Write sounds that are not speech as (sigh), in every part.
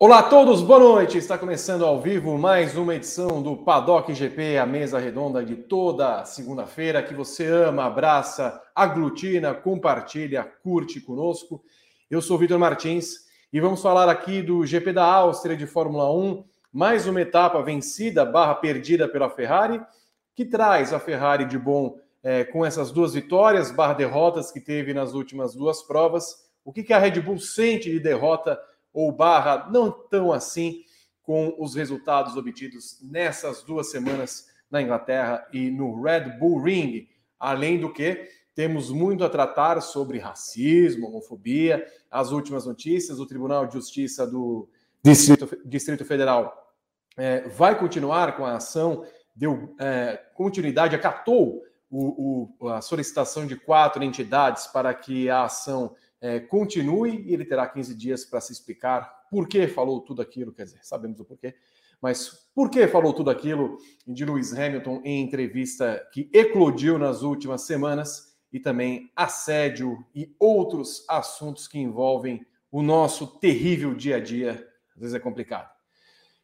Olá a todos, boa noite. Está começando ao vivo mais uma edição do Paddock GP, a mesa redonda de toda segunda-feira que você ama, abraça, aglutina, compartilha, curte conosco. Eu sou Vitor Martins e vamos falar aqui do GP da Áustria de Fórmula 1, mais uma etapa vencida barra perdida pela Ferrari, que traz a Ferrari de bom é, com essas duas vitórias barra derrotas que teve nas últimas duas provas. O que, que a Red Bull sente de derrota ou barra não tão assim com os resultados obtidos nessas duas semanas na Inglaterra e no Red Bull Ring. Além do que, temos muito a tratar sobre racismo, homofobia, as últimas notícias. O Tribunal de Justiça do Distrito, Distrito Federal é, vai continuar com a ação, deu é, continuidade, acatou o, o, a solicitação de quatro entidades para que a ação é, continue e ele terá 15 dias para se explicar por que falou tudo aquilo, quer dizer, sabemos o porquê, mas por que falou tudo aquilo de Lewis Hamilton em entrevista que eclodiu nas últimas semanas e também assédio e outros assuntos que envolvem o nosso terrível dia a dia, às vezes é complicado.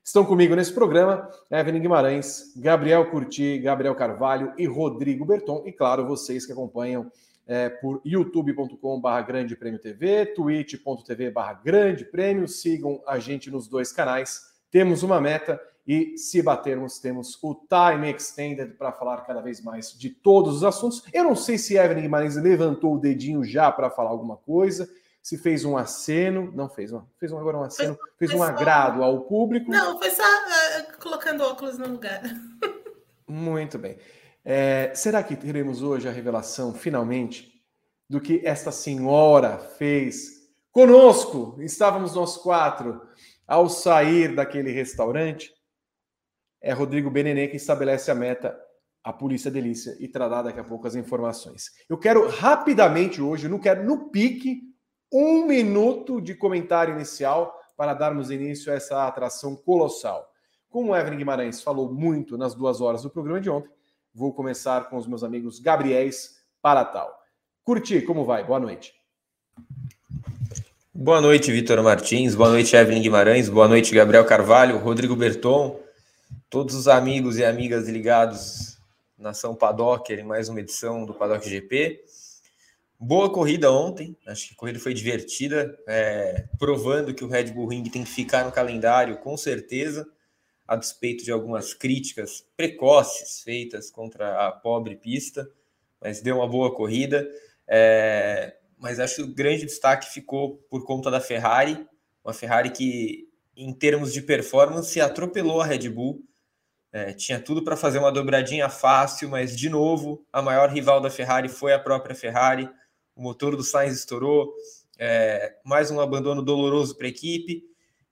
Estão comigo nesse programa Evelyn Guimarães, Gabriel Curti, Gabriel Carvalho e Rodrigo Berton, e claro, vocês que acompanham é, por youtube.com.br Grande Prêmio TV, twitch.tv Grande Prêmio. Sigam a gente nos dois canais. Temos uma meta e, se batermos, temos o Time Extended para falar cada vez mais de todos os assuntos. Eu não sei se Evelyn Guimarães levantou o dedinho já para falar alguma coisa, se fez um aceno, não fez, um, fez um, agora um aceno, fez um agrado ao público. Não, foi só uh, colocando óculos no lugar. (laughs) Muito bem. É, será que teremos hoje a revelação, finalmente, do que esta senhora fez conosco? Estávamos nós quatro ao sair daquele restaurante. É Rodrigo Benenê que estabelece a meta, a Polícia Delícia, e trará daqui a pouco as informações. Eu quero rapidamente hoje, não quero no pique, um minuto de comentário inicial para darmos início a essa atração colossal. Como o Evelyn Guimarães falou muito nas duas horas do programa de ontem, Vou começar com os meus amigos Gabriéis para tal. Curti, como vai? Boa noite. Boa noite, Vitor Martins. Boa noite, Evelyn Guimarães. Boa noite, Gabriel Carvalho, Rodrigo Berton, todos os amigos e amigas ligados na São Paddocker em mais uma edição do Paddock GP. Boa corrida ontem, acho que a corrida foi divertida, é, provando que o Red Bull Ring tem que ficar no calendário, com certeza a despeito de algumas críticas precoces feitas contra a pobre pista, mas deu uma boa corrida. É, mas acho que o grande destaque ficou por conta da Ferrari, uma Ferrari que, em termos de performance, atropelou a Red Bull. É, tinha tudo para fazer uma dobradinha fácil, mas de novo, a maior rival da Ferrari foi a própria Ferrari. O motor do Sainz estourou, é, mais um abandono doloroso para a equipe.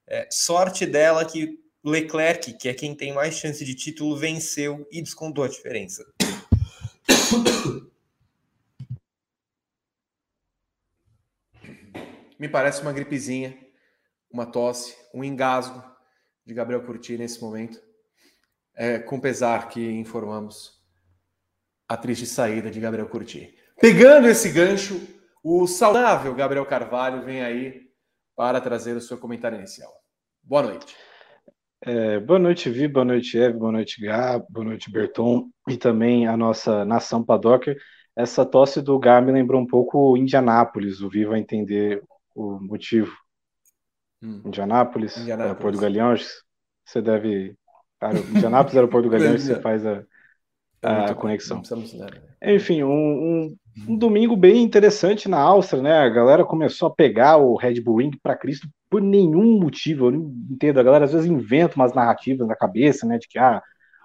É, sorte dela que Leclerc, que é quem tem mais chance de título, venceu e descontou a diferença. Me parece uma gripezinha, uma tosse, um engasgo de Gabriel Curti nesse momento. É, com pesar que informamos a triste saída de Gabriel Curti. Pegando esse gancho, o saudável Gabriel Carvalho vem aí para trazer o seu comentário inicial. Boa noite. É, boa noite, Vi, boa noite, Eve, boa noite, Gá, boa noite, Berton, e também a nossa nação Padocker. Essa tosse do Gá me lembrou um pouco Indianápolis, o Vi vai entender o motivo. Hum. Indianápolis, Indianápolis. aeroporto do Galeão, você deve... Cara, Indianápolis, aeroporto do Galeão, você faz a, a, a conexão. Enfim, um, um, um, domingo bem interessante na Áustria, né? A galera começou a pegar o Red Bull Ring para Cristo por nenhum motivo, eu não entendo. A galera às vezes inventa umas narrativas na cabeça, né, de que ah,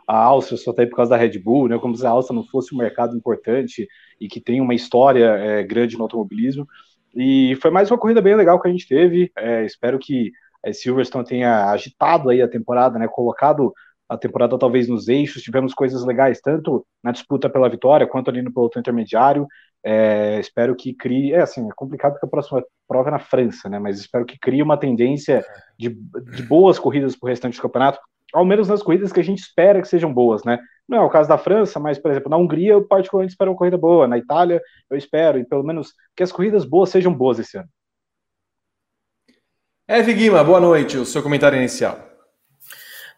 a Áustria só tá aí por causa da Red Bull, né, como se a Áustria não fosse um mercado importante e que tem uma história é, grande no automobilismo. E foi mais uma corrida bem legal que a gente teve. É, espero que a Silverstone tenha agitado aí a temporada, né, colocado a temporada talvez nos eixos. Tivemos coisas legais, tanto na disputa pela vitória quanto ali no pelotão intermediário. É, espero que crie. É assim, é complicado porque a próxima prova é na França, né? Mas espero que crie uma tendência de, de boas corridas para o restante do campeonato, ao menos nas corridas que a gente espera que sejam boas, né? Não é o caso da França, mas, por exemplo, na Hungria eu particularmente espero uma corrida boa, na Itália eu espero, e pelo menos que as corridas boas sejam boas esse ano. Eve Guima, boa noite, o seu comentário inicial.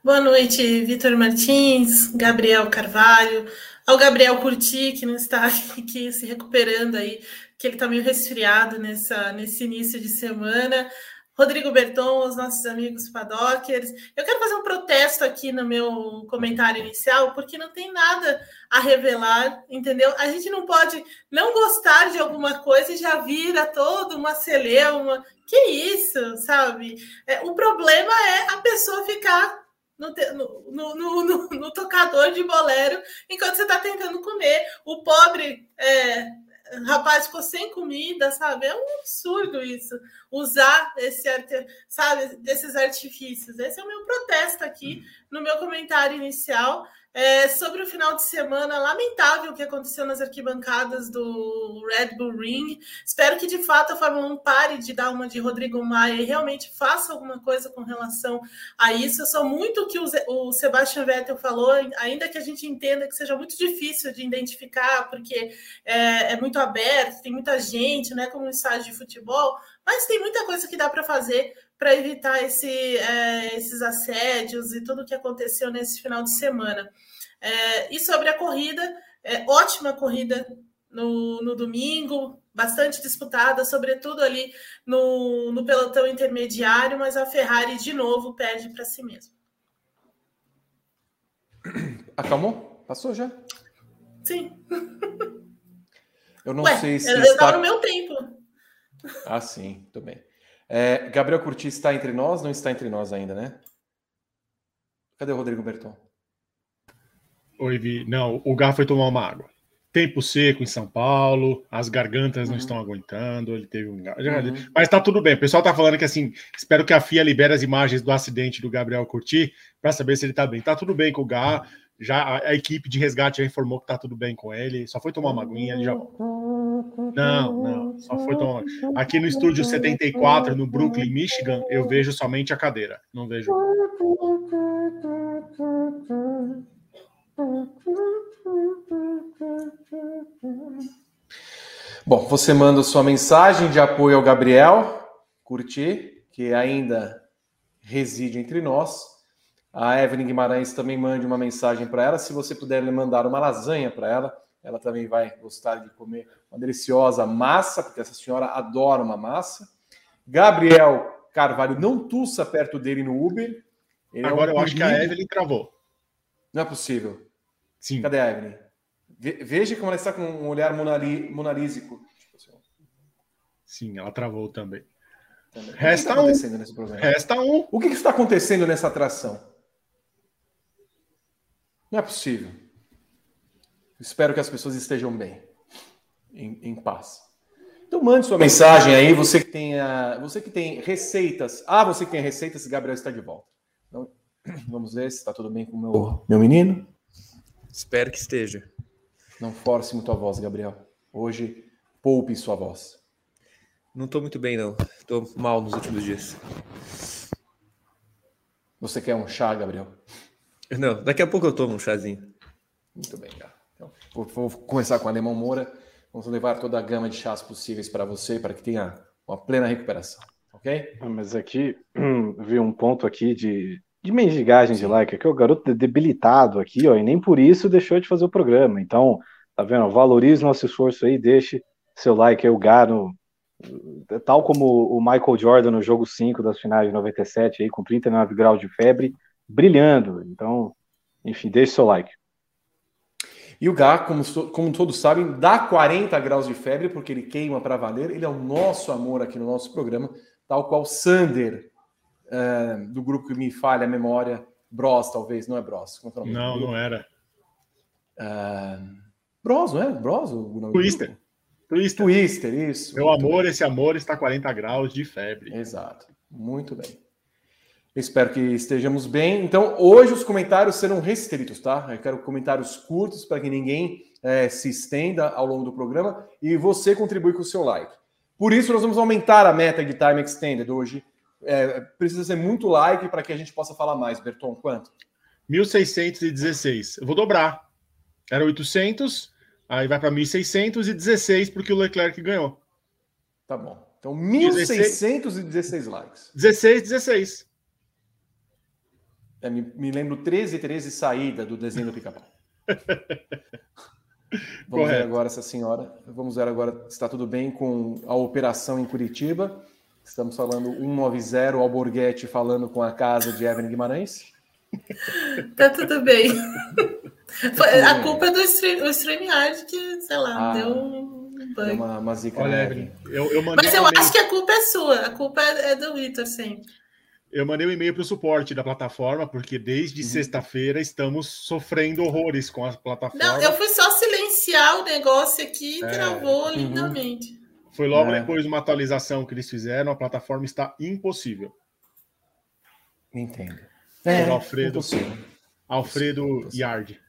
Boa noite, Vitor Martins, Gabriel Carvalho, ao Gabriel Curti, que não está (laughs) aqui se recuperando aí, que ele está meio resfriado nessa, nesse início de semana. Rodrigo Berton, os nossos amigos paddockers. Eu quero fazer um protesto aqui no meu comentário inicial, porque não tem nada a revelar, entendeu? A gente não pode não gostar de alguma coisa e já vira todo uma celeuma. Que isso, sabe? É, o problema é a pessoa ficar no, no, no, no, tocador de bolero enquanto você está tentando comer. O pobre é, rapaz ficou sem comida, sabe? É um absurdo isso. Usar esse, sabe, desses artifícios. Esse é o meu protesto aqui no meu comentário inicial. É, sobre o final de semana lamentável que aconteceu nas arquibancadas do Red Bull Ring. Espero que de fato a Fórmula 1 pare de dar uma de Rodrigo Maia e realmente faça alguma coisa com relação a isso. Eu sou muito o que o Sebastian Vettel falou, ainda que a gente entenda que seja muito difícil de identificar, porque é, é muito aberto, tem muita gente, né, como um estádio de futebol, mas tem muita coisa que dá para fazer para evitar esse, é, esses assédios e tudo o que aconteceu nesse final de semana. É, e sobre a corrida, é, ótima corrida no, no domingo, bastante disputada, sobretudo ali no, no pelotão intermediário, mas a Ferrari de novo perde para si mesma. Acalmou? Passou já? Sim. Eu não Ué, sei se. Eu estava no meu tempo. Ah, sim, muito bem. É, Gabriel Curti está entre nós? Não está entre nós ainda, né? Cadê o Rodrigo Berton? Oi, Vi. Não, o Gar foi tomar uma água. Tempo seco em São Paulo, as gargantas uhum. não estão aguentando, ele teve um. Uhum. Mas tá tudo bem. O pessoal tá falando que assim, espero que a FIA libere as imagens do acidente do Gabriel Curti para saber se ele tá bem. Tá tudo bem com o Gar. Já a, a, equipe de resgate já informou que tá tudo bem com ele. Só foi tomar uma aguinha, ele já não, não, só foi tomar. Aqui no estúdio 74, no Brooklyn, Michigan, eu vejo somente a cadeira, não vejo. Bom, você manda sua mensagem de apoio ao Gabriel, curtir, que ainda reside entre nós. A Evelyn Guimarães também mande uma mensagem para ela. Se você puder mandar uma lasanha para ela, ela também vai gostar de comer uma deliciosa massa, porque essa senhora adora uma massa. Gabriel Carvalho, não tussa perto dele no Uber. Ele Agora é um eu acho que a Evelyn travou. Não é possível. Sim. Cadê a Evelyn? Veja como ela está com um olhar monali, monalísico. Sim, ela travou também. também. Resta tá um. Resta um. O que está acontecendo nessa atração? Não é possível. Espero que as pessoas estejam bem, em, em paz. Então mande sua mensagem aí, você que tem, você que tem receitas. Ah, você que tem receitas, Gabriel está de volta. Então, (clears throat) vamos ver se está tudo bem com o meu, meu menino. Espero que esteja. Não force muito a voz, Gabriel. Hoje, poupe sua voz. Não estou muito bem, não. Estou mal nos últimos dias. Você quer um chá, Gabriel? Não, daqui a pouco eu tomo um chazinho. Muito bem, cara. Então, vou, vou começar com o Alemão Moura. Vamos levar toda a gama de chás possíveis para você, para que tenha uma plena recuperação. Ok? Ah, mas aqui, (clears throat) vi um ponto aqui de, de mendigagem Sim. de like, que é o garoto debilitado aqui, ó, e nem por isso deixou de fazer o programa. Então, tá vendo? Valorize nosso esforço aí, deixe seu like aí, o Garo, tal como o Michael Jordan no jogo 5 das finais de 97, aí, com 39 graus de febre, brilhando. Então, enfim, deixe seu like. E o Gá, como, como todos sabem, dá 40 graus de febre, porque ele queima para valer. Ele é o nosso amor aqui no nosso programa, tal qual Sander, uh, do grupo que me falha a memória. Bros, talvez, não é Bros? É não, não era. Uh, Bros, não é? Bros? O Twister. Twister. Twister, isso. Meu amor, bem. esse amor está 40 graus de febre. Exato. Muito bem. Espero que estejamos bem. Então, hoje os comentários serão restritos, tá? Eu quero comentários curtos para que ninguém é, se estenda ao longo do programa e você contribui com o seu like. Por isso, nós vamos aumentar a meta de Time Extended hoje. É, precisa ser muito like para que a gente possa falar mais. Berton, quanto? 1.616. Eu vou dobrar. Era 800, aí vai para 1.616 porque o Leclerc ganhou. Tá bom. Então, 1.616 likes. 16, 16. É, me, me lembro 13, 13 saída do desenho do pica-pau. (laughs) Vamos Correto. ver agora essa senhora. Vamos ver agora se está tudo bem com a operação em Curitiba. Estamos falando 190 Alborguete falando com a casa de Evelyn Guimarães. (laughs) Tá tudo bem. (laughs) Foi, a culpa é do stream, StreamYard que, sei lá, ah, deu um banho. Uma, uma zica Olha, Evelyn, eu, eu Mas eu acho que a culpa é sua. A culpa é, é do Vitor sempre. Eu mandei um e-mail para o suporte da plataforma, porque desde uhum. sexta-feira estamos sofrendo horrores com a plataforma. Não, eu fui só silenciar o negócio aqui e é. travou uhum. lindamente. Foi logo é. depois de uma atualização que eles fizeram, a plataforma está impossível. Entendo. É, Alfredo, impossível. Alfredo impossível. Yard.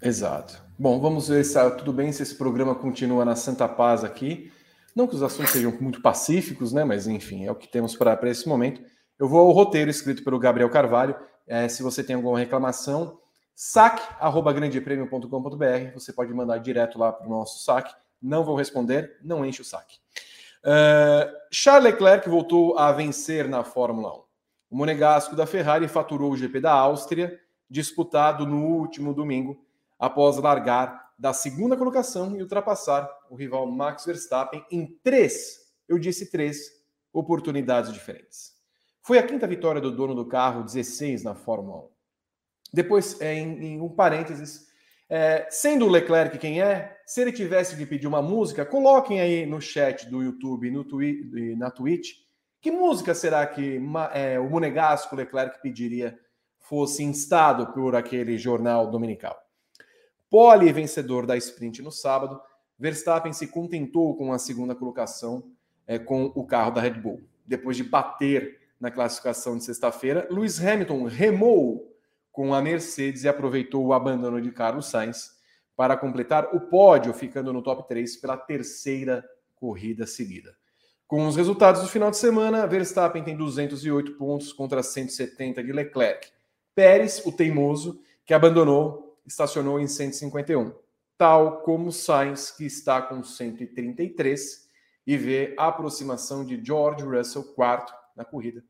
Exato. Bom, vamos ver se tudo bem se esse programa continua na Santa Paz aqui. Não que os assuntos sejam muito pacíficos, né? Mas enfim, é o que temos para esse momento. Eu vou ao roteiro escrito pelo Gabriel Carvalho. É, se você tem alguma reclamação, saque.grandepremio.com.br. Você pode mandar direto lá para o nosso saque. Não vou responder, não enche o saque. Uh, Charles Leclerc voltou a vencer na Fórmula 1. O monegasco da Ferrari faturou o GP da Áustria, disputado no último domingo, após largar da segunda colocação e ultrapassar o rival Max Verstappen em três, eu disse três, oportunidades diferentes. Foi a quinta vitória do dono do carro, 16 na Fórmula 1. Depois, é, em, em um parênteses, é, sendo o Leclerc quem é, se ele tivesse de pedir uma música, coloquem aí no chat do YouTube no twi na Twitch. Que música será que é, o Monegasco Leclerc pediria fosse instado por aquele jornal dominical? Pole vencedor da sprint no sábado, Verstappen se contentou com a segunda colocação é, com o carro da Red Bull, depois de bater na classificação de sexta-feira. Lewis Hamilton remou com a Mercedes e aproveitou o abandono de Carlos Sainz para completar o pódio, ficando no top 3 pela terceira corrida seguida. Com os resultados do final de semana, Verstappen tem 208 pontos contra 170 de Leclerc. Pérez, o teimoso, que abandonou, estacionou em 151, tal como Sainz, que está com 133 e vê a aproximação de George Russell, quarto, na corrida,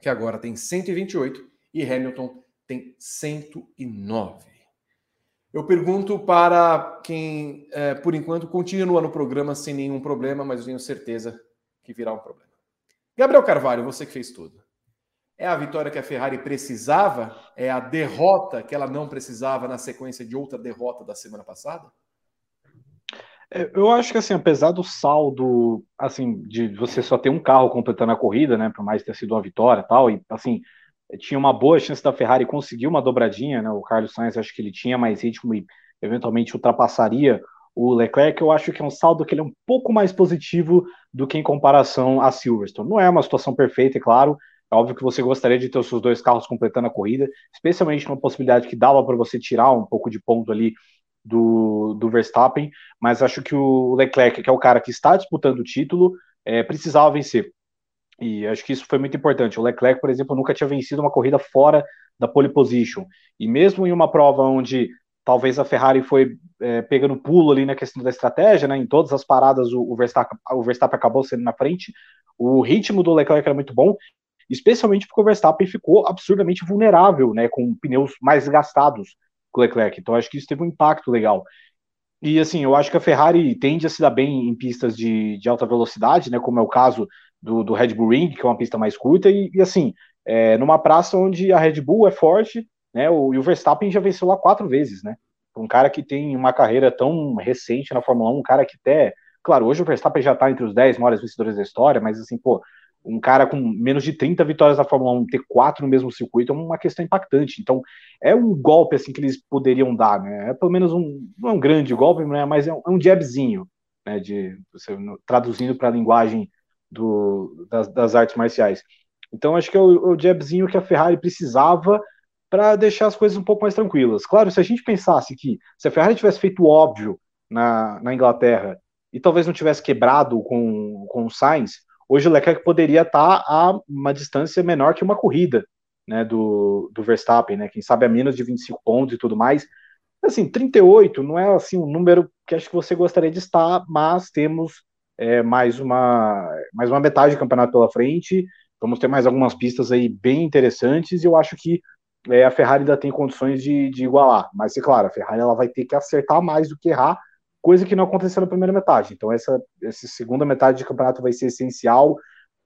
que agora tem 128 e Hamilton tem 109. Eu pergunto para quem, é, por enquanto, continua no programa sem nenhum problema, mas tenho certeza que virá um problema. Gabriel Carvalho, você que fez tudo. É a vitória que a Ferrari precisava? É a derrota que ela não precisava na sequência de outra derrota da semana passada? É, eu acho que assim, apesar do saldo, assim, de você só ter um carro completando a corrida, né, por mais ter sido uma vitória e tal, e assim, tinha uma boa chance da Ferrari conseguir uma dobradinha, né? O Carlos Sainz acho que ele tinha mais ritmo e eventualmente ultrapassaria o Leclerc. Eu acho que é um saldo que ele é um pouco mais positivo do que em comparação a Silverstone. Não é uma situação perfeita, é claro. É óbvio que você gostaria de ter os seus dois carros completando a corrida, especialmente numa possibilidade que dava para você tirar um pouco de ponto ali do, do Verstappen, mas acho que o Leclerc, que é o cara que está disputando o título, é, precisava vencer. E acho que isso foi muito importante. O Leclerc, por exemplo, nunca tinha vencido uma corrida fora da pole position. E mesmo em uma prova onde talvez a Ferrari foi é, pegando pulo ali na questão da estratégia, né? Em todas as paradas o, o, Verstappen, o Verstappen acabou sendo na frente. O ritmo do Leclerc era muito bom, especialmente porque o Verstappen ficou absurdamente vulnerável, né? Com pneus mais gastados com o Leclerc. Então acho que isso teve um impacto legal. E assim, eu acho que a Ferrari tende a se dar bem em pistas de, de alta velocidade, né? Como é o caso do, do Red Bull Ring, que é uma pista mais curta, e, e assim, é, numa praça onde a Red Bull é forte, né? O, e o Verstappen já venceu lá quatro vezes, né? Um cara que tem uma carreira tão recente na Fórmula 1, um cara que até. Claro, hoje o Verstappen já tá entre os 10 maiores vencedores da história, mas assim, pô, um cara com menos de 30 vitórias na Fórmula 1 ter quatro no mesmo circuito é uma questão impactante. Então, é um golpe assim que eles poderiam dar, né? É pelo menos um não é um grande golpe, né? mas é um, é um jabzinho, né? De você, traduzindo para a linguagem do, das, das, artes marciais. Então, acho que é o, o jabzinho que a Ferrari precisava para deixar as coisas um pouco mais tranquilas. Claro, se a gente pensasse que se a Ferrari tivesse feito o óbvio na, na Inglaterra e talvez não tivesse quebrado com, com o Sainz, hoje o Leclerc poderia estar a uma distância menor que uma corrida né, do, do Verstappen, né, quem sabe a menos de 25 pontos e tudo mais. Assim, 38 não é assim um número que acho que você gostaria de estar, mas temos é, mais, uma, mais uma metade do campeonato pela frente, vamos ter mais algumas pistas aí bem interessantes, e eu acho que é, a Ferrari ainda tem condições de, de igualar, mas é claro, a Ferrari ela vai ter que acertar mais do que errar, coisa que não aconteceu na primeira metade. Então essa, essa segunda metade de campeonato vai ser essencial.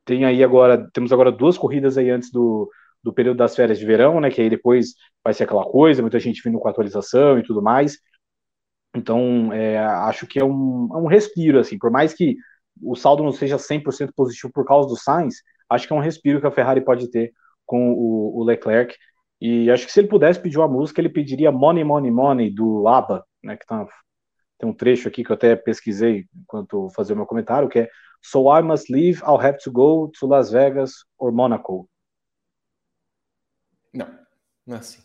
Tem aí agora, temos agora duas corridas aí antes do, do período das férias de verão, né? Que aí depois vai ser aquela coisa, muita gente vindo com atualização e tudo mais. Então, é, acho que é um, é um respiro, assim, por mais que o saldo não seja 100% positivo por causa do Sainz, acho que é um respiro que a Ferrari pode ter com o, o Leclerc. E acho que se ele pudesse pedir uma música, ele pediria Money, Money, Money, do ABBA, né, que tá, tem um trecho aqui que eu até pesquisei enquanto fazia o meu comentário, que é So I must leave, I'll have to go to Las Vegas or Monaco. Não, não é assim.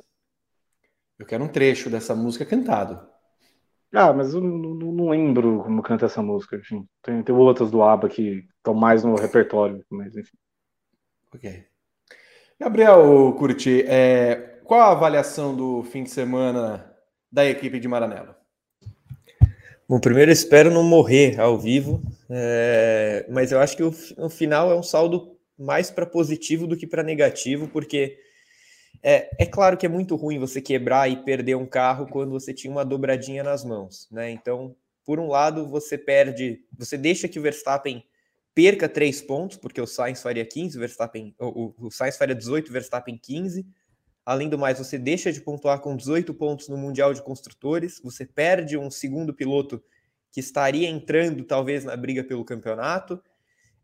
Eu quero um trecho dessa música cantado. Ah, mas eu não, não lembro como canta essa música. Enfim, tem, tem outras do ABBA que estão mais no repertório, mas enfim. Ok. Gabriel Curti, é, qual a avaliação do fim de semana da equipe de Maranello? Bom, primeiro espero não morrer ao vivo, é, mas eu acho que o, o final é um saldo mais para positivo do que para negativo, porque é, é claro que é muito ruim você quebrar e perder um carro quando você tinha uma dobradinha nas mãos, né? Então, por um lado, você perde, você deixa que o Verstappen perca três pontos, porque o Sainz faria 15, o Verstappen, o, o Sainz faria 18, o Verstappen 15. Além do mais, você deixa de pontuar com 18 pontos no Mundial de Construtores, você perde um segundo piloto que estaria entrando talvez na briga pelo campeonato.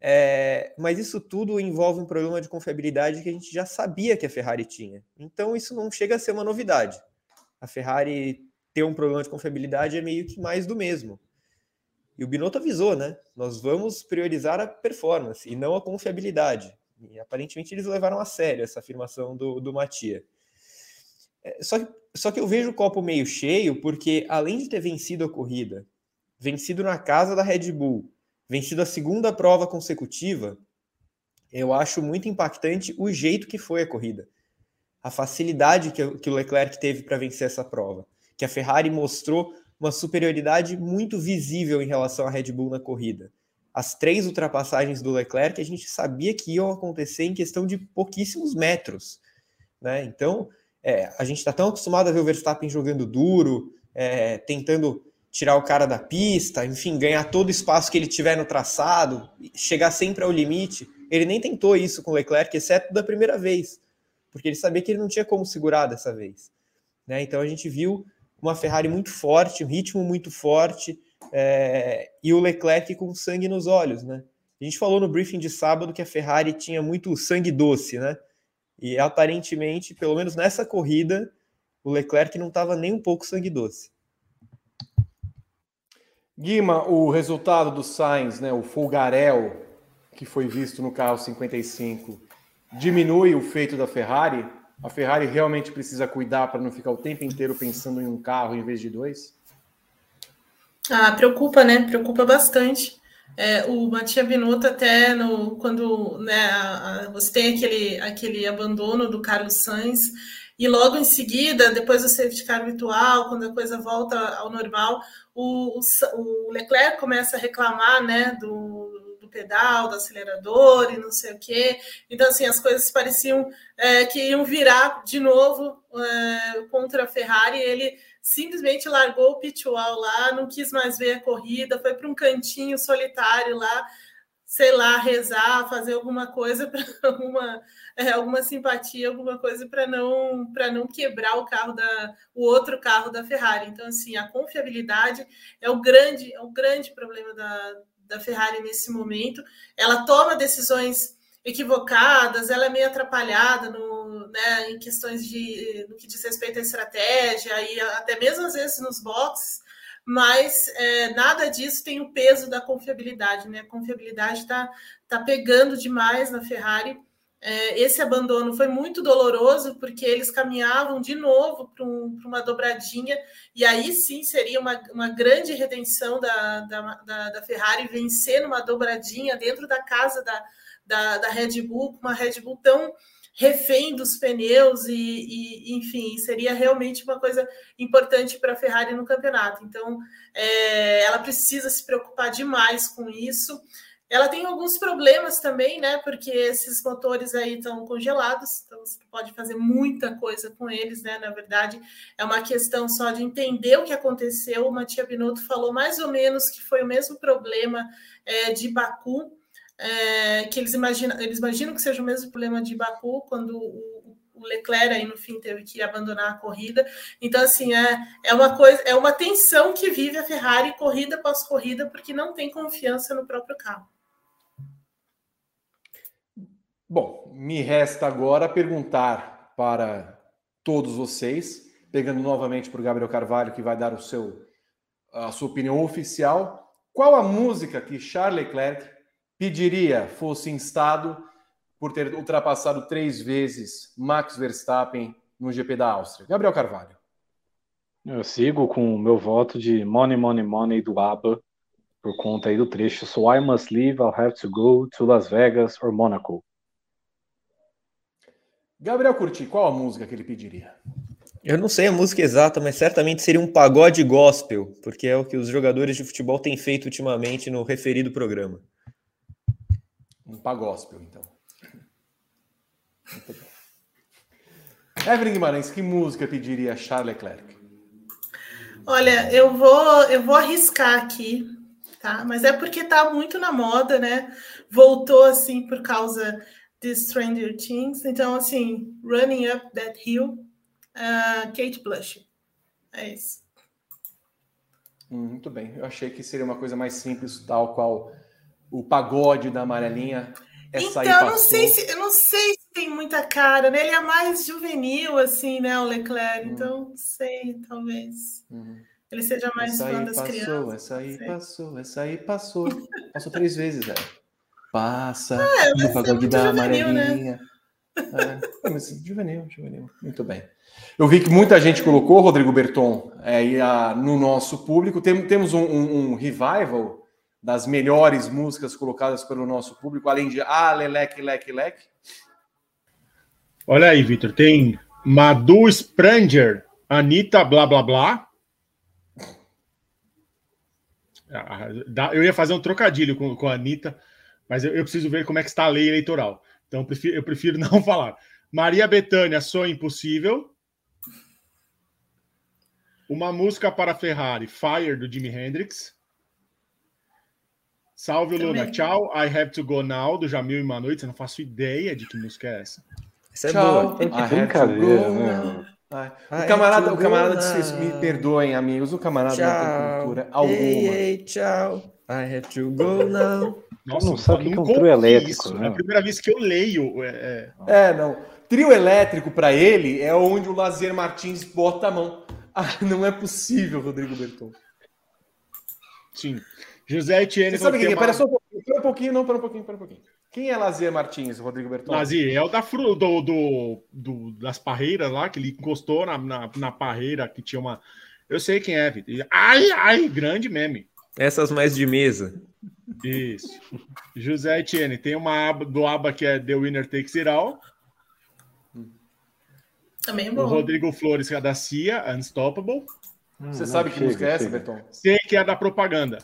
É, mas isso tudo envolve um problema de confiabilidade que a gente já sabia que a Ferrari tinha. Então isso não chega a ser uma novidade. A Ferrari ter um problema de confiabilidade é meio que mais do mesmo. E o Binotto avisou, né? Nós vamos priorizar a performance e não a confiabilidade. E aparentemente eles levaram a sério essa afirmação do, do Matia. É, só, que, só que eu vejo o copo meio cheio, porque além de ter vencido a corrida, vencido na casa da Red Bull, vencido a segunda prova consecutiva, eu acho muito impactante o jeito que foi a corrida. A facilidade que, que o Leclerc teve para vencer essa prova. Que a Ferrari mostrou uma superioridade muito visível em relação à Red Bull na corrida. As três ultrapassagens do Leclerc a gente sabia que iam acontecer em questão de pouquíssimos metros. Né? Então, é, a gente está tão acostumado a ver o Verstappen jogando duro, é, tentando tirar o cara da pista, enfim, ganhar todo o espaço que ele tiver no traçado, chegar sempre ao limite. Ele nem tentou isso com o Leclerc, exceto da primeira vez, porque ele sabia que ele não tinha como segurar dessa vez. Né? Então a gente viu uma Ferrari muito forte, um ritmo muito forte, é, e o Leclerc com sangue nos olhos. Né? A gente falou no briefing de sábado que a Ferrari tinha muito sangue doce, né? E aparentemente, pelo menos nessa corrida, o Leclerc não estava nem um pouco sangue doce. Guima, o resultado do Sainz, né, o folgarel que foi visto no carro 55, diminui o feito da Ferrari? A Ferrari realmente precisa cuidar para não ficar o tempo inteiro pensando em um carro em vez de dois? Ah, preocupa, né? Preocupa bastante. É, o Matia Binotto até no, quando né, a, a, você tem aquele, aquele abandono do Carlos Sainz e logo em seguida, depois do safety car virtual, quando a coisa volta ao normal, o, o Leclerc começa a reclamar né, do, do pedal, do acelerador e não sei o quê. Então, assim, as coisas pareciam é, que iam virar de novo é, contra a Ferrari. Ele simplesmente largou o pit wall lá, não quis mais ver a corrida, foi para um cantinho solitário lá sei lá, rezar, fazer alguma coisa (laughs) para alguma, é, alguma simpatia, alguma coisa para não para não quebrar o carro da o outro carro da Ferrari. Então assim, a confiabilidade é o grande é o grande problema da, da Ferrari nesse momento. Ela toma decisões equivocadas, ela é meio atrapalhada no, né, em questões de no que diz respeito à estratégia e até mesmo às vezes nos boxes mas é, nada disso tem o peso da confiabilidade, né? A confiabilidade está tá pegando demais na Ferrari é, esse abandono foi muito doloroso, porque eles caminhavam de novo para um, uma dobradinha, e aí sim seria uma, uma grande redenção da, da, da, da, Ferrari vencer numa dobradinha dentro da casa da, da, da Red Bull, uma Red Bull tão refém dos pneus, e, e enfim, seria realmente uma coisa importante para a Ferrari no campeonato. Então, é, ela precisa se preocupar demais com isso. Ela tem alguns problemas também, né? Porque esses motores aí estão congelados, então você pode fazer muita coisa com eles, né? Na verdade, é uma questão só de entender o que aconteceu. O Matia Binotto falou mais ou menos que foi o mesmo problema é, de Baku, é, que eles imaginam, eles imaginam que seja o mesmo problema de Baku quando o, o Leclerc aí no fim teve que abandonar a corrida. Então, assim, é, é uma coisa, é uma tensão que vive a Ferrari corrida após corrida, porque não tem confiança no próprio carro. Bom, me resta agora perguntar para todos vocês, pegando novamente para o Gabriel Carvalho, que vai dar o seu, a sua opinião oficial, qual a música que Charles Leclerc pediria fosse instado por ter ultrapassado três vezes Max Verstappen no GP da Áustria? Gabriel Carvalho. Eu sigo com o meu voto de Money, Money, Money do ABBA, por conta aí do trecho So I must leave, I'll have to go to Las Vegas or Monaco. Gabriel Curti, qual a música que ele pediria? Eu não sei a música exata, mas certamente seria um pagode gospel, porque é o que os jogadores de futebol têm feito ultimamente no referido programa. Um pagospel, então. Muito bem. Evelyn Guimarães, que música pediria Charles Leclerc? Olha, eu vou, eu vou arriscar aqui, tá? Mas é porque tá muito na moda, né? Voltou assim por causa de Stranger Things. Então, assim, Running Up That Hill, uh, Kate Blush. É isso. Hum, muito bem. Eu achei que seria uma coisa mais simples, tal qual o pagode da amarelinha. Essa então, não sei se, eu não sei se tem muita cara, né? Ele é mais juvenil, assim, né, o Leclerc. Hum. Então, não sei, talvez. Uhum. Ele seja mais essa fã das passou, crianças. Essa aí passou, essa aí passou. (laughs) Passou três vezes, velho. Passa é, no pagode da amarelinha. Né? É, mas juvenil, juvenil. Muito bem. Eu vi que muita gente colocou, Rodrigo Berton, é, a, no nosso público. Tem, temos um, um, um, revival das melhores músicas colocadas pelo nosso público, além de Ah, Leleque, Leque, Leque. Olha aí, Vitor. Tem Madu Spranger, Anitta, blá, blá, blá. Ah, eu ia fazer um trocadilho com, com a Anitta mas eu, eu, preciso ver como é que está a lei eleitoral. Então eu prefiro, eu prefiro (laughs) não falar. Maria Bethânia, Sonho Impossível. Uma música para Ferrari, Fire, do Jimi Hendrix. Salve, Também. Luna. Tchau, I Have to Go Now, do Jamil e uma noite. Eu não faço ideia de que música é essa. Essa é Tchau, boa. Que brincadeira, né? O camarada, o camarada disse, me perdoem, amigos, o camarada tchau. não tem cultura alguma. Ei, ei, tchau, I have to go now. Nossa, não sabe o que é um trio elétrico, isso. né? É a primeira vez que eu leio. É, é... é não. Trio elétrico para ele é onde o Lazer Martins bota a mão. Ah, não é possível, Rodrigo Berton. Sim. José Etienne. Você sabe quem é? Uma... Pera só um pouquinho, pera um pouquinho, não, pera um pouquinho, pera um pouquinho. Quem é Lazer Martins, Rodrigo Berton? Lazier é o da fru, do, do, do, das parreiras lá, que ele encostou na, na, na parreira que tinha uma. Eu sei quem é, Vitor. Ai, ai, grande meme. Essas mais de mesa. Isso. José Etienne, tem uma aba do aba que é The Winner Takes It All. Também é bom. O Rodrigo Flores, que é da CIA, Unstoppable. Hum, você sabe que chega, música é essa, Berton? Sei que é da propaganda.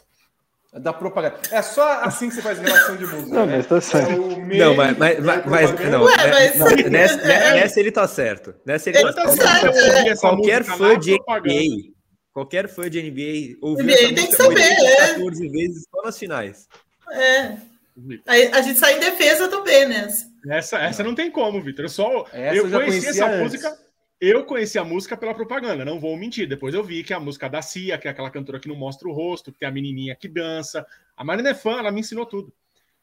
É da propaganda. É só assim que você faz relação de música. Não, né? mas tá certo. É não, mas, mas, mas, mas não, Ué, né, mas... Não, (laughs) nessa, nessa, ele tá certo. Nessa ele, ele tá, tá certo. certo. Qualquer fã de NBA Qualquer fã de NBA ouviu NBA essa tem que saber, é. 14 vezes só nas finais. É. A, a gente sai em defesa do B nessa. Essa, essa não tem como, Vitor. Eu só essa eu, eu conheci essa antes. música. Eu conheci a música pela propaganda, não vou mentir. Depois eu vi que é a música da Cia, que é aquela cantora que não mostra o rosto, que tem a menininha que dança. A Marina é fã, ela me ensinou tudo.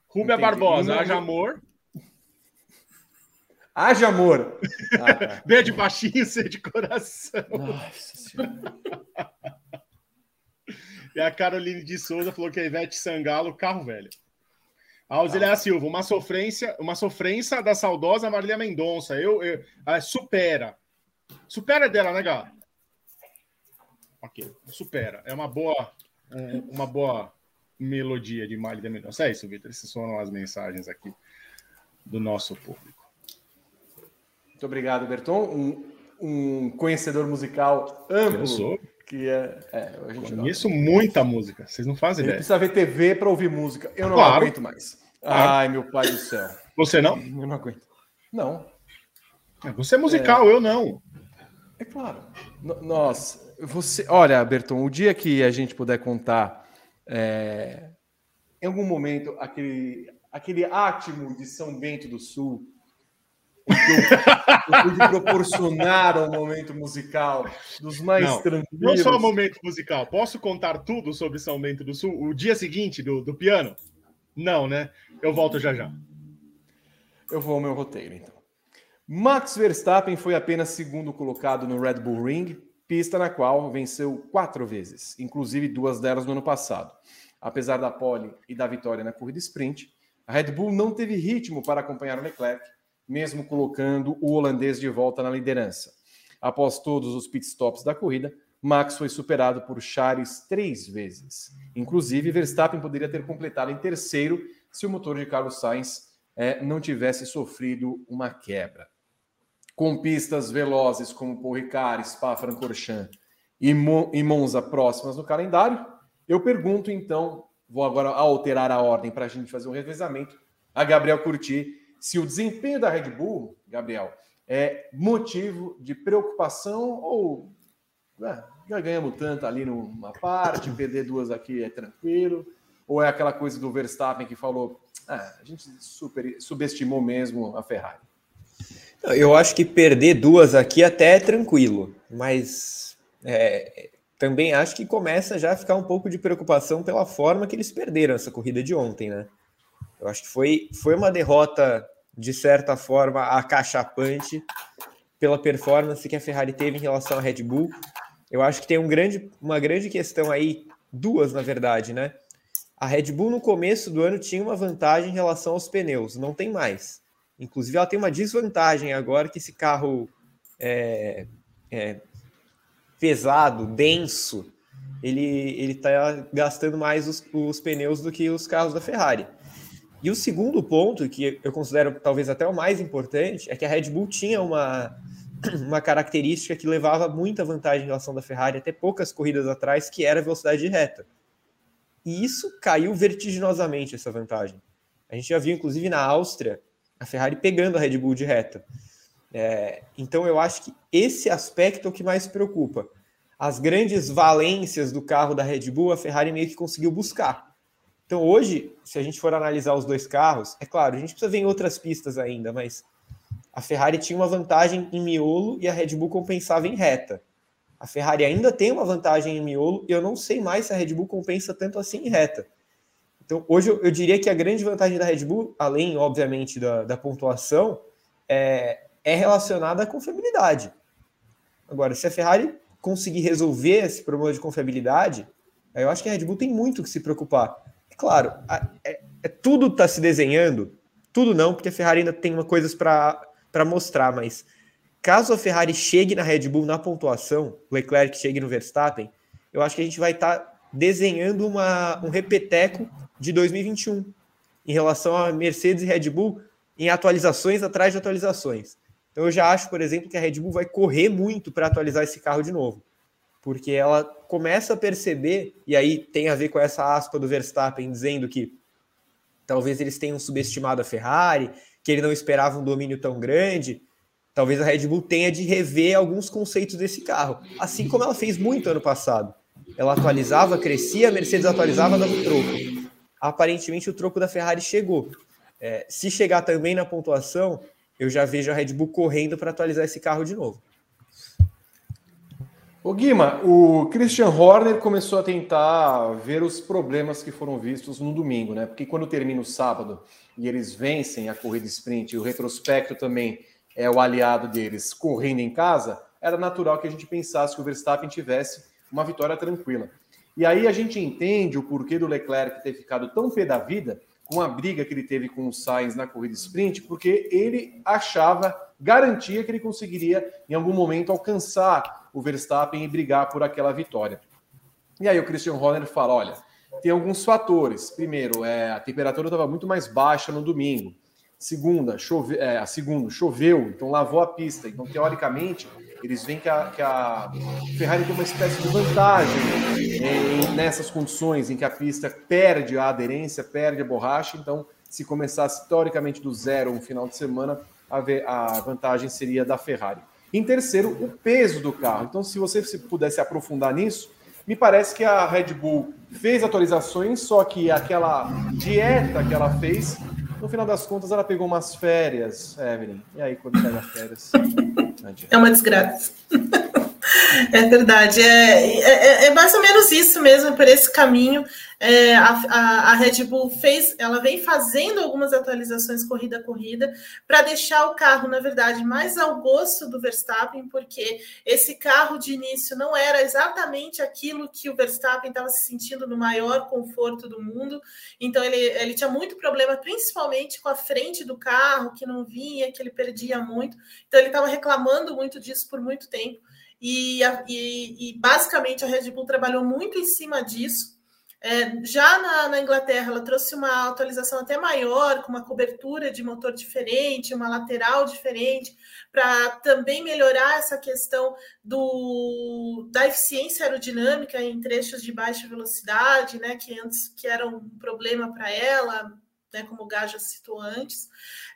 Rúbia Barbosa, Haja Amor. Haja amor. Ah, tá. B de baixinho, C de coração. Nossa senhora. e a Caroline de Souza falou que a Ivete Sangalo, carro velho. Auxiliar Silva, uma sofrência, uma sofrência da saudosa Marília Mendonça. Eu, eu ah, supera. Supera dela, né, Gá? Ok, supera. É uma boa, uma boa melodia de Marília Mendonça. É isso, Vitor. Essas foram as mensagens aqui do nosso público. Muito obrigado, Berton. Um, um conhecedor musical amplo. Eu sou. Que é, é a gente Conheço não. muita música, vocês não fazem Ele ideia. precisa ver TV para ouvir música. Eu não claro. aguento mais. Claro. Ai, meu pai do céu. Você não? Eu não aguento. Não. Você é musical, é... eu não. É claro. Nós, você, olha, Berton, o dia que a gente puder contar é, em algum momento aquele, aquele átimo de São Bento do Sul eu, eu pude proporcionar um momento musical dos mais não, tranquilos. Não só um momento musical. Posso contar tudo sobre São Bento do Sul? O dia seguinte do, do piano? Não, né? Eu volto já já. Eu vou ao meu roteiro, então. Max Verstappen foi apenas segundo colocado no Red Bull Ring, pista na qual venceu quatro vezes, inclusive duas delas no ano passado. Apesar da pole e da vitória na corrida sprint, a Red Bull não teve ritmo para acompanhar o Leclerc, mesmo colocando o holandês de volta na liderança. Após todos os pitstops da corrida, Max foi superado por Charles três vezes. Inclusive, Verstappen poderia ter completado em terceiro se o motor de Carlos Sainz é, não tivesse sofrido uma quebra. Com pistas velozes como Paul Ricard, Spa-Francorchamps e, Mo e Monza próximas no calendário, eu pergunto então, vou agora alterar a ordem para a gente fazer um revezamento, a Gabriel Curti se o desempenho da Red Bull, Gabriel, é motivo de preocupação ou é, já ganhamos tanto ali numa parte, perder duas aqui é tranquilo, ou é aquela coisa do Verstappen que falou, ah, a gente super, subestimou mesmo a Ferrari? Eu acho que perder duas aqui até é tranquilo, mas é, também acho que começa já a ficar um pouco de preocupação pela forma que eles perderam essa corrida de ontem, né? Eu acho que foi, foi uma derrota de certa forma, acachapante pela performance que a Ferrari teve em relação à Red Bull. Eu acho que tem um grande, uma grande questão aí, duas na verdade, né? A Red Bull no começo do ano tinha uma vantagem em relação aos pneus, não tem mais. Inclusive, ela tem uma desvantagem agora que esse carro é, é pesado, denso, ele ele está gastando mais os, os pneus do que os carros da Ferrari. E o segundo ponto, que eu considero talvez até o mais importante, é que a Red Bull tinha uma, (clears throat) uma característica que levava muita vantagem em relação da Ferrari até poucas corridas atrás, que era a velocidade de reta. E isso caiu vertiginosamente, essa vantagem. A gente já viu, inclusive, na Áustria, a Ferrari pegando a Red Bull de reta. É, então, eu acho que esse aspecto é o que mais preocupa. As grandes valências do carro da Red Bull, a Ferrari meio que conseguiu buscar. Então, hoje, se a gente for analisar os dois carros, é claro, a gente precisa ver em outras pistas ainda, mas a Ferrari tinha uma vantagem em miolo e a Red Bull compensava em reta. A Ferrari ainda tem uma vantagem em miolo e eu não sei mais se a Red Bull compensa tanto assim em reta. Então, hoje eu, eu diria que a grande vantagem da Red Bull, além, obviamente, da, da pontuação, é, é relacionada à confiabilidade. Agora, se a Ferrari conseguir resolver esse problema de confiabilidade, eu acho que a Red Bull tem muito que se preocupar. Claro, é, é, tudo está se desenhando, tudo não, porque a Ferrari ainda tem uma coisas para mostrar, mas caso a Ferrari chegue na Red Bull na pontuação, Leclerc chegue no Verstappen, eu acho que a gente vai estar tá desenhando uma, um repeteco de 2021 em relação a Mercedes e Red Bull em atualizações atrás de atualizações. Então eu já acho, por exemplo, que a Red Bull vai correr muito para atualizar esse carro de novo porque ela começa a perceber, e aí tem a ver com essa aspa do Verstappen dizendo que talvez eles tenham subestimado a Ferrari, que ele não esperava um domínio tão grande. Talvez a Red Bull tenha de rever alguns conceitos desse carro, assim como ela fez muito ano passado. Ela atualizava, crescia, a Mercedes atualizava, dava o troco. Aparentemente o troco da Ferrari chegou. É, se chegar também na pontuação, eu já vejo a Red Bull correndo para atualizar esse carro de novo. O Guima, o Christian Horner começou a tentar ver os problemas que foram vistos no domingo, né? Porque quando termina o sábado e eles vencem a corrida sprint e o retrospecto também é o aliado deles correndo em casa, era natural que a gente pensasse que o Verstappen tivesse uma vitória tranquila. E aí a gente entende o porquê do Leclerc ter ficado tão pé da vida, com a briga que ele teve com o Sainz na corrida sprint, porque ele achava, garantia que ele conseguiria em algum momento alcançar o Verstappen e brigar por aquela vitória. E aí o Christian Horner fala: olha, tem alguns fatores. Primeiro, é, a temperatura estava muito mais baixa no domingo. Segunda, chove, é, segundo, choveu, então lavou a pista. Então, teoricamente, eles veem que a, que a Ferrari tem uma espécie de vantagem em, nessas condições em que a pista perde a aderência, perde a borracha. Então, se começasse teoricamente do zero um final de semana, a, a vantagem seria da Ferrari. Em terceiro, o peso do carro. Então, se você pudesse aprofundar nisso, me parece que a Red Bull fez atualizações, só que aquela dieta que ela fez, no final das contas, ela pegou umas férias, Evelyn. E aí, quando pega férias? É uma desgraça. (laughs) É verdade, é, é, é, mais ou menos isso mesmo, por esse caminho. É, a, a, a, Red Bull fez, ela vem fazendo algumas atualizações corrida a corrida para deixar o carro, na verdade, mais ao gosto do Verstappen, porque esse carro de início não era exatamente aquilo que o Verstappen estava se sentindo no maior conforto do mundo. Então ele, ele tinha muito problema, principalmente com a frente do carro, que não vinha, que ele perdia muito. Então ele estava reclamando muito disso por muito tempo. E, e, e, basicamente a Red Bull trabalhou muito em cima disso. É, já na, na, Inglaterra, ela trouxe uma atualização até maior, com uma cobertura de motor diferente, uma lateral diferente, para também melhorar essa questão do, da eficiência aerodinâmica em trechos de baixa velocidade, né, que antes que era um problema para ela, né, como o Gaja citou antes,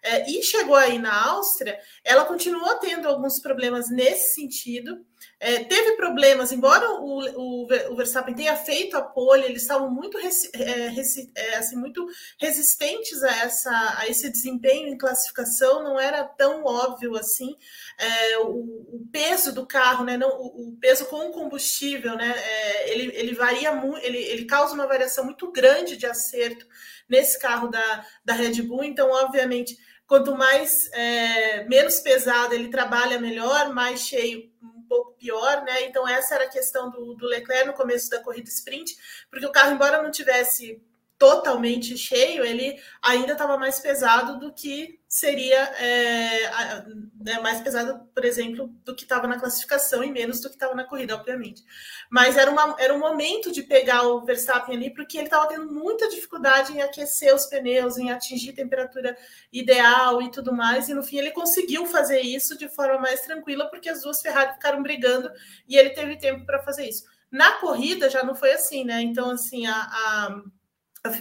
é, e chegou aí na Áustria, ela continuou tendo alguns problemas nesse sentido. É, teve problemas, embora o, o, o, Verstappen tenha feito a pole, eles estavam muito, resi, é, resi, é, assim, muito resistentes a, essa, a esse desempenho em classificação, não era tão óbvio assim. É, o, o, peso do carro, né, não, o, peso com o combustível, né, é, ele, ele varia muito, ele, ele causa uma variação muito grande de acerto nesse carro da, da Red Bull. Então, obviamente, quanto mais é, menos pesado ele trabalha melhor, mais cheio um pouco pior, né? Então essa era a questão do, do Leclerc no começo da corrida sprint, porque o carro, embora não tivesse totalmente cheio, ele ainda estava mais pesado do que seria é, né, mais pesado, por exemplo, do que estava na classificação e menos do que estava na corrida, obviamente. Mas era, uma, era um momento de pegar o Verstappen ali, porque ele estava tendo muita dificuldade em aquecer os pneus, em atingir temperatura ideal e tudo mais. E no fim ele conseguiu fazer isso de forma mais tranquila, porque as duas Ferrari ficaram brigando e ele teve tempo para fazer isso. Na corrida já não foi assim, né? Então, assim, a, a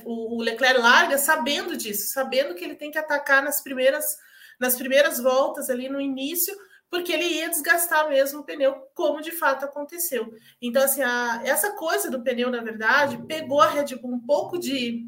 o Leclerc larga sabendo disso, sabendo que ele tem que atacar nas primeiras, nas primeiras voltas ali no início, porque ele ia desgastar mesmo o pneu, como de fato aconteceu. Então, assim, a, essa coisa do pneu, na verdade, pegou a Red Bull um pouco de.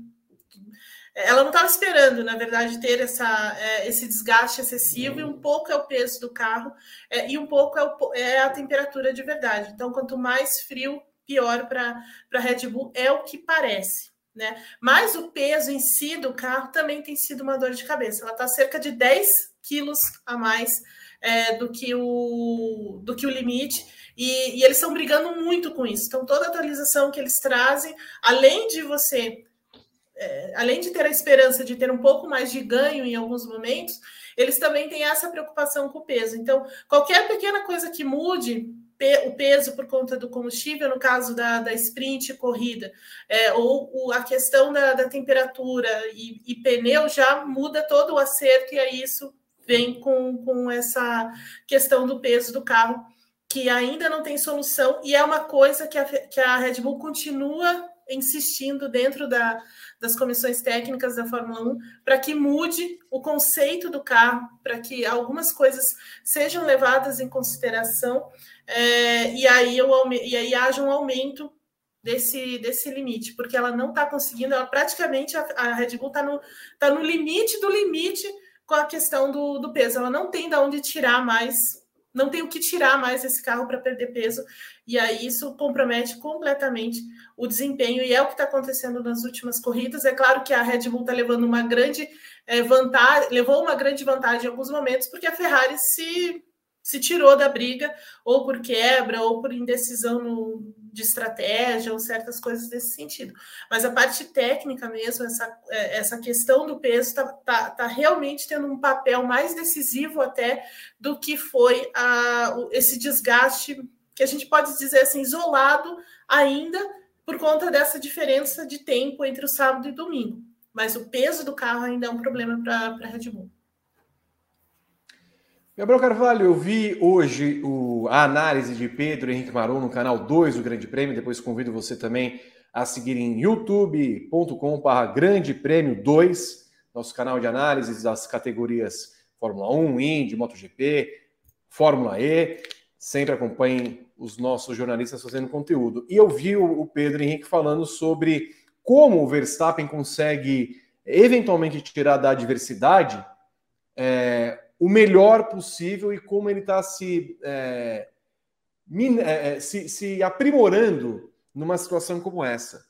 Ela não estava esperando, na verdade, ter essa, é, esse desgaste excessivo, e um pouco é o peso do carro, é, e um pouco é, o, é a temperatura de verdade. Então, quanto mais frio, pior para a Red Bull, é o que parece. Né? Mas o peso em si do carro também tem sido uma dor de cabeça. Ela está cerca de 10 quilos a mais é, do, que o, do que o limite. E, e eles estão brigando muito com isso. Então, toda atualização que eles trazem, além de você, é, além de ter a esperança de ter um pouco mais de ganho em alguns momentos, eles também têm essa preocupação com o peso. Então, qualquer pequena coisa que mude o peso por conta do combustível, no caso da, da sprint corrida, é, ou o, a questão da, da temperatura e, e, pneu já muda todo o acerto, e aí isso vem com, com essa questão do peso do carro, que ainda não tem solução, e é uma coisa que a, que a Red Bull continua insistindo dentro da, das comissões técnicas da Fórmula 1 para que mude o conceito do carro, para que algumas coisas sejam levadas em consideração é, e, aí eu, e aí haja um aumento desse, desse limite, porque ela não está conseguindo, ela praticamente a, a Red Bull está no, tá no limite do limite com a questão do, do peso. Ela não tem de onde tirar mais, não tem o que tirar mais esse carro para perder peso, e aí isso compromete completamente o desempenho, e é o que está acontecendo nas últimas corridas. É claro que a Red Bull está levando uma grande é, levou uma grande vantagem em alguns momentos, porque a Ferrari se se tirou da briga, ou por quebra, ou por indecisão no, de estratégia ou certas coisas desse sentido. Mas a parte técnica mesmo, essa, é, essa questão do peso está tá, tá realmente tendo um papel mais decisivo até do que foi a, esse desgaste que a gente pode dizer assim, isolado ainda por conta dessa diferença de tempo entre o sábado e domingo. Mas o peso do carro ainda é um problema para a Red Bull. Gabriel Carvalho, eu vi hoje o, a análise de Pedro Henrique Maron no canal 2 do Grande Prêmio. Depois convido você também a seguir em youtube.com.br Grande Prêmio 2, nosso canal de análise das categorias Fórmula 1, Indy, MotoGP, Fórmula E. Sempre acompanhem os nossos jornalistas fazendo conteúdo. E eu vi o, o Pedro Henrique falando sobre como o Verstappen consegue eventualmente tirar da adversidade. É, o melhor possível e como ele está se, é, é, é, se, se, aprimorando numa situação como essa.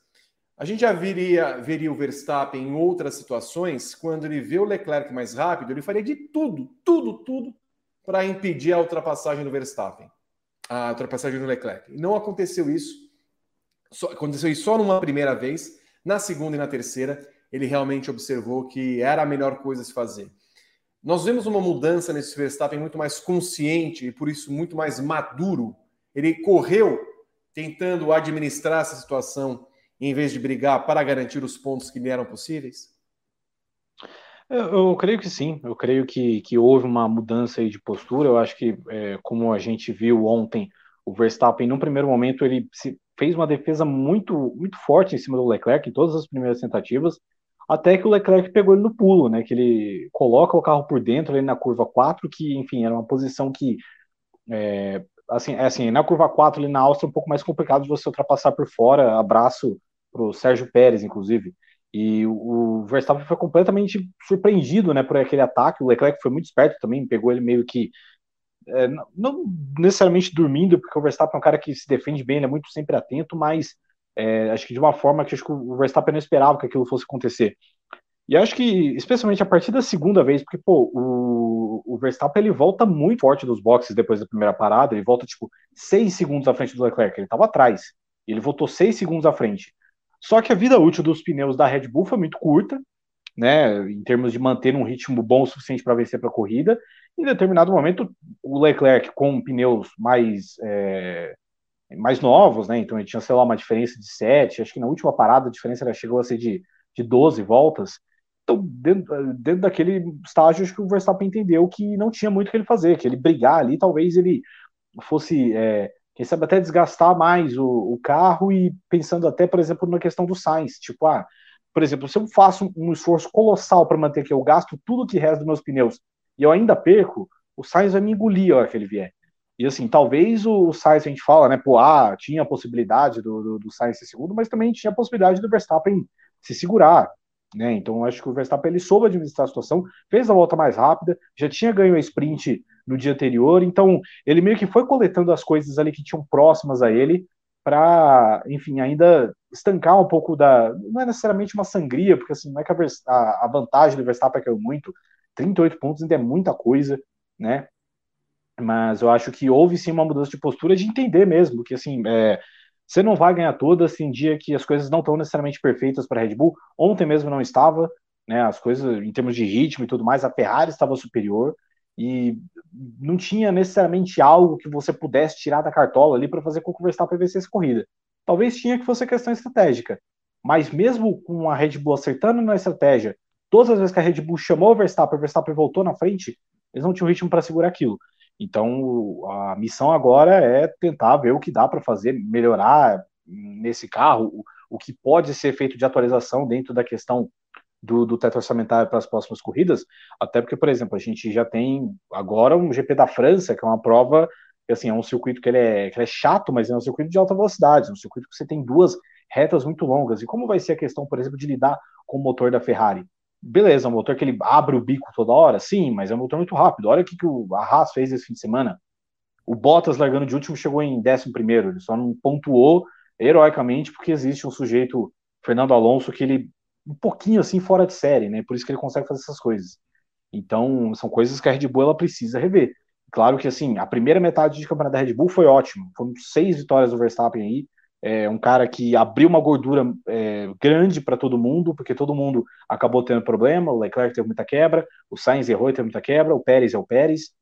A gente já viria, veria o Verstappen em outras situações, quando ele vê o Leclerc mais rápido, ele faria de tudo, tudo, tudo para impedir a ultrapassagem do Verstappen, a ultrapassagem do Leclerc. Não aconteceu isso, só, aconteceu isso só numa primeira vez, na segunda e na terceira, ele realmente observou que era a melhor coisa a se fazer. Nós vemos uma mudança nesse Verstappen muito mais consciente e por isso muito mais maduro. Ele correu tentando administrar essa situação em vez de brigar para garantir os pontos que lhe eram possíveis? Eu, eu creio que sim. Eu creio que, que houve uma mudança de postura. Eu acho que, é, como a gente viu ontem, o Verstappen, num primeiro momento, ele fez uma defesa muito, muito forte em cima do Leclerc em todas as primeiras tentativas até que o Leclerc pegou ele no pulo, né? Que ele coloca o carro por dentro ali na curva 4, que, enfim, era uma posição que. É, assim, é assim, na curva 4 ali na Áustria é um pouco mais complicado de você ultrapassar por fora. Abraço para o Sérgio Pérez, inclusive. E o Verstappen foi completamente surpreendido né, por aquele ataque. O Leclerc foi muito esperto também, pegou ele meio que. É, não necessariamente dormindo, porque o Verstappen é um cara que se defende bem, ele é muito sempre atento, mas é, acho que de uma forma que acho que o Verstappen não esperava que aquilo fosse acontecer. E acho que, especialmente a partir da segunda vez, porque, pô, o, o Verstappen ele volta muito forte dos boxes depois da primeira parada, ele volta, tipo, seis segundos à frente do Leclerc, ele estava atrás, ele voltou seis segundos à frente. Só que a vida útil dos pneus da Red Bull foi muito curta, né, em termos de manter um ritmo bom o suficiente para vencer para a corrida. Em determinado momento, o Leclerc com pneus mais é, mais novos, né? Então ele tinha, sei lá, uma diferença de 7, acho que na última parada a diferença era, chegou a ser de, de 12 voltas. Então, dentro, dentro daquele estágio, acho que o Verstappen entendeu que não tinha muito o que ele fazer, que ele brigar ali, talvez ele fosse, é, quem sabe, até desgastar mais o, o, carro e pensando até, por exemplo, na questão do Sainz. Tipo, ah, por exemplo, se eu faço um esforço colossal para manter que eu gasto tudo que resta dos meus pneus e eu ainda perco, o Sainz vai me engolir a hora que ele vier. E assim, talvez o Sainz, a gente fala, né, pô, ah, tinha a possibilidade do, do, do Sainz ser segundo, mas também tinha a possibilidade do Verstappen se segurar, né? Então acho que o Verstappen ele soube administrar a situação, fez a volta mais rápida, já tinha ganho a sprint no dia anterior, então ele meio que foi coletando as coisas ali que tinham próximas a ele para, enfim, ainda estancar um pouco da, não é necessariamente uma sangria, porque assim, não é que a, a vantagem do Verstappen caiu muito, 38 pontos ainda é muita coisa, né? Mas eu acho que houve sim uma mudança de postura de entender mesmo que assim é, você não vai ganhar todas em dia que as coisas não estão necessariamente perfeitas para a Red Bull. Ontem mesmo não estava, né? As coisas em termos de ritmo e tudo mais, a Ferrari estava superior e não tinha necessariamente algo que você pudesse tirar da cartola ali para fazer com que o Verstappen vencesse a corrida. Talvez tinha que fosse questão estratégica, mas mesmo com a Red Bull acertando na estratégia, todas as vezes que a Red Bull chamou o Verstappen, o Verstappen voltou na frente, eles não tinham ritmo para segurar aquilo. Então, a missão agora é tentar ver o que dá para fazer, melhorar nesse carro, o, o, que pode ser feito de atualização dentro da questão do, do teto orçamentário para as próximas corridas, até porque, por exemplo, a gente já tem agora um GP da França, que é uma prova, assim, é um circuito que ele é, que ele é chato, mas é um circuito de alta velocidade, um circuito que você tem duas retas muito longas. E como vai ser a questão, por exemplo, de lidar com o motor da Ferrari? Beleza, é um motor que ele abre o bico toda hora, sim, mas é um motor muito rápido. Olha o que, que o Haas fez esse fim de semana. O Bottas largando de último chegou em décimo primeiro, ele só não pontuou heroicamente porque existe um sujeito, Fernando Alonso, que ele um pouquinho assim fora de série, né? Por isso que ele consegue fazer essas coisas. Então, são coisas que a Red Bull ela precisa rever. Claro que assim, a primeira metade de campeonato da Red Bull foi ótimo. Foram seis vitórias do Verstappen aí, é um cara que abriu uma gordura é, grande para todo mundo, porque todo mundo acabou tendo problema. O Leclerc teve muita quebra, o Sainz errou e teve muita quebra, o Pérez é o Pérez.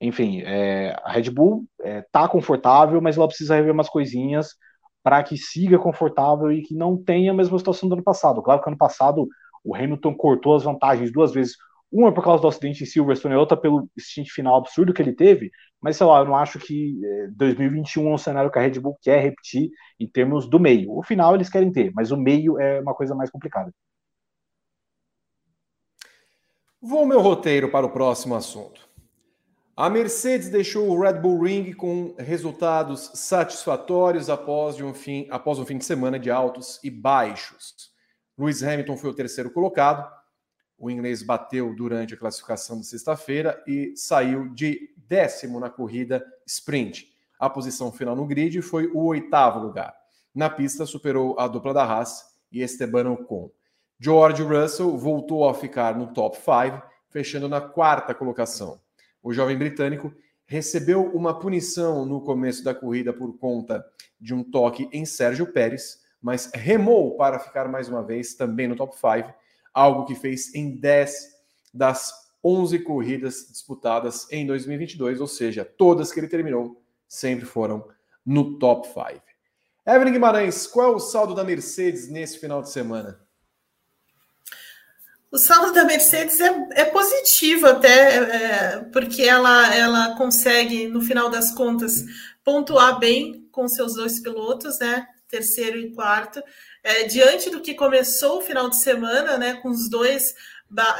Enfim, é, a Red Bull está é, confortável, mas ela precisa rever umas coisinhas para que siga confortável e que não tenha a mesma situação do ano passado. Claro que ano passado o Hamilton cortou as vantagens duas vezes uma por causa do acidente em Silverstone e outra pelo stint final absurdo que ele teve, mas sei lá, eu não acho que 2021 é um cenário que a Red Bull quer repetir em termos do meio. O final eles querem ter, mas o meio é uma coisa mais complicada. Vou meu roteiro para o próximo assunto. A Mercedes deixou o Red Bull Ring com resultados satisfatórios após um fim, após um fim de semana de altos e baixos. Lewis Hamilton foi o terceiro colocado, o inglês bateu durante a classificação de sexta-feira e saiu de décimo na corrida sprint. A posição final no grid foi o oitavo lugar. Na pista, superou a dupla da Haas e Esteban Ocon. George Russell voltou a ficar no top 5, fechando na quarta colocação. O jovem britânico recebeu uma punição no começo da corrida por conta de um toque em Sérgio Pérez, mas remou para ficar mais uma vez também no top 5 algo que fez em 10 das 11 corridas disputadas em 2022, ou seja, todas que ele terminou sempre foram no top 5. Evelyn Guimarães, qual é o saldo da Mercedes nesse final de semana? O saldo da Mercedes é, é positivo até, é, porque ela, ela consegue, no final das contas, pontuar bem com seus dois pilotos, né? Terceiro e quarto é, diante do que começou o final de semana, né, com os dois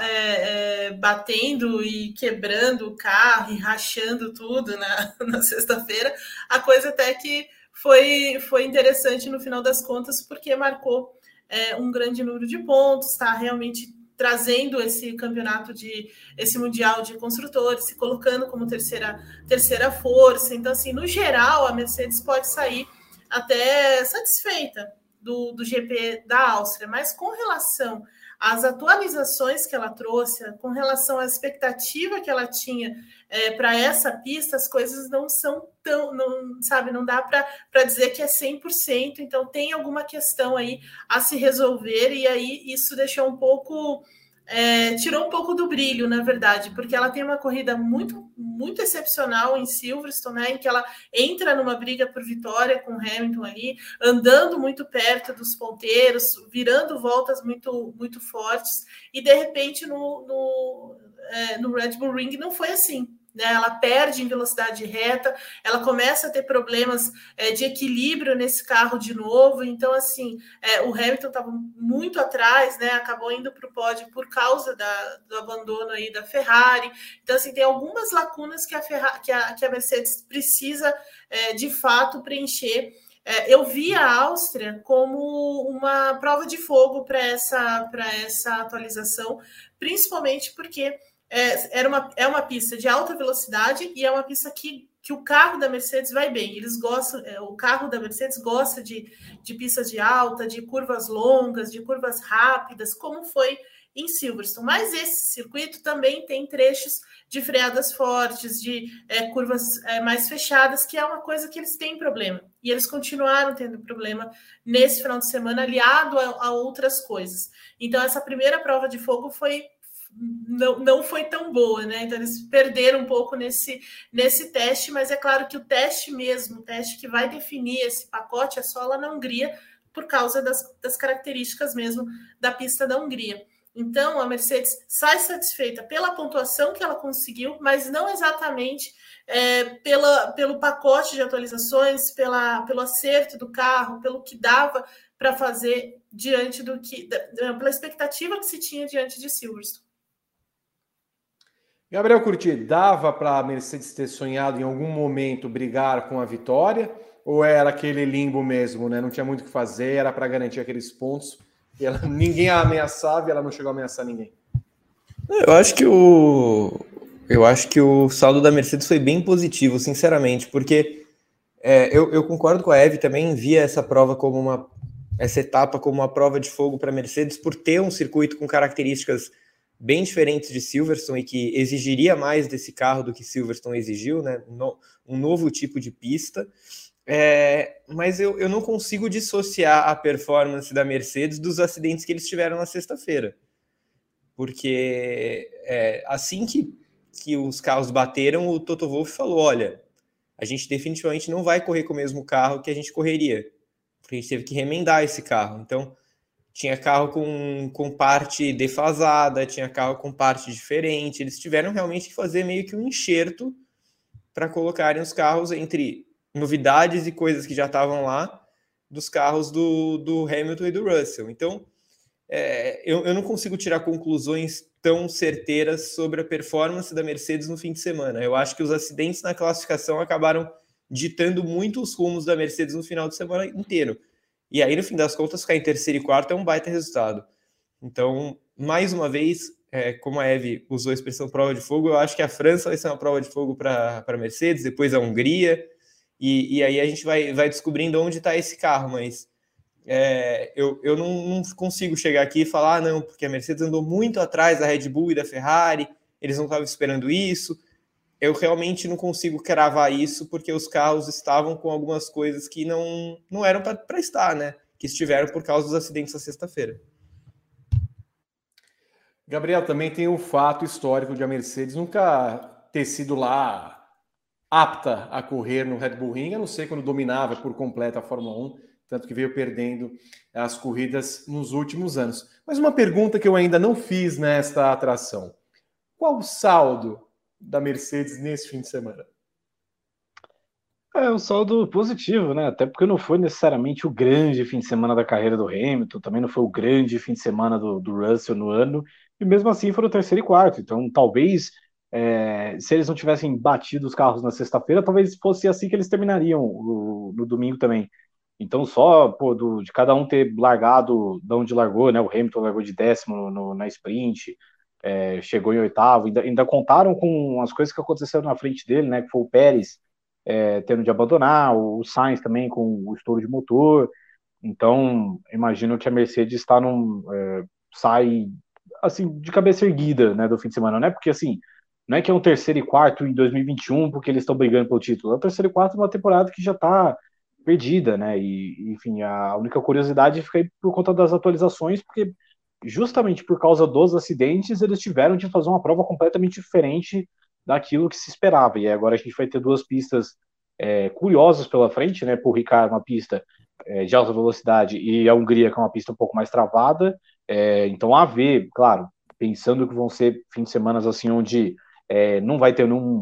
é, é, batendo e quebrando o carro e rachando tudo na, (laughs) na sexta-feira, a coisa até que foi, foi interessante no final das contas, porque marcou é, um grande número de pontos, está realmente trazendo esse campeonato de esse mundial de construtores, se colocando como terceira terceira força. Então, assim, no geral, a Mercedes pode sair até satisfeita do, do GP da Áustria, mas com relação às atualizações que ela trouxe, com relação à expectativa que ela tinha é, para essa pista, as coisas não são tão, não, sabe, não dá para dizer que é 100%, então tem alguma questão aí a se resolver, e aí isso deixou um pouco é, tirou um pouco do brilho, na verdade, porque ela tem uma corrida muito, muito excepcional em Silverstone, né, em que ela entra numa briga por vitória com Hamilton ali, andando muito perto dos ponteiros, virando voltas muito, muito fortes, e de repente no, no, é, no Red Bull Ring não foi assim né? Ela perde em velocidade reta, ela começa a ter problemas é, de equilíbrio nesse carro de novo. Então, assim, é, o Hamilton estava muito atrás, né? Acabou indo para o pódio por causa da, do abandono aí da Ferrari. Então, assim, tem algumas lacunas que a, Ferrari, que a, que a Mercedes precisa é, de fato preencher. É, eu vi a Áustria como uma prova de fogo para essa, essa atualização, principalmente porque é, era uma, é uma pista de alta velocidade e é uma pista que, que o carro da Mercedes vai bem. Eles gostam, é, o carro da Mercedes gosta de, de pistas de alta, de curvas longas, de curvas rápidas, como foi em Silverstone. Mas esse circuito também tem trechos de freadas fortes, de é, curvas é, mais fechadas, que é uma coisa que eles têm problema. E eles continuaram tendo problema nesse final de semana, aliado a, a outras coisas. Então, essa primeira prova de fogo foi não, não foi tão boa, né? Então eles perderam um pouco nesse, nesse teste, mas é claro que o teste mesmo, o teste que vai definir esse pacote é só lá na Hungria, por causa das, das características mesmo da pista da Hungria. Então a Mercedes sai satisfeita pela pontuação que ela conseguiu, mas não exatamente é, pela, pelo pacote de atualizações, pela, pelo acerto do carro, pelo que dava para fazer diante do que, pela expectativa que se tinha diante de Silverstone. Gabriel Curti, dava para a Mercedes ter sonhado em algum momento brigar com a vitória? Ou era aquele limbo mesmo, né? Não tinha muito o que fazer, era para garantir aqueles pontos. E ela, (laughs) ninguém a ameaçava e ela não chegou a ameaçar ninguém. Eu acho que o. Eu acho que o saldo da Mercedes foi bem positivo, sinceramente, porque é, eu, eu, concordo com a Eve também, via essa prova como uma. essa etapa como uma prova de fogo para a Mercedes por ter um circuito com características bem diferentes de Silverstone e que exigiria mais desse carro do que Silverstone exigiu, né? No, um novo tipo de pista. É, mas eu, eu não consigo dissociar a performance da Mercedes dos acidentes que eles tiveram na sexta-feira. Porque é, assim que, que os carros bateram, o Toto Wolff falou: olha, a gente definitivamente não vai correr com o mesmo carro que a gente correria. Porque a gente teve que remendar esse carro. Então, tinha carro com, com parte defasada, tinha carro com parte diferente. Eles tiveram realmente que fazer meio que um enxerto para colocarem os carros entre novidades e coisas que já estavam lá dos carros do, do Hamilton e do Russell. Então, é, eu, eu não consigo tirar conclusões tão certeiras sobre a performance da Mercedes no fim de semana. Eu acho que os acidentes na classificação acabaram ditando muito os rumos da Mercedes no final de semana inteiro. E aí, no fim das contas, ficar em terceiro e quarto é um baita resultado. Então, mais uma vez, é, como a Eve usou a expressão prova de fogo, eu acho que a França vai ser uma prova de fogo para a Mercedes, depois a Hungria, e, e aí a gente vai, vai descobrindo onde está esse carro, mas é, eu, eu não, não, consigo chegar aqui e falar, ah, não, porque a Mercedes andou muito atrás da Red Bull e da Ferrari, eles não estavam esperando isso. Eu realmente não consigo cravar isso, porque os carros estavam com algumas coisas que não, não eram para estar, né? Que estiveram por causa dos acidentes da sexta-feira. Gabriel, também tem o fato histórico de a Mercedes nunca ter sido lá apta a correr no Red Bull Ring, a não ser quando dominava por completo a Fórmula 1, tanto que veio perdendo as corridas nos últimos anos. Mas uma pergunta que eu ainda não fiz nesta atração: qual o saldo da Mercedes nesse fim de semana? É um saldo positivo, né? Até porque não foi necessariamente o grande fim de semana da carreira do Hamilton, também não foi o grande fim de semana do, do Russell no ano, e mesmo assim foram terceiro e quarto. Então, talvez é, se eles não tivessem batido os carros na sexta-feira, talvez fosse assim que eles terminariam o, no domingo também. Então, só pô, do, de cada um ter largado de onde largou, né? O Hamilton largou de décimo no, na sprint, é, chegou em oitavo, ainda, ainda, contaram com as coisas que aconteceram na frente dele, né? Que foi o Pérez é, tendo de abandonar, o Sainz também com o estouro de motor. Então, imagino que a Mercedes está num. É, sai assim, de cabeça erguida, né, do fim de semana, não é porque assim não é que é um terceiro e quarto em 2021 porque eles estão brigando pelo título. É terceiro e quarto uma temporada que já está perdida, né? E, enfim, a única curiosidade fica aí por conta das atualizações, porque justamente por causa dos acidentes eles tiveram de fazer uma prova completamente diferente daquilo que se esperava. E agora a gente vai ter duas pistas é, curiosas pela frente, né? Por Ricardo, uma pista é, de alta velocidade e a Hungria, que é uma pista um pouco mais travada. É, então, a ver, claro, pensando que vão ser fins de semana assim onde é, não vai ter nenhum,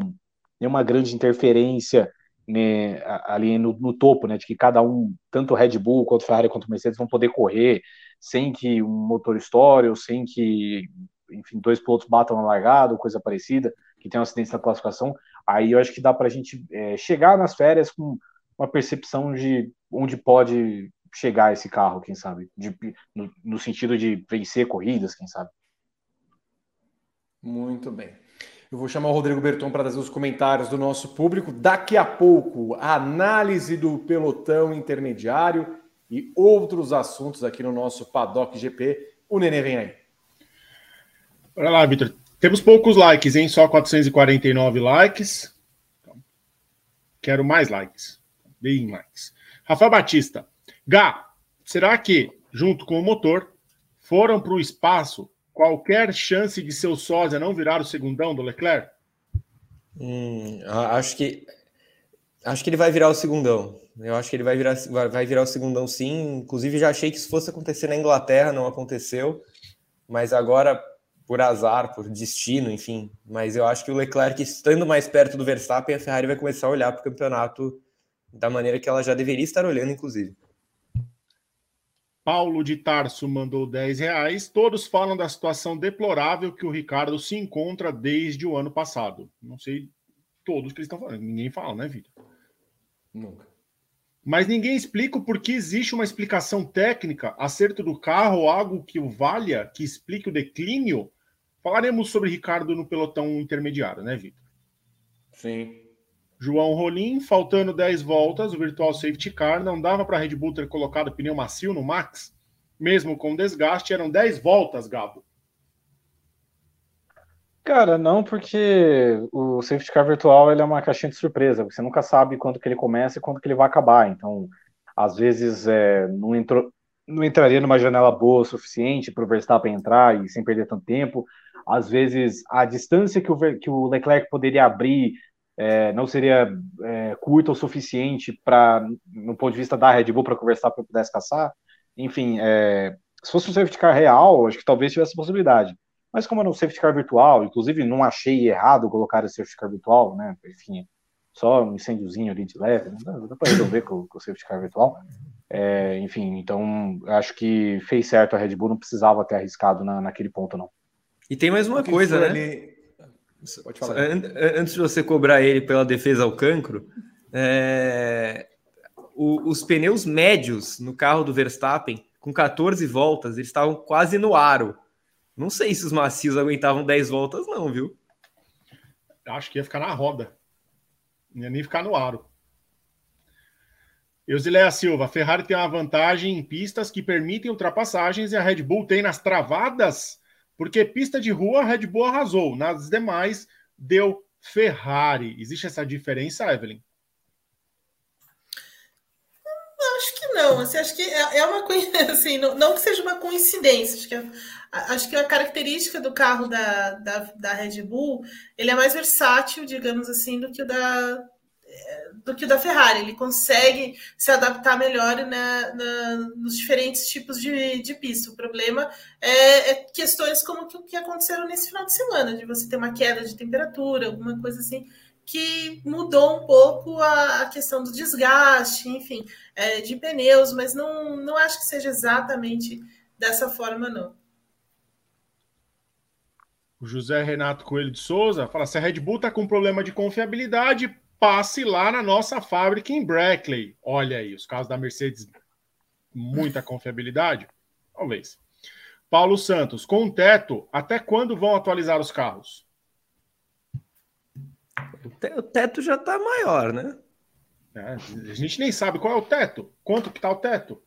nenhuma grande interferência né, ali no, no, topo, né, de que cada um, tanto Red Bull quanto Ferrari quanto Mercedes vão poder correr sem que um motor estoure ou sem que, enfim, dois pilotos batam na largada ou coisa parecida, que tem um acidente na classificação, aí eu acho que dá para a gente é, chegar nas férias com uma percepção de onde pode chegar esse carro, quem sabe, de, no, no sentido de vencer corridas, quem sabe. Muito bem. Eu vou chamar o Rodrigo Berton para trazer os comentários do nosso público. Daqui a pouco, a análise do pelotão intermediário e outros assuntos aqui no nosso Paddock GP. O Nenê vem aí. Olha lá, Vitor. Temos poucos likes, hein? Só 449 likes. Quero mais likes. Bem likes. Rafael Batista. Gá, será que, junto com o motor, foram para o espaço qualquer chance de seu sósia não virar o segundão do Leclerc? Hum, acho que acho que ele vai virar o segundão. Eu acho que ele vai virar, vai virar o segundão sim. Inclusive, já achei que isso fosse acontecer na Inglaterra, não aconteceu. Mas agora, por azar, por destino, enfim. Mas eu acho que o Leclerc, estando mais perto do Verstappen, a Ferrari vai começar a olhar para o campeonato da maneira que ela já deveria estar olhando, inclusive. Paulo de Tarso mandou 10 reais. Todos falam da situação deplorável que o Ricardo se encontra desde o ano passado. Não sei todos que eles estão falando. Ninguém fala, né, Vitor? Nunca. Mas ninguém explica por que existe uma explicação técnica, acerto do carro algo que o valha, que explique o declínio. Falaremos sobre Ricardo no pelotão intermediário, né, Vitor? Sim. João Rolim, faltando 10 voltas, o Virtual Safety Car não dava para a Red Bull ter colocado pneu macio no Max, mesmo com desgaste, eram 10 voltas, Gabo. Cara, não, porque o safety car virtual ele é uma caixinha de surpresa. Você nunca sabe quando que ele começa e quando que ele vai acabar. Então, às vezes, é, não, entrou, não entraria numa janela boa o suficiente para o Verstappen entrar e sem perder tanto tempo. Às vezes, a distância que o, que o Leclerc poderia abrir é, não seria é, curta o suficiente para, no ponto de vista da Red Bull, para o Verstappen pudesse caçar. Enfim, é, se fosse um safety car real, acho que talvez tivesse possibilidade. Mas como era um safety car virtual, inclusive não achei errado colocar esse safety car virtual, né? Enfim, só um incêndiozinho ali de leve, não dá, dá para resolver com, com, o safety car virtual. É, enfim, então acho que fez certo a Red Bull, não precisava ter arriscado na, naquele ponto, não. E tem mais uma coisa, né? Ali... Pode falar. Antes de você cobrar ele pela defesa ao cancro, é... o, os pneus médios no carro do Verstappen, com 14 voltas, eles estavam quase no aro. Não sei se os macios aguentavam 10 voltas, não, viu? Acho que ia ficar na roda. Não ia nem ficar no aro. Eusileia Silva, a Ferrari tem uma vantagem em pistas que permitem ultrapassagens e a Red Bull tem nas travadas, porque pista de rua Red Bull arrasou, nas demais deu Ferrari. Existe essa diferença, Evelyn? Acho que não. Assim, acho que é, é uma (laughs) assim, não, não que seja uma coincidência. Acho que é acho que a característica do carro da, da, da, Red Bull ele é mais versátil, digamos assim, do que o da do que o da Ferrari. Ele consegue se adaptar melhor na, na nos diferentes tipos de, de pista. O problema é, é questões como o que aconteceram nesse final de semana, de você ter uma queda de temperatura, alguma coisa assim que mudou um pouco a, a questão do desgaste, enfim, é, de pneus, mas não, não acho que seja exatamente dessa forma, não. José Renato Coelho de Souza fala: se a Red Bull está com problema de confiabilidade, passe lá na nossa fábrica em Brackley. Olha aí, os carros da Mercedes, muita confiabilidade? Talvez. Paulo Santos, com teto, até quando vão atualizar os carros? O teto já está maior, né? É, a gente nem sabe qual é o teto. Quanto que está o teto?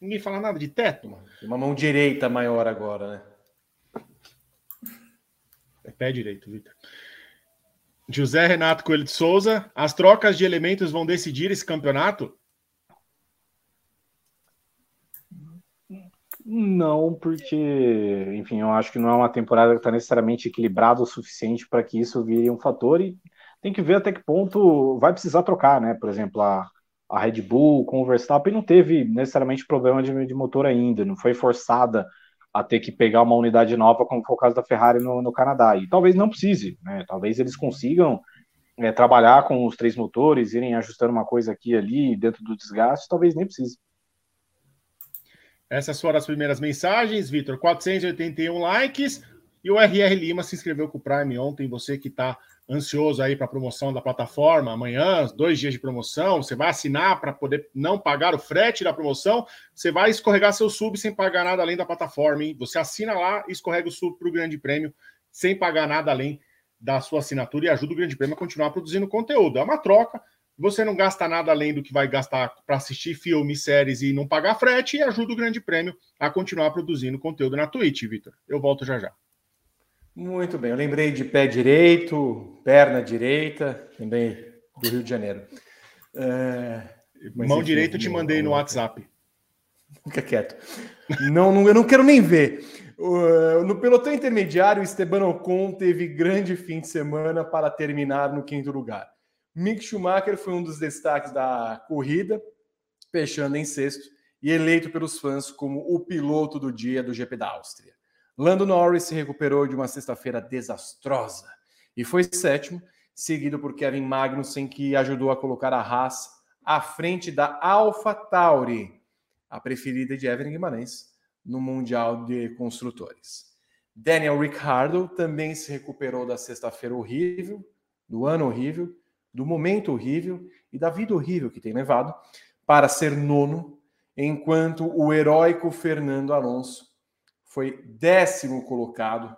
Ninguém fala nada de teto. Uma mão direita maior agora, né? É pé direito, Vitor. José Renato Coelho de Souza, as trocas de elementos vão decidir esse campeonato? Não, porque, enfim, eu acho que não é uma temporada que está necessariamente equilibrada o suficiente para que isso vire um fator e tem que ver até que ponto vai precisar trocar, né? Por exemplo, a, a Red Bull com o Verstappen não teve necessariamente problema de, de motor ainda, não foi forçada a ter que pegar uma unidade nova, como foi o caso da Ferrari no, no Canadá. E talvez não precise, né? Talvez eles consigam é, trabalhar com os três motores, irem ajustando uma coisa aqui e ali dentro do desgaste, talvez nem precise. Essas foram as primeiras mensagens, Vitor. 481 likes. E o RR Lima se inscreveu com o Prime ontem. Você que está ansioso aí para a promoção da plataforma, amanhã, dois dias de promoção, você vai assinar para poder não pagar o frete da promoção, você vai escorregar seu sub sem pagar nada além da plataforma, hein? Você assina lá e escorrega o sub para o Grande Prêmio sem pagar nada além da sua assinatura e ajuda o Grande Prêmio a continuar produzindo conteúdo. É uma troca, você não gasta nada além do que vai gastar para assistir filmes, séries e não pagar frete e ajuda o Grande Prêmio a continuar produzindo conteúdo na Twitch, Vitor. Eu volto já já. Muito bem, eu lembrei de pé direito, perna direita, lembrei do Rio de Janeiro. É, Mão direita eu te mandei no WhatsApp. Fica quieto. Não, não, eu não quero nem ver. no pelotão intermediário, Esteban Ocon teve grande fim de semana para terminar no quinto lugar. Mick Schumacher foi um dos destaques da corrida, fechando em sexto e eleito pelos fãs como o piloto do dia do GP da Áustria. Lando Norris se recuperou de uma sexta-feira desastrosa e foi sétimo, seguido por Kevin Magnussen, que ajudou a colocar a Haas à frente da Alpha Tauri, a preferida de Evan Guimarães no Mundial de Construtores. Daniel Ricciardo também se recuperou da sexta-feira horrível, do ano horrível, do momento horrível e da vida horrível que tem levado para ser nono, enquanto o heróico Fernando Alonso foi décimo colocado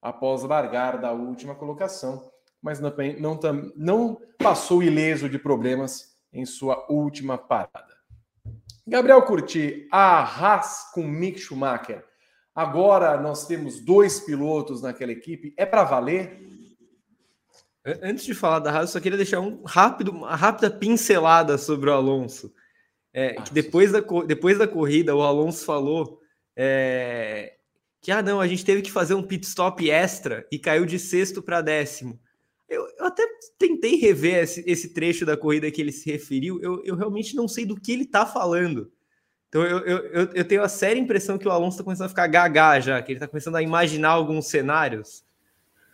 após largar da última colocação, mas não, não, não passou ileso de problemas em sua última parada. Gabriel Curti, a Haas com Mick Schumacher Agora nós temos dois pilotos naquela equipe. É para valer? Antes de falar da Haas, só queria deixar um rápido, uma rápida pincelada sobre o Alonso. É, que depois da, depois da corrida, o Alonso falou é, que ah, não, a gente teve que fazer um pit stop extra e caiu de sexto para décimo. Eu, eu, até tentei rever esse, esse, trecho da corrida que ele se referiu, eu, eu realmente não sei do que ele está falando. Então eu, eu, eu, tenho a séria impressão que o Alonso está começando a ficar gaga já, que ele está começando a imaginar alguns cenários.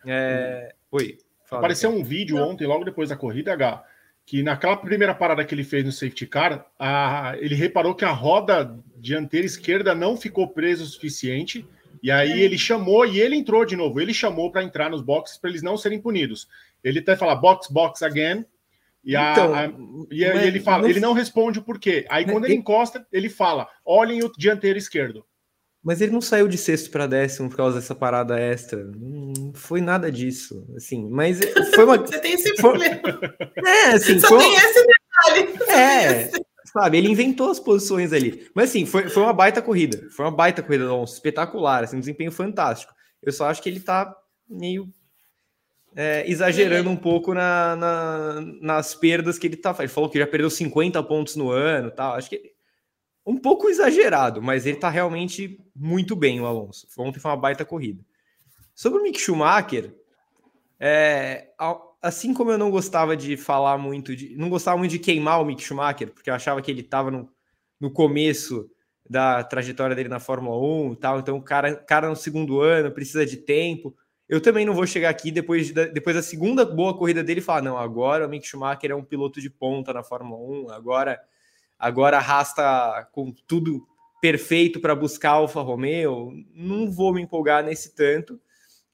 É... Oi. Apareceu um vídeo ontem, logo depois da corrida, H, que naquela primeira parada que ele fez no safety car, a, ele reparou que a roda dianteira esquerda não ficou presa o suficiente, e aí ele chamou e ele entrou de novo. Ele chamou para entrar nos boxes para eles não serem punidos. Ele até fala box, box again, e, a, então, a, e ele fala, ele não responde o porquê. Aí quando ele encosta, ele fala: olhem o dianteiro esquerdo. Mas ele não saiu de sexto para décimo por causa dessa parada extra. Não foi nada disso, assim. Mas foi uma. (laughs) Você tem esse problema. É, assim. Só foi tem esse detalhe. É, sabe? Ele inventou as posições ali. Mas assim, foi, foi uma baita corrida. Foi uma baita corrida do Alonso, espetacular, assim, um desempenho fantástico. Eu só acho que ele tá meio é, exagerando um pouco na, na, nas perdas que ele tá. Ele falou que já perdeu 50 pontos no ano, tal. Acho que um pouco exagerado, mas ele tá realmente muito bem, o Alonso. Ontem foi uma baita corrida. Sobre o Mick Schumacher, é, assim como eu não gostava de falar muito, de, não gostava muito de queimar o Mick Schumacher, porque eu achava que ele estava no, no começo da trajetória dele na Fórmula 1 e tal, então o cara, cara no segundo ano precisa de tempo. Eu também não vou chegar aqui depois, de, depois da segunda boa corrida dele e falar: não, agora o Mick Schumacher é um piloto de ponta na Fórmula 1, agora agora arrasta com tudo perfeito para buscar Alfa Romeo, não vou me empolgar nesse tanto,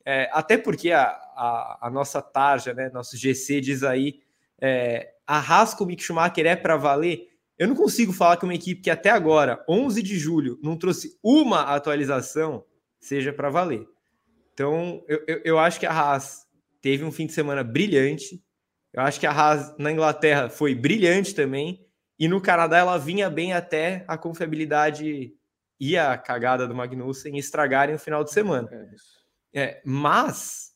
é, até porque a, a, a, nossa tarja, né, nosso GC diz aí, é, arrasca o Mick Schumacher é para valer, eu não consigo falar que uma equipe que até agora, 11 de julho, não trouxe uma atualização, seja para valer. Então, eu, eu, eu acho que a Haas teve um fim de semana brilhante, eu acho que a Haas na Inglaterra foi brilhante também, e no Canadá ela vinha bem até a confiabilidade e a cagada do Magnussen estragarem o final de semana. É, é, mas,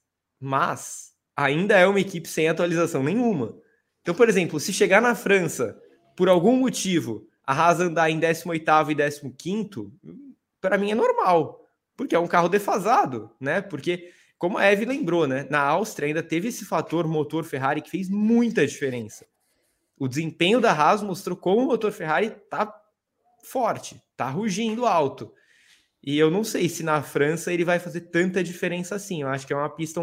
mas ainda é uma equipe sem atualização nenhuma. Então, por exemplo, se chegar na França, por algum motivo, a Haas andar em 18º e 15º, para mim é normal, porque é um carro defasado, né? Porque, como a Eve lembrou, né? Na Áustria ainda teve esse fator motor Ferrari que fez muita diferença o desempenho da Haas mostrou como o motor Ferrari tá forte, tá rugindo alto. E eu não sei se na França ele vai fazer tanta diferença assim. Eu acho que é uma pista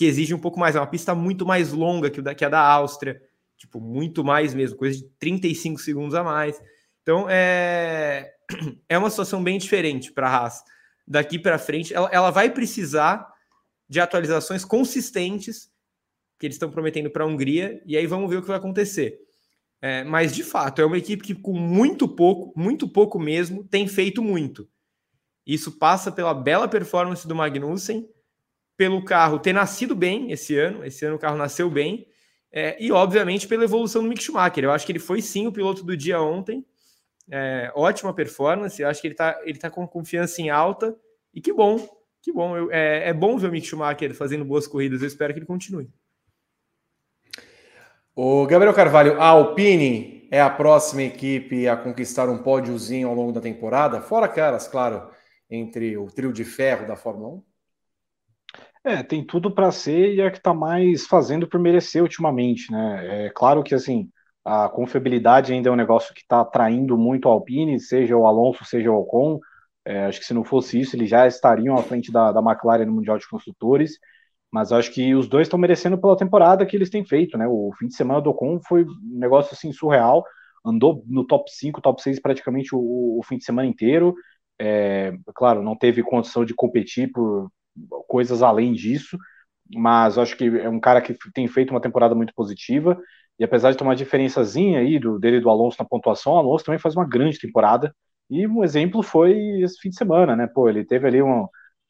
que, exige um pouco mais. É uma pista muito mais longa que, a da Áustria. Tipo, muito mais mesmo, coisa de 35 segundos a mais. Então, é, (clears throat) é uma situação bem diferente para a Haas. Daqui para frente, ela, ela vai precisar de atualizações consistentes que eles estão prometendo para a Hungria, e aí vamos ver o que vai acontecer. É, mas, de fato, é uma equipe que, com muito pouco, muito pouco mesmo, tem feito muito. Isso passa pela bela performance do Magnussen, pelo carro ter nascido bem esse ano, esse ano o carro nasceu bem, é, e, obviamente, pela evolução do Mick Schumacher. Eu acho que ele foi sim o piloto do dia ontem, é, ótima performance, eu acho que ele está ele tá com confiança em alta, e que bom, que bom. Eu, é, é bom ver o Mick Schumacher fazendo boas corridas, eu espero que ele continue. O Gabriel Carvalho, a Alpine é a próxima equipe a conquistar um pódiozinho ao longo da temporada, fora caras, claro, entre o trio de ferro da Fórmula 1? É, tem tudo para ser e é que está mais fazendo por merecer ultimamente, né? É claro que assim a confiabilidade ainda é um negócio que está atraindo muito a Alpine, seja o Alonso, seja o Ocon. É, acho que se não fosse isso, eles já estariam à frente da, da McLaren no Mundial de Construtores. Mas acho que os dois estão merecendo pela temporada que eles têm feito, né? O fim de semana do Ocon foi um negócio assim surreal. Andou no top 5, top 6 praticamente o, o fim de semana inteiro. É, claro, não teve condição de competir por coisas além disso, mas acho que é um cara que tem feito uma temporada muito positiva. E apesar de ter uma diferençazinha aí do, dele e do Alonso na pontuação, o Alonso também faz uma grande temporada. E um exemplo foi esse fim de semana, né? Pô, ele teve ali um,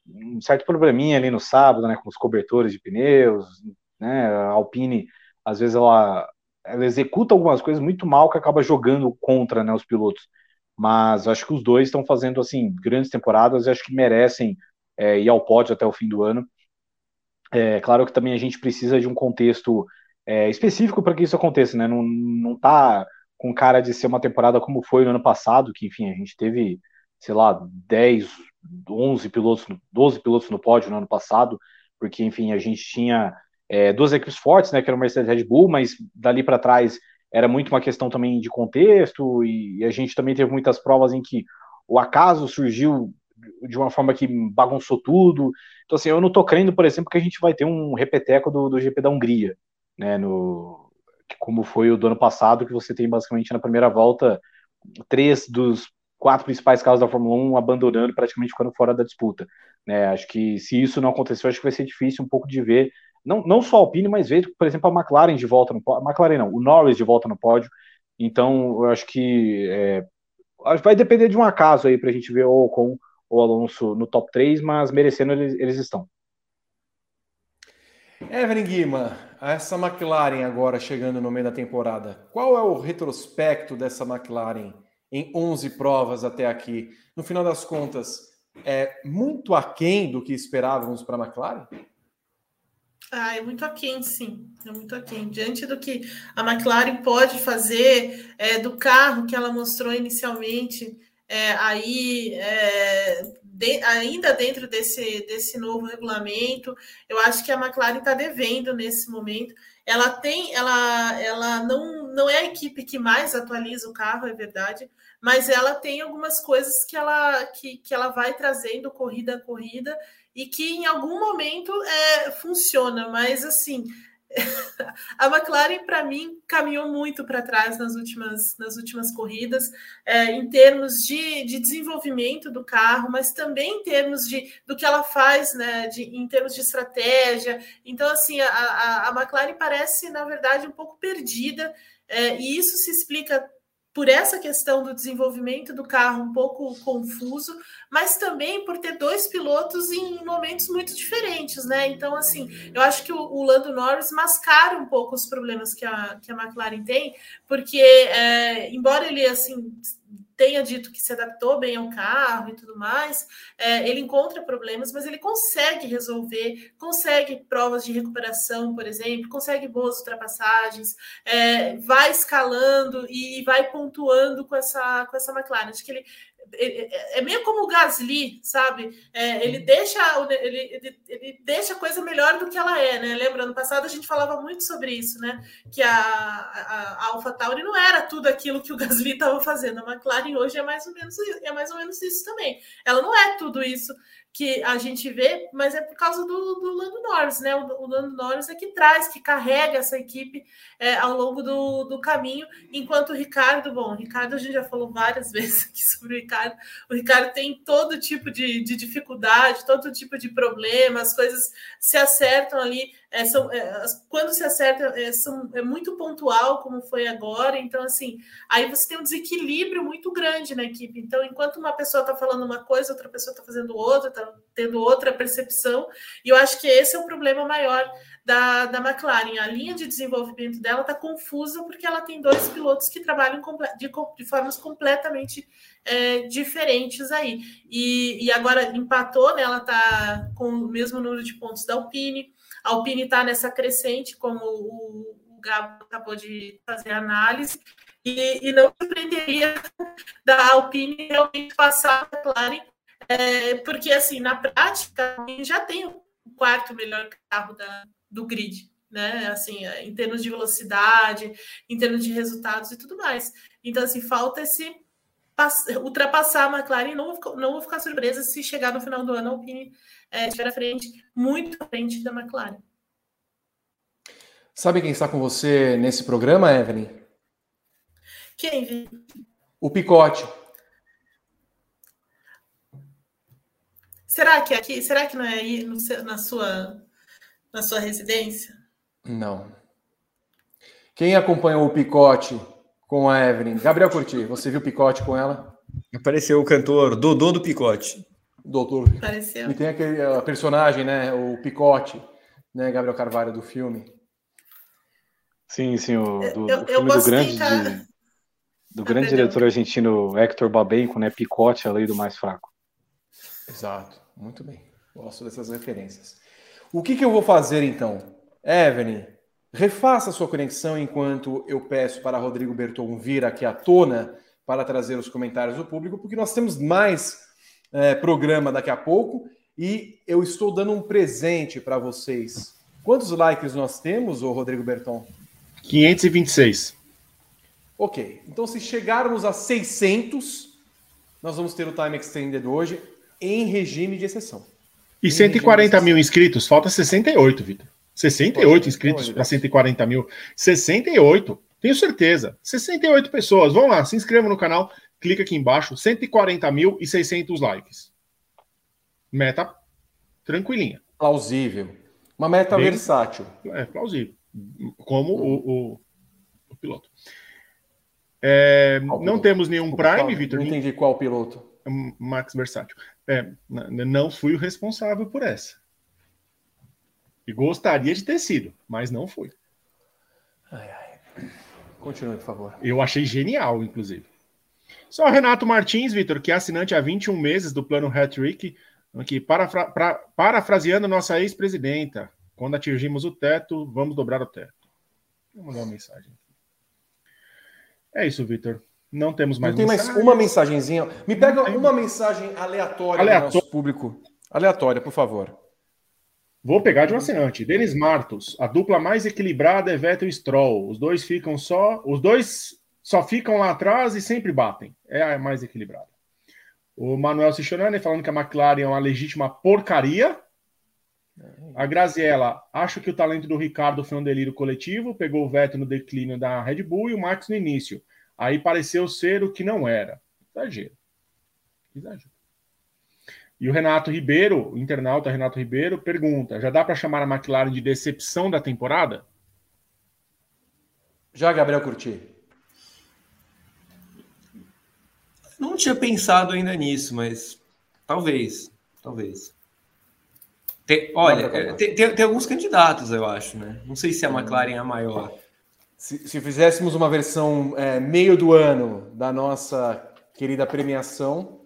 um certo probleminha ali no sábado, né, com os cobertores de pneus, né, a Alpine, às vezes ela, ela executa algumas coisas muito mal que acaba jogando contra, né, os pilotos. mas acho que os dois estão fazendo assim grandes temporadas e acho que merecem é, ir ao pódio até o fim do ano. É claro que também a gente precisa de um contexto é, específico para que isso aconteça, né? Não, não tá com cara de ser uma temporada como foi no ano passado, que enfim, a gente teve, sei lá, 10, 11 pilotos, 12 pilotos no pódio no ano passado, porque enfim, a gente tinha é, duas equipes fortes, né, que era o Mercedes e Red Bull, mas dali para trás era muito uma questão também de contexto, e a gente também teve muitas provas em que o acaso surgiu de uma forma que bagunçou tudo. Então, assim, eu não tô crendo, por exemplo, que a gente vai ter um repeteco do, do GP da Hungria, né, no, como foi o do ano passado, que você tem basicamente na primeira volta três dos quatro principais carros da Fórmula 1 abandonando, praticamente ficando fora da disputa. Né? Acho que se isso não acontecer, acho que vai ser difícil um pouco de ver não, não só a Alpine, mas vejo, por exemplo, a McLaren de volta no pódio. McLaren não, o Norris de volta no pódio. Então, eu acho que é, vai depender de um acaso aí para a gente ver o Ocon ou Alonso no top 3, mas merecendo eles, eles estão. Evelyn Guima, essa McLaren agora chegando no meio da temporada, qual é o retrospecto dessa McLaren em 11 provas até aqui? No final das contas, é muito aquém do que esperávamos para a McLaren? Ah, é muito aquém, sim. É muito aquém. Diante do que a McLaren pode fazer, é, do carro que ela mostrou inicialmente, é, aí é, de, ainda dentro desse, desse novo regulamento, eu acho que a McLaren está devendo nesse momento. Ela tem, ela, ela não, não é a equipe que mais atualiza o carro, é verdade, mas ela tem algumas coisas que ela, que, que ela vai trazendo corrida a corrida e que em algum momento é, funciona, mas assim. A McLaren, para mim, caminhou muito para trás nas últimas, nas últimas corridas, é, em termos de, de desenvolvimento do carro, mas também em termos de, do que ela faz, né, de, em termos de estratégia. Então, assim, a, a, a McLaren parece, na verdade, um pouco perdida, é, e isso se explica por essa questão do desenvolvimento do carro um pouco confuso, mas também por ter dois pilotos em momentos muito diferentes, né? Então, assim, eu acho que o, o Lando Norris mascara um pouco os problemas que a, que a McLaren tem, porque, é, embora ele, assim, tenha dito que se adaptou bem ao carro e tudo mais, é, ele encontra problemas, mas ele consegue resolver, consegue provas de recuperação, por exemplo, consegue boas ultrapassagens, é, vai escalando e vai pontuando com essa, com essa McLaren. Acho que ele é, é meio como o Gasly, sabe? É, ele deixa ele, ele, ele, deixa a coisa melhor do que ela é, né? Lembra, no passado a gente falava muito sobre isso, né? Que a, a, a AlphaTauri não era tudo aquilo que o (laughs) Gasly estava fazendo. A McLaren hoje é mais ou menos é mais ou menos isso também. Ela não é tudo isso que a gente vê, mas é por causa do, do Lando Norris, né? O, o Lando Norris é que traz, que carrega essa equipe é, ao longo do, do caminho, enquanto o Ricardo, bom, o Ricardo a gente já falou várias (laughs) vezes aqui sobre o Ricardo, o Ricardo tem todo tipo de, de dificuldade, todo tipo de problema, as coisas se acertam ali é, são, é, quando se acerta, é, são, é muito pontual, como foi agora. Então, assim, aí você tem um desequilíbrio muito grande na equipe. Então, enquanto uma pessoa está falando uma coisa, outra pessoa está fazendo outra, está tendo outra percepção. E eu acho que esse é o problema maior da, da McLaren. A linha de desenvolvimento dela está confusa porque ela tem dois pilotos que trabalham de, de formas completamente é, diferentes aí. E, e agora empatou, né? Ela está com o mesmo número de pontos da Alpine. A Alpine está nessa crescente, como o, Gabo acabou de fazer a análise, e, e não surpreenderia da Alpine realmente passar a McLaren, é, porque assim, na prática, já tem o quarto melhor carro da, do grid, né? Assim, em termos de velocidade, em termos de resultados e tudo mais. Então, assim, falta esse ultrapassar a McLaren. Não vou, não vou ficar surpresa se chegar no final do ano a Alpine é, estiver à frente, muito à frente da McLaren. Sabe quem está com você nesse programa, Evelyn? Quem? O Picote. Será que é aqui? Será que não é aí no, na sua na sua residência? Não. Quem acompanhou o Picote com a Evelyn? Gabriel Curti, você viu o Picote com ela? Apareceu o cantor Dodô do Picote. Doutor. Apareceu. E tem aquele a personagem, né? O Picote, né? Gabriel Carvalho do filme. Sim, sim, o, do, eu, o filme do grande. De... do grande diretor argentino Hector Babenco, né? Picote, a lei do mais fraco. Exato, muito bem. Gosto dessas referências. O que, que eu vou fazer então? Evelyn, refaça sua conexão enquanto eu peço para Rodrigo Berton vir aqui à tona para trazer os comentários do público, porque nós temos mais é, programa daqui a pouco e eu estou dando um presente para vocês. Quantos likes nós temos, ô Rodrigo Berton? 526. Ok, então se chegarmos a 600, nós vamos ter o time extended hoje em regime de exceção. E 140 mil inscritos, falta 68, Vitor. 68 inscritos para 140 mil. 68, tenho certeza. 68 pessoas. Vão lá, se inscrevam no canal, clica aqui embaixo, 140 mil e 600 likes. Meta tranquilinha. Plausível. Uma meta Bem, versátil. É, plausível. Como o, o, o piloto. É, não piloto? temos nenhum Prime, Vitor. Não entendi qual piloto. Max Versátil. É, não fui o responsável por essa. E gostaria de ter sido, mas não fui. Ai, ai. Continue, por favor. Eu achei genial, inclusive. Só Renato Martins, Vitor, que é assinante há 21 meses do plano Hat-Trick, aqui, parafra pra, parafraseando nossa ex-presidenta, quando atingimos o teto, vamos dobrar o teto. Vou mandar uma mensagem. É isso, Vitor. Não temos mais Não tem mais uma mensagenzinha. Me pega uma mensagem aleatória Aleatório. do nosso público. Aleatória, por favor. Vou pegar de um assinante. Denis Martos. A dupla mais equilibrada é Vettel e Stroll. Os dois ficam só. Os dois só ficam lá atrás e sempre batem. É a mais equilibrada. O Manuel Cichonani falando que a McLaren é uma legítima porcaria. A Graziella, acho que o talento do Ricardo foi um delírio coletivo, pegou o Vettel no declínio da Red Bull e o Max no início. Aí pareceu ser o que não era. Exagero. Exagero. E o Renato Ribeiro, o internauta Renato Ribeiro, pergunta: já dá para chamar a McLaren de decepção da temporada? Já, Gabriel Curti. Não tinha pensado ainda nisso, mas talvez, talvez. Tem, olha, tem, tem, tem, alguns candidatos, eu acho, né? Não sei se a McLaren é a maior. Se, se fizéssemos uma versão é, meio do ano da nossa querida premiação,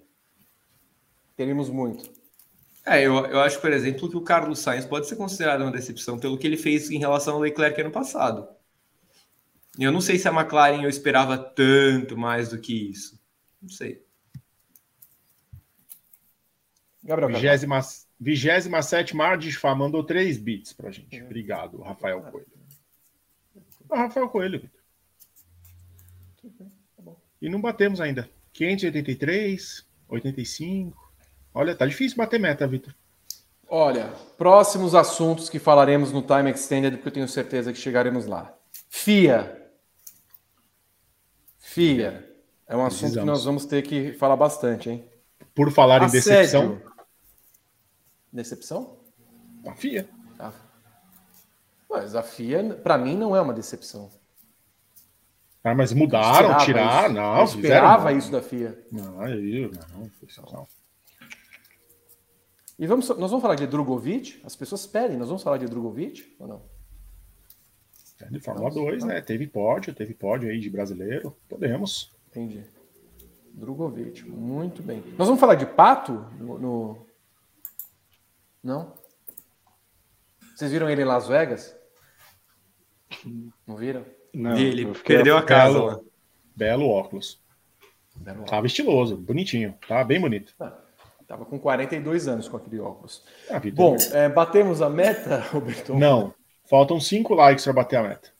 teríamos muito. É, eu, eu acho, por exemplo, que o Carlos Sainz pode ser considerado uma decepção pelo que ele fez em relação ao Leclerc ano passado. Eu não sei se a McLaren eu esperava tanto mais do que isso. Não sei. Gabriel, 27 Mardisfá mandou 3 bits pra gente. Obrigado, Rafael Coelho. Ah, Rafael Coelho, Vitor. E não batemos ainda. 583, 85. Olha, tá difícil bater meta, Vitor. Olha, próximos assuntos que falaremos no Time Extended, porque eu tenho certeza que chegaremos lá. FIA. FIA. É um assunto que nós vamos ter que falar bastante, hein? Por falar Assédio. em decepção. Decepção? A FIA. Ah. Mas a FIA, para mim, não é uma decepção. Ah, mas mudaram, tiraram, isso. não. Eu esperava isso da FIA. Não, eu, não, não. E vamos, nós vamos falar de Drogovic? As pessoas pedem, nós vamos falar de Drogovic ou não? É de Fórmula 2, né? Teve pódio, teve pódio aí de brasileiro. Podemos. Entendi. Drogovic, muito bem. Nós vamos falar de Pato no, no... Não? Vocês viram ele em Las Vegas? Não viram? Não. Ele perdeu a casa belo, lá. Belo óculos. Belo óculos. Tava estiloso, bonitinho. Tava bem bonito. Ah, tava com 42 anos com aquele óculos. Ah, Bom, é, batemos a meta, (laughs) Roberto? Não. Faltam 5 likes para bater a meta.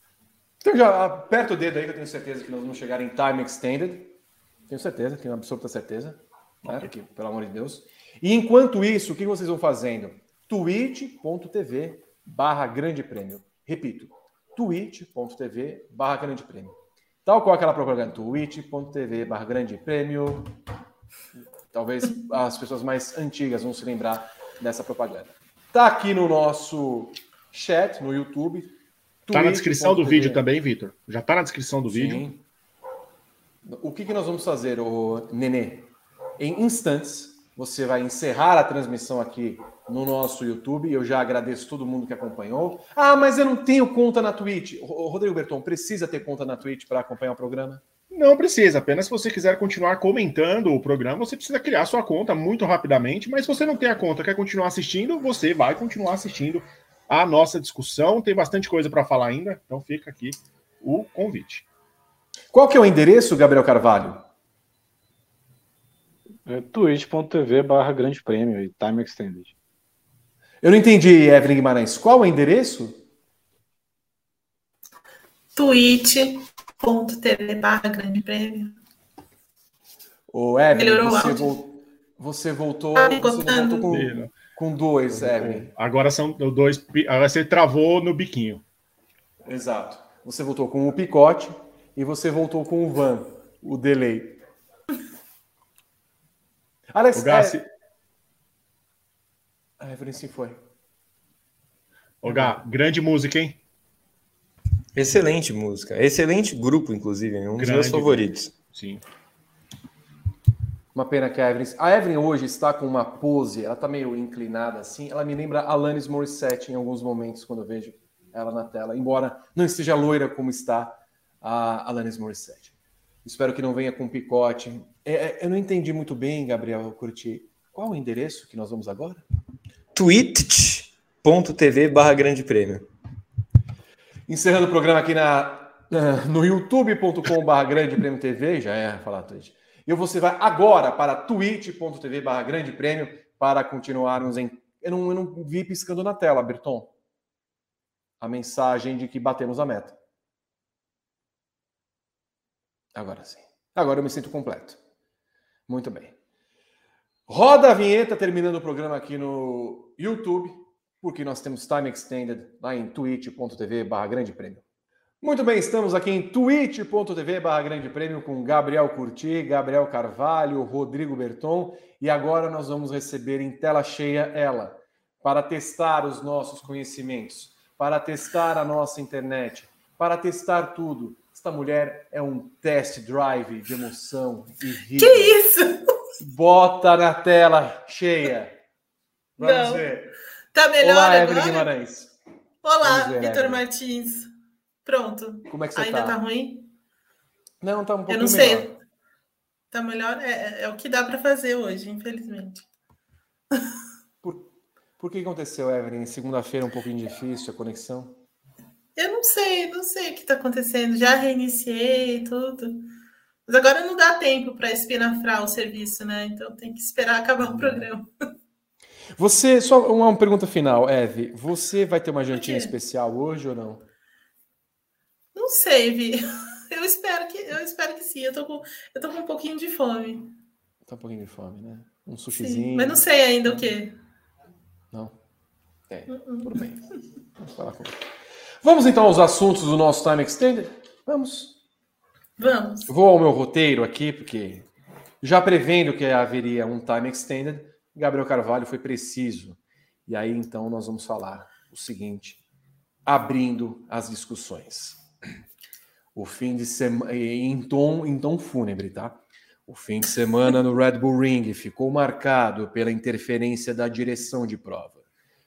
Então já aperta o dedo aí que eu tenho certeza que nós vamos chegar em time extended. Tenho certeza, tenho absoluta certeza. Né? Porque, pelo amor de Deus. E enquanto isso, o que vocês vão fazendo? twitch.tv barra grande prêmio. Repito, twitch.tv barra grande prêmio. Tal qual aquela propaganda, twitch.tv barra grande prêmio. Talvez as pessoas mais antigas vão se lembrar dessa propaganda. Tá aqui no nosso chat, no YouTube. Tá na descrição do vídeo também, Vitor. Já tá na descrição do Sim. vídeo. O que, que nós vamos fazer, o Nenê? Em instantes, você vai encerrar a transmissão aqui no nosso YouTube. Eu já agradeço todo mundo que acompanhou. Ah, mas eu não tenho conta na Twitch. Rodrigo Berton precisa ter conta na Twitch para acompanhar o programa? Não precisa, apenas se você quiser continuar comentando o programa, você precisa criar sua conta muito rapidamente, mas se você não tem a conta, quer continuar assistindo, você vai continuar assistindo a nossa discussão. Tem bastante coisa para falar ainda, então fica aqui o convite. Qual que é o endereço, Gabriel Carvalho? É twitch.tv barra grande prêmio e time extended. Eu não entendi, Evelyn Guimarães. Qual é o endereço? twitch.tv barra grande prêmio. Ô, Evelyn, você, vo você voltou, ah, você voltou com, com dois, Evelyn. Agora são dois. Agora você travou no biquinho. Exato. Você voltou com o picote e você voltou com o van, o delay. Alex, o Gassi... é... A referência foi. Ô, Gá, grande música, hein? Excelente música. Excelente grupo, inclusive. Um dos meus favoritos. Sim. Uma pena que a Evelyn. A Evelyn hoje está com uma pose, ela está meio inclinada assim. Ela me lembra Alanis Morissette em alguns momentos, quando eu vejo ela na tela. Embora não esteja loira como está a Alanis Morissette. Espero que não venha com picote. É, é, eu não entendi muito bem, Gabriel Curti. Qual o endereço que nós vamos agora? twitch.tv barra grande prêmio. Encerrando o programa aqui na, no youtube.com barra grande prêmio TV, já é falar Twitch. E você vai agora para twitch.tv barra grande prêmio para continuarmos em... Eu não, eu não vi piscando na tela, Berton. A mensagem de que batemos a meta. Agora sim. Agora eu me sinto completo. Muito bem. Roda a vinheta terminando o programa aqui no YouTube, porque nós temos time extended lá em twitch.tv barra grande prêmio. Muito bem, estamos aqui em twitch.tv barra grande prêmio com Gabriel Curti, Gabriel Carvalho, Rodrigo Berton e agora nós vamos receber em tela cheia ela, para testar os nossos conhecimentos, para testar a nossa internet, para testar tudo esta mulher é um test drive de emoção e vida. Que isso? Bota na tela cheia. Vamos Não. ver. Tá melhor Olá, agora? Evelyn Guimarães. Olá, Vitor Martins. Pronto. Como é que você Ainda tá? tá ruim? Não, tá um pouco Eu não sei. Tá melhor? É, é, é o que dá para fazer hoje, infelizmente. Por, por que aconteceu, Evelyn? Segunda-feira um pouquinho difícil a conexão? Eu não sei, não sei o que está acontecendo. Já reiniciei tudo. Mas agora não dá tempo para espinafrar o serviço, né? Então tem que esperar acabar o uhum. programa. Você, só uma pergunta final, Eve. Você vai ter uma jantinha especial hoje ou não? Não sei, Vi. (laughs) Eu espero que, eu espero que sim. Eu tô com, eu tô com um pouquinho de fome. Tá um pouquinho de fome, né? Um sushizinho. Sim, mas não sei ainda o que. Não. É, uh -uh. tudo bem. Vamos falar com Vamos então aos assuntos do nosso Time Extended? Vamos. Vamos. Vou ao meu roteiro aqui, porque já prevendo que haveria um Time Extended, Gabriel Carvalho foi preciso. E aí então nós vamos falar o seguinte, abrindo as discussões. O fim de semana, em tom, em tom fúnebre, tá? O fim de semana no Red Bull Ring ficou marcado pela interferência da direção de prova.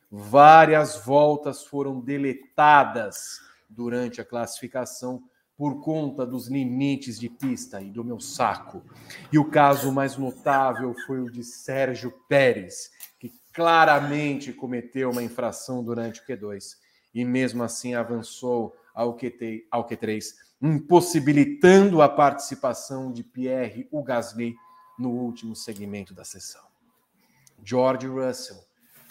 Várias voltas foram deletadas durante a classificação por conta dos limites de pista e do meu saco. E o caso mais notável foi o de Sérgio Pérez, que claramente cometeu uma infração durante o Q2 e mesmo assim avançou ao, Q3, ao Q3 impossibilitando a participação de Pierre Gasly no último segmento da sessão. George Russell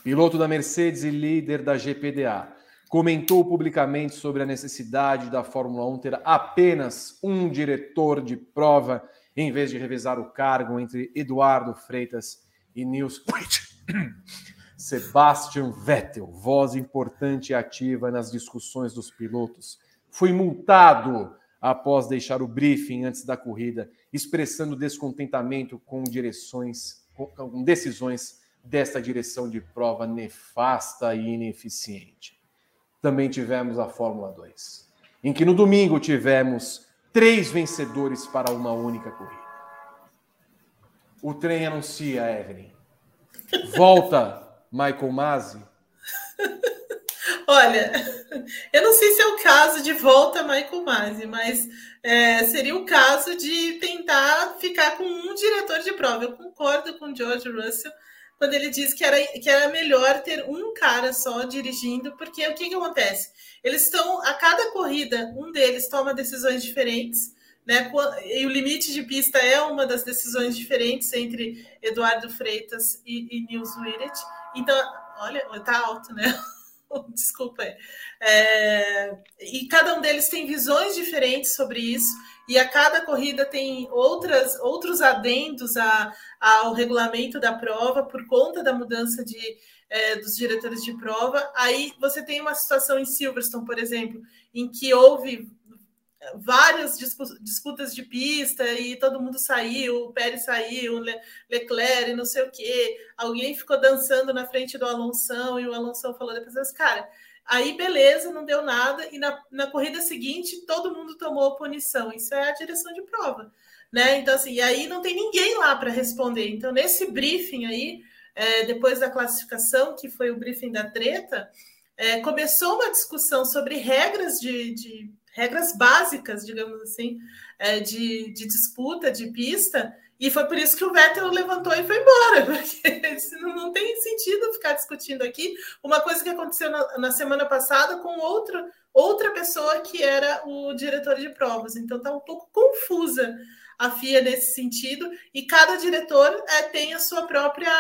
piloto da Mercedes e líder da GPDA, comentou publicamente sobre a necessidade da Fórmula 1 ter apenas um diretor de prova, em vez de revezar o cargo entre Eduardo Freitas e Nils (coughs) Sebastian Vettel, voz importante e ativa nas discussões dos pilotos, foi multado após deixar o briefing antes da corrida, expressando descontentamento com direções, com decisões desta direção de prova nefasta e ineficiente. Também tivemos a Fórmula 2, em que no domingo tivemos três vencedores para uma única corrida. O trem anuncia, Evelyn. Volta Michael Masi. (laughs) Olha, eu não sei se é o caso de volta Michael Masi, mas é, seria o caso de tentar ficar com um diretor de prova. Eu concordo com o George Russell quando ele diz que era, que era melhor ter um cara só dirigindo, porque o que, que acontece? Eles estão, a cada corrida, um deles toma decisões diferentes, né? E o limite de pista é uma das decisões diferentes entre Eduardo Freitas e, e Nils Wiret. Então, olha, tá alto, né? (laughs) (laughs) Desculpa. É, e cada um deles tem visões diferentes sobre isso, e a cada corrida tem outras, outros adendos a, ao regulamento da prova por conta da mudança de, é, dos diretores de prova. Aí você tem uma situação em Silverstone, por exemplo, em que houve várias disputas de pista e todo mundo saiu, o Pérez saiu, Le Leclerc, não sei o quê. Alguém ficou dançando na frente do Alonso e o Alonso falou depois, assim, cara, aí beleza, não deu nada e na, na corrida seguinte todo mundo tomou punição. Isso é a direção de prova, né? Então assim, aí não tem ninguém lá para responder. Então nesse briefing aí, é, depois da classificação, que foi o briefing da treta, é, começou uma discussão sobre regras de, de regras básicas, digamos assim, é, de, de, disputa, de pista, e foi por isso que o Vettel levantou e foi embora, (laughs) porque não tem sentido ficar discutindo aqui uma coisa que aconteceu na, na semana passada com outra, outra pessoa que era o diretor de provas. Então está um pouco confusa a FIA nesse sentido, e cada diretor é, tem a sua própria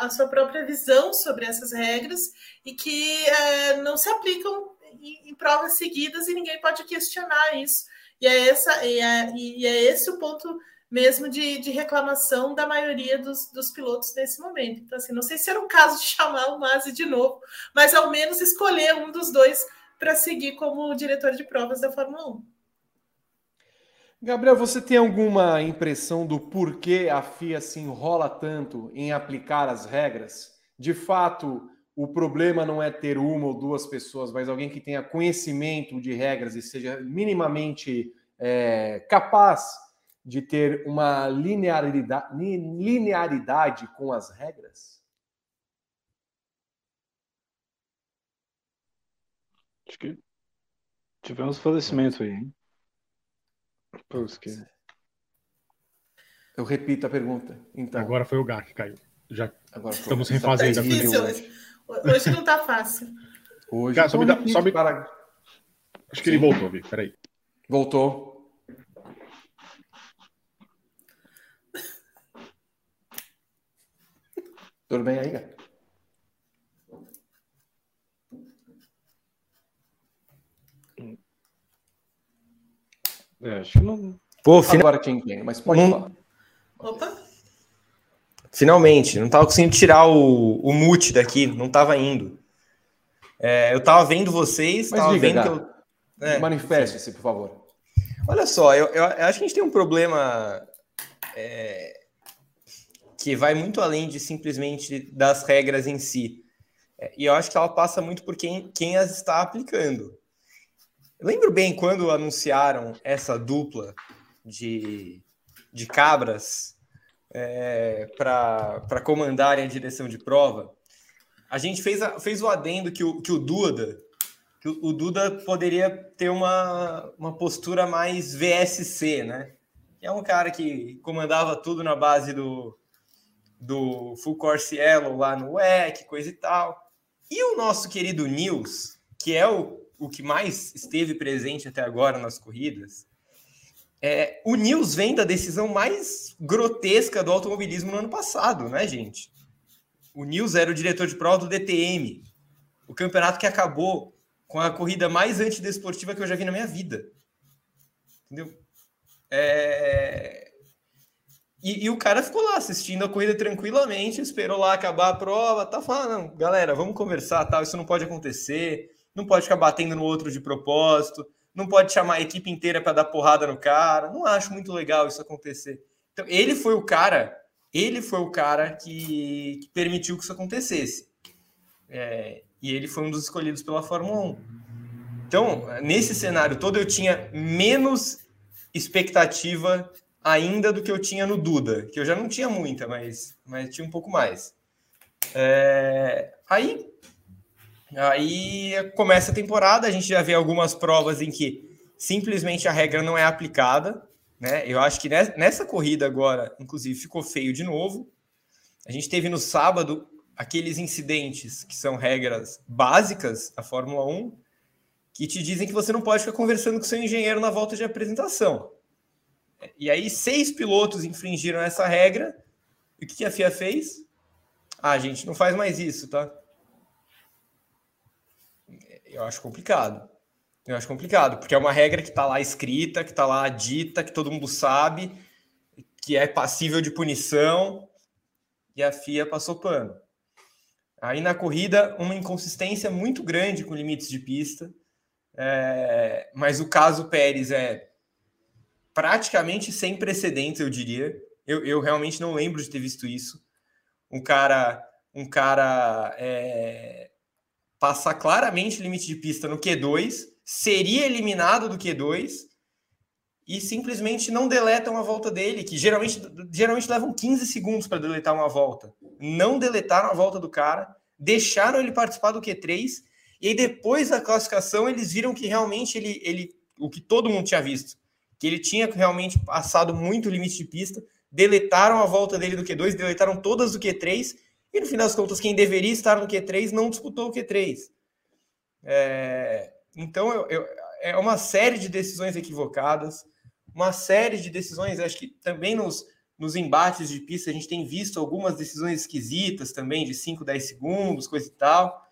a sua própria visão sobre essas regras e que é, não se aplicam em, em, provas seguidas e ninguém pode questionar isso. E é, essa, e é, e é esse o ponto mesmo de, de reclamação da maioria dos, dos, pilotos nesse momento. Então, assim, não sei se era o caso de chamar o Masi de novo, mas ao menos escolher um dos dois para seguir como diretor de provas da Fórmula 1. Gabriel, você tem alguma impressão do porquê a FIA se enrola tanto em aplicar as regras? De fato, o problema não é ter uma ou duas pessoas, mas alguém que tenha conhecimento de regras e seja minimamente é, capaz de ter uma linearidade, linearidade com as regras? Acho que tivemos falecimento aí, hein? que... Eu repito a pergunta. Então. Agora foi o Gá que caiu. Já Agora estamos refazendo tá a Hoje não tá fácil. Hoje Cara, só me dá, só me... Para... Acho que Sim. ele voltou, Vi. Peraí. Voltou. Tudo bem aí, cara? É, acho que não. Pô, final... Agora quem tem, mas pode falar. Opa! Finalmente, não estava conseguindo tirar o, o mute daqui, não estava indo. É, eu estava vendo vocês, estava vendo que eu... É, Manifeste-se, por favor. Olha só, eu, eu, acho que a gente tem um problema é, que vai muito além de simplesmente das regras em si. É, e eu acho que ela passa muito por quem, quem as está aplicando. Eu lembro bem quando anunciaram essa dupla de, de cabras é, para comandarem a direção de prova, a gente fez, a, fez o adendo que o, que o Duda que o, o Duda poderia ter uma, uma postura mais VSC, né? É um cara que comandava tudo na base do, do Full Course Yellow lá no WEC, coisa e tal. E o nosso querido Nils, que é o, o que mais esteve presente até agora nas corridas, é, o Nils vem da decisão mais grotesca do automobilismo no ano passado, né, gente? O Nils era o diretor de prova do DTM, o campeonato que acabou com a corrida mais antidesportiva que eu já vi na minha vida. Entendeu? É... E, e, o cara ficou lá assistindo a corrida tranquilamente, esperou lá acabar a prova, tá falando, galera, vamos conversar, tal, isso não pode acontecer, não pode ficar batendo no outro de propósito não pode chamar a equipe inteira para dar porrada no cara. Não acho muito legal isso acontecer. Então, ele foi o cara, ele foi o cara que, que permitiu que isso acontecesse. É, e ele foi um dos escolhidos pela Fórmula 1. Então, nesse cenário todo, eu tinha menos expectativa ainda do que eu tinha no Duda, que eu já não tinha muita, mas, mas tinha um pouco mais. É, aí Aí começa a temporada, a gente já vê algumas provas em que simplesmente a regra não é aplicada, né? Eu acho que nessa corrida agora, inclusive, ficou feio de novo. A gente teve no sábado aqueles incidentes que são regras básicas da Fórmula 1, que te dizem que você não pode ficar conversando com seu engenheiro na volta de apresentação. E aí, seis pilotos infringiram essa regra. E o que a FIA fez? Ah, gente, não faz mais isso, tá? Eu acho complicado. Eu acho complicado, porque é uma regra que está lá escrita, que está lá dita, que todo mundo sabe, que é passível de punição, e a FIA passou pano. Aí na corrida, uma inconsistência muito grande com limites de pista, é, mas o caso Pérez é praticamente sem precedentes, eu diria. Eu, eu realmente não lembro de ter visto isso. Um cara, um cara é, passar claramente o limite de pista no Q2, seria eliminado do Q2 e simplesmente não deletam a volta dele, que geralmente, geralmente levam 15 segundos para deletar uma volta. Não deletaram a volta do cara, deixaram ele participar do Q3, e aí depois da classificação eles viram que realmente ele, ele o que todo mundo tinha visto, que ele tinha realmente passado muito limite de pista, deletaram a volta dele do Q2, deletaram todas do Q3, e no final das contas, quem deveria estar no Q3 não disputou o Q3. É, então, eu, eu, é uma série de decisões equivocadas, uma série de decisões, acho que também nos, nos embates de pista a gente tem visto algumas decisões esquisitas também, de 5, 10 segundos, coisa e tal.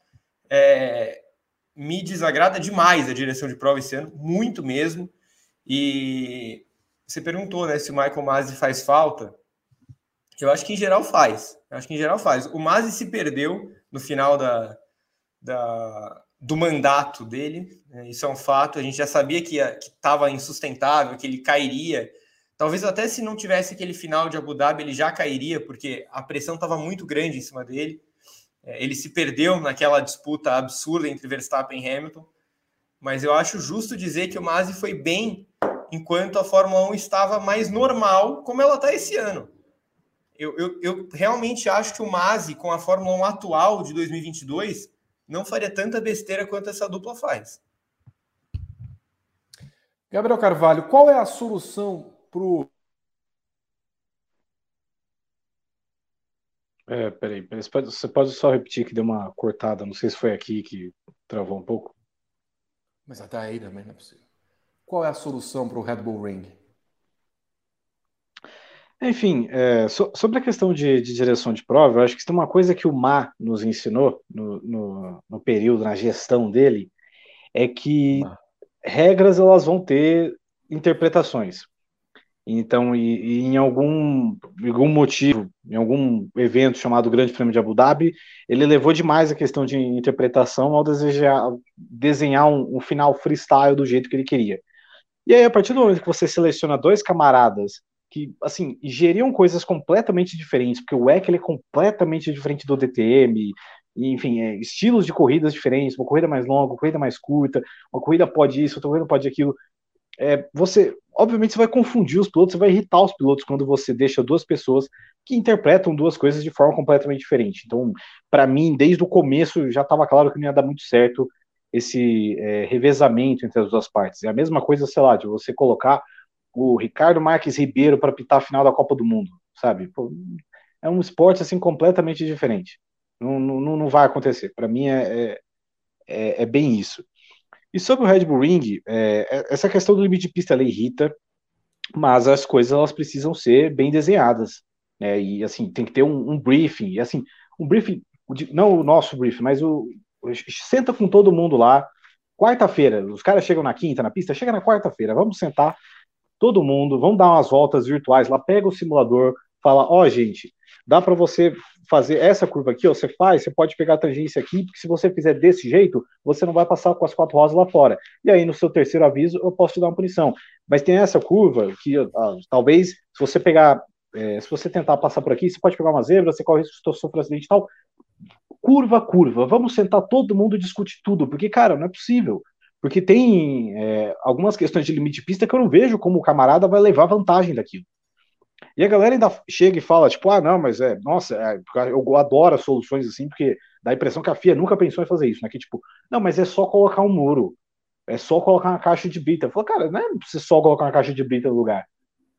É, me desagrada demais a direção de prova esse ano, muito mesmo. E você perguntou né, se o Michael Masi faz falta. Eu acho que em geral faz. Eu acho que em geral faz. O Masi se perdeu no final da, da, do mandato dele. Né? Isso é um fato. A gente já sabia que estava insustentável, que ele cairia. Talvez até se não tivesse aquele final de Abu Dhabi, ele já cairia, porque a pressão estava muito grande em cima dele. É, ele se perdeu naquela disputa absurda entre Verstappen e Hamilton. Mas eu acho justo dizer que o Masi foi bem enquanto a Fórmula 1 estava mais normal, como ela está esse ano. Eu, eu, eu realmente acho que o Masi, com a Fórmula 1 atual de 2022, não faria tanta besteira quanto essa dupla faz. Gabriel Carvalho, qual é a solução para o. É, peraí, peraí, você pode, você pode só repetir que deu uma cortada, não sei se foi aqui que travou um pouco. Mas até aí também não é possível. Qual é a solução para o Red Bull Ring? Enfim, é, so, sobre a questão de, de, direção de prova, eu acho que tem uma coisa que o Ma nos ensinou no, no, no período, na gestão dele, é que regras elas vão ter interpretações. Então, e, e em algum, algum motivo, em algum evento chamado Grande Prêmio de Abu Dhabi, ele levou demais a questão de interpretação ao desejar, desenhar um, um final freestyle do jeito que ele queria. E aí, a partir do momento que você seleciona dois camaradas que, assim, geriam coisas completamente diferentes, porque o WEC é completamente diferente do DTM, e, enfim, é, estilos de corridas diferentes, uma corrida mais longa, uma corrida mais curta, uma corrida pode isso, outra corrida pode aquilo. É, você, obviamente, você vai confundir os pilotos, você vai irritar os pilotos quando você deixa duas pessoas que interpretam duas coisas de forma completamente diferente. Então, para mim, desde o começo já estava claro que não ia dar muito certo esse é, revezamento entre as duas partes. É a mesma coisa, sei lá, de você colocar o Ricardo Marques Ribeiro para pitar a final da Copa do Mundo, sabe? Pô, é um esporte assim completamente diferente. Não, não, não vai acontecer. Para mim é, é, é, é, bem isso. E sobre o Red Bull Ring, é, é, essa questão do limite de pista ela irrita, mas as coisas elas precisam ser bem desenhadas. Né? E assim, tem que ter um, um briefing. E assim, um briefing, não o nosso briefing, mas o, senta com todo mundo lá. Quarta-feira, os caras chegam na quinta na pista, chega na quarta-feira, vamos sentar todo mundo, vamos dar umas voltas virtuais lá, pega o simulador, fala, ó, oh, gente, dá para você fazer essa curva aqui, ó, você faz, você pode pegar a tangência aqui, porque se você fizer desse jeito, você não vai passar com as quatro rosas lá fora. E aí, no seu terceiro aviso, eu posso te dar uma punição. Mas tem essa curva que ah, talvez, se você pegar, é, se você tentar passar por aqui, você pode pegar uma zebra, você corre risco de sofrer acidente e tal. Curva, curva, vamos sentar todo mundo e discutir tudo, porque, cara, não é possível. Porque tem é, algumas questões de limite de pista que eu não vejo como o camarada vai levar vantagem daquilo. E a galera ainda chega e fala, tipo, ah, não, mas é, nossa, é, eu adoro as soluções assim, porque dá a impressão que a FIA nunca pensou em fazer isso, né? Que tipo, não, mas é só colocar um muro, é só colocar uma caixa de brita. Falou, cara, não é só colocar uma caixa de brita no lugar.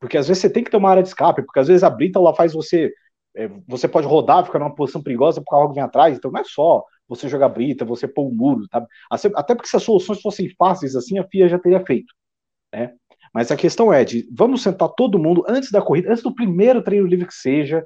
Porque às vezes você tem que ter uma área de escape, porque às vezes a brita ela faz você. É, você pode rodar, ficar numa posição perigosa porque o carro vem atrás, então não é só você jogar brita, você pôr um muro, tá? Até porque se as soluções fossem fáceis assim, a FIA já teria feito, né? Mas a questão é de vamos sentar todo mundo antes da corrida, antes do primeiro treino livre que seja,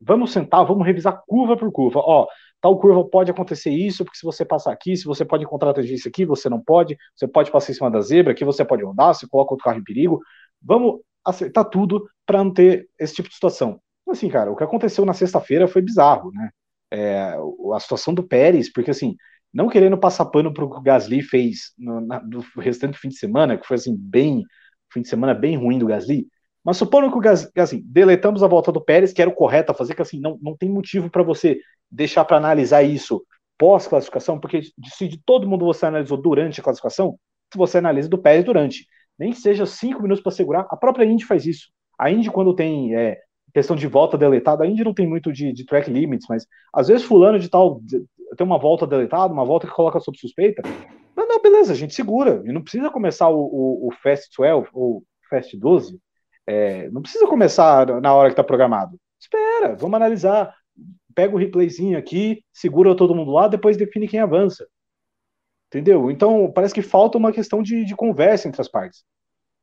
vamos sentar, vamos revisar curva por curva. Ó, tal curva pode acontecer isso, porque se você passar aqui, se você pode encontrar a tangência aqui, você não pode, você pode passar em cima da zebra, aqui você pode rodar, você coloca outro carro em perigo. Vamos acertar tudo para não ter esse tipo de situação. Assim, cara, o que aconteceu na sexta-feira foi bizarro, né? É, a situação do Pérez, porque assim, não querendo passar pano para o que o Gasly fez no, na, no restante do fim de semana, que foi assim, bem, fim de semana bem ruim do Gasly, mas supondo que o Gasly, assim, deletamos a volta do Pérez, que era o correto a fazer, que assim, não, não tem motivo para você deixar para analisar isso pós-classificação, porque se de todo mundo você analisou durante a classificação, se você analisa do Pérez durante, nem que seja cinco minutos para segurar, a própria Indy faz isso. A Indy, quando tem é, questão de volta deletada, a Indy não tem muito de, de, track limits, mas às vezes fulano de tal tem uma volta deletada, uma volta que coloca sob suspeita. Não, não, beleza, a gente segura. E não precisa começar o, o, o Fast 12 ou Fast 12. É, não precisa começar na hora que está programado. Espera, vamos analisar pega o replayzinho aqui, segura todo mundo lá, depois define quem avança. Entendeu? Então, parece que falta uma questão de, de conversa entre as partes.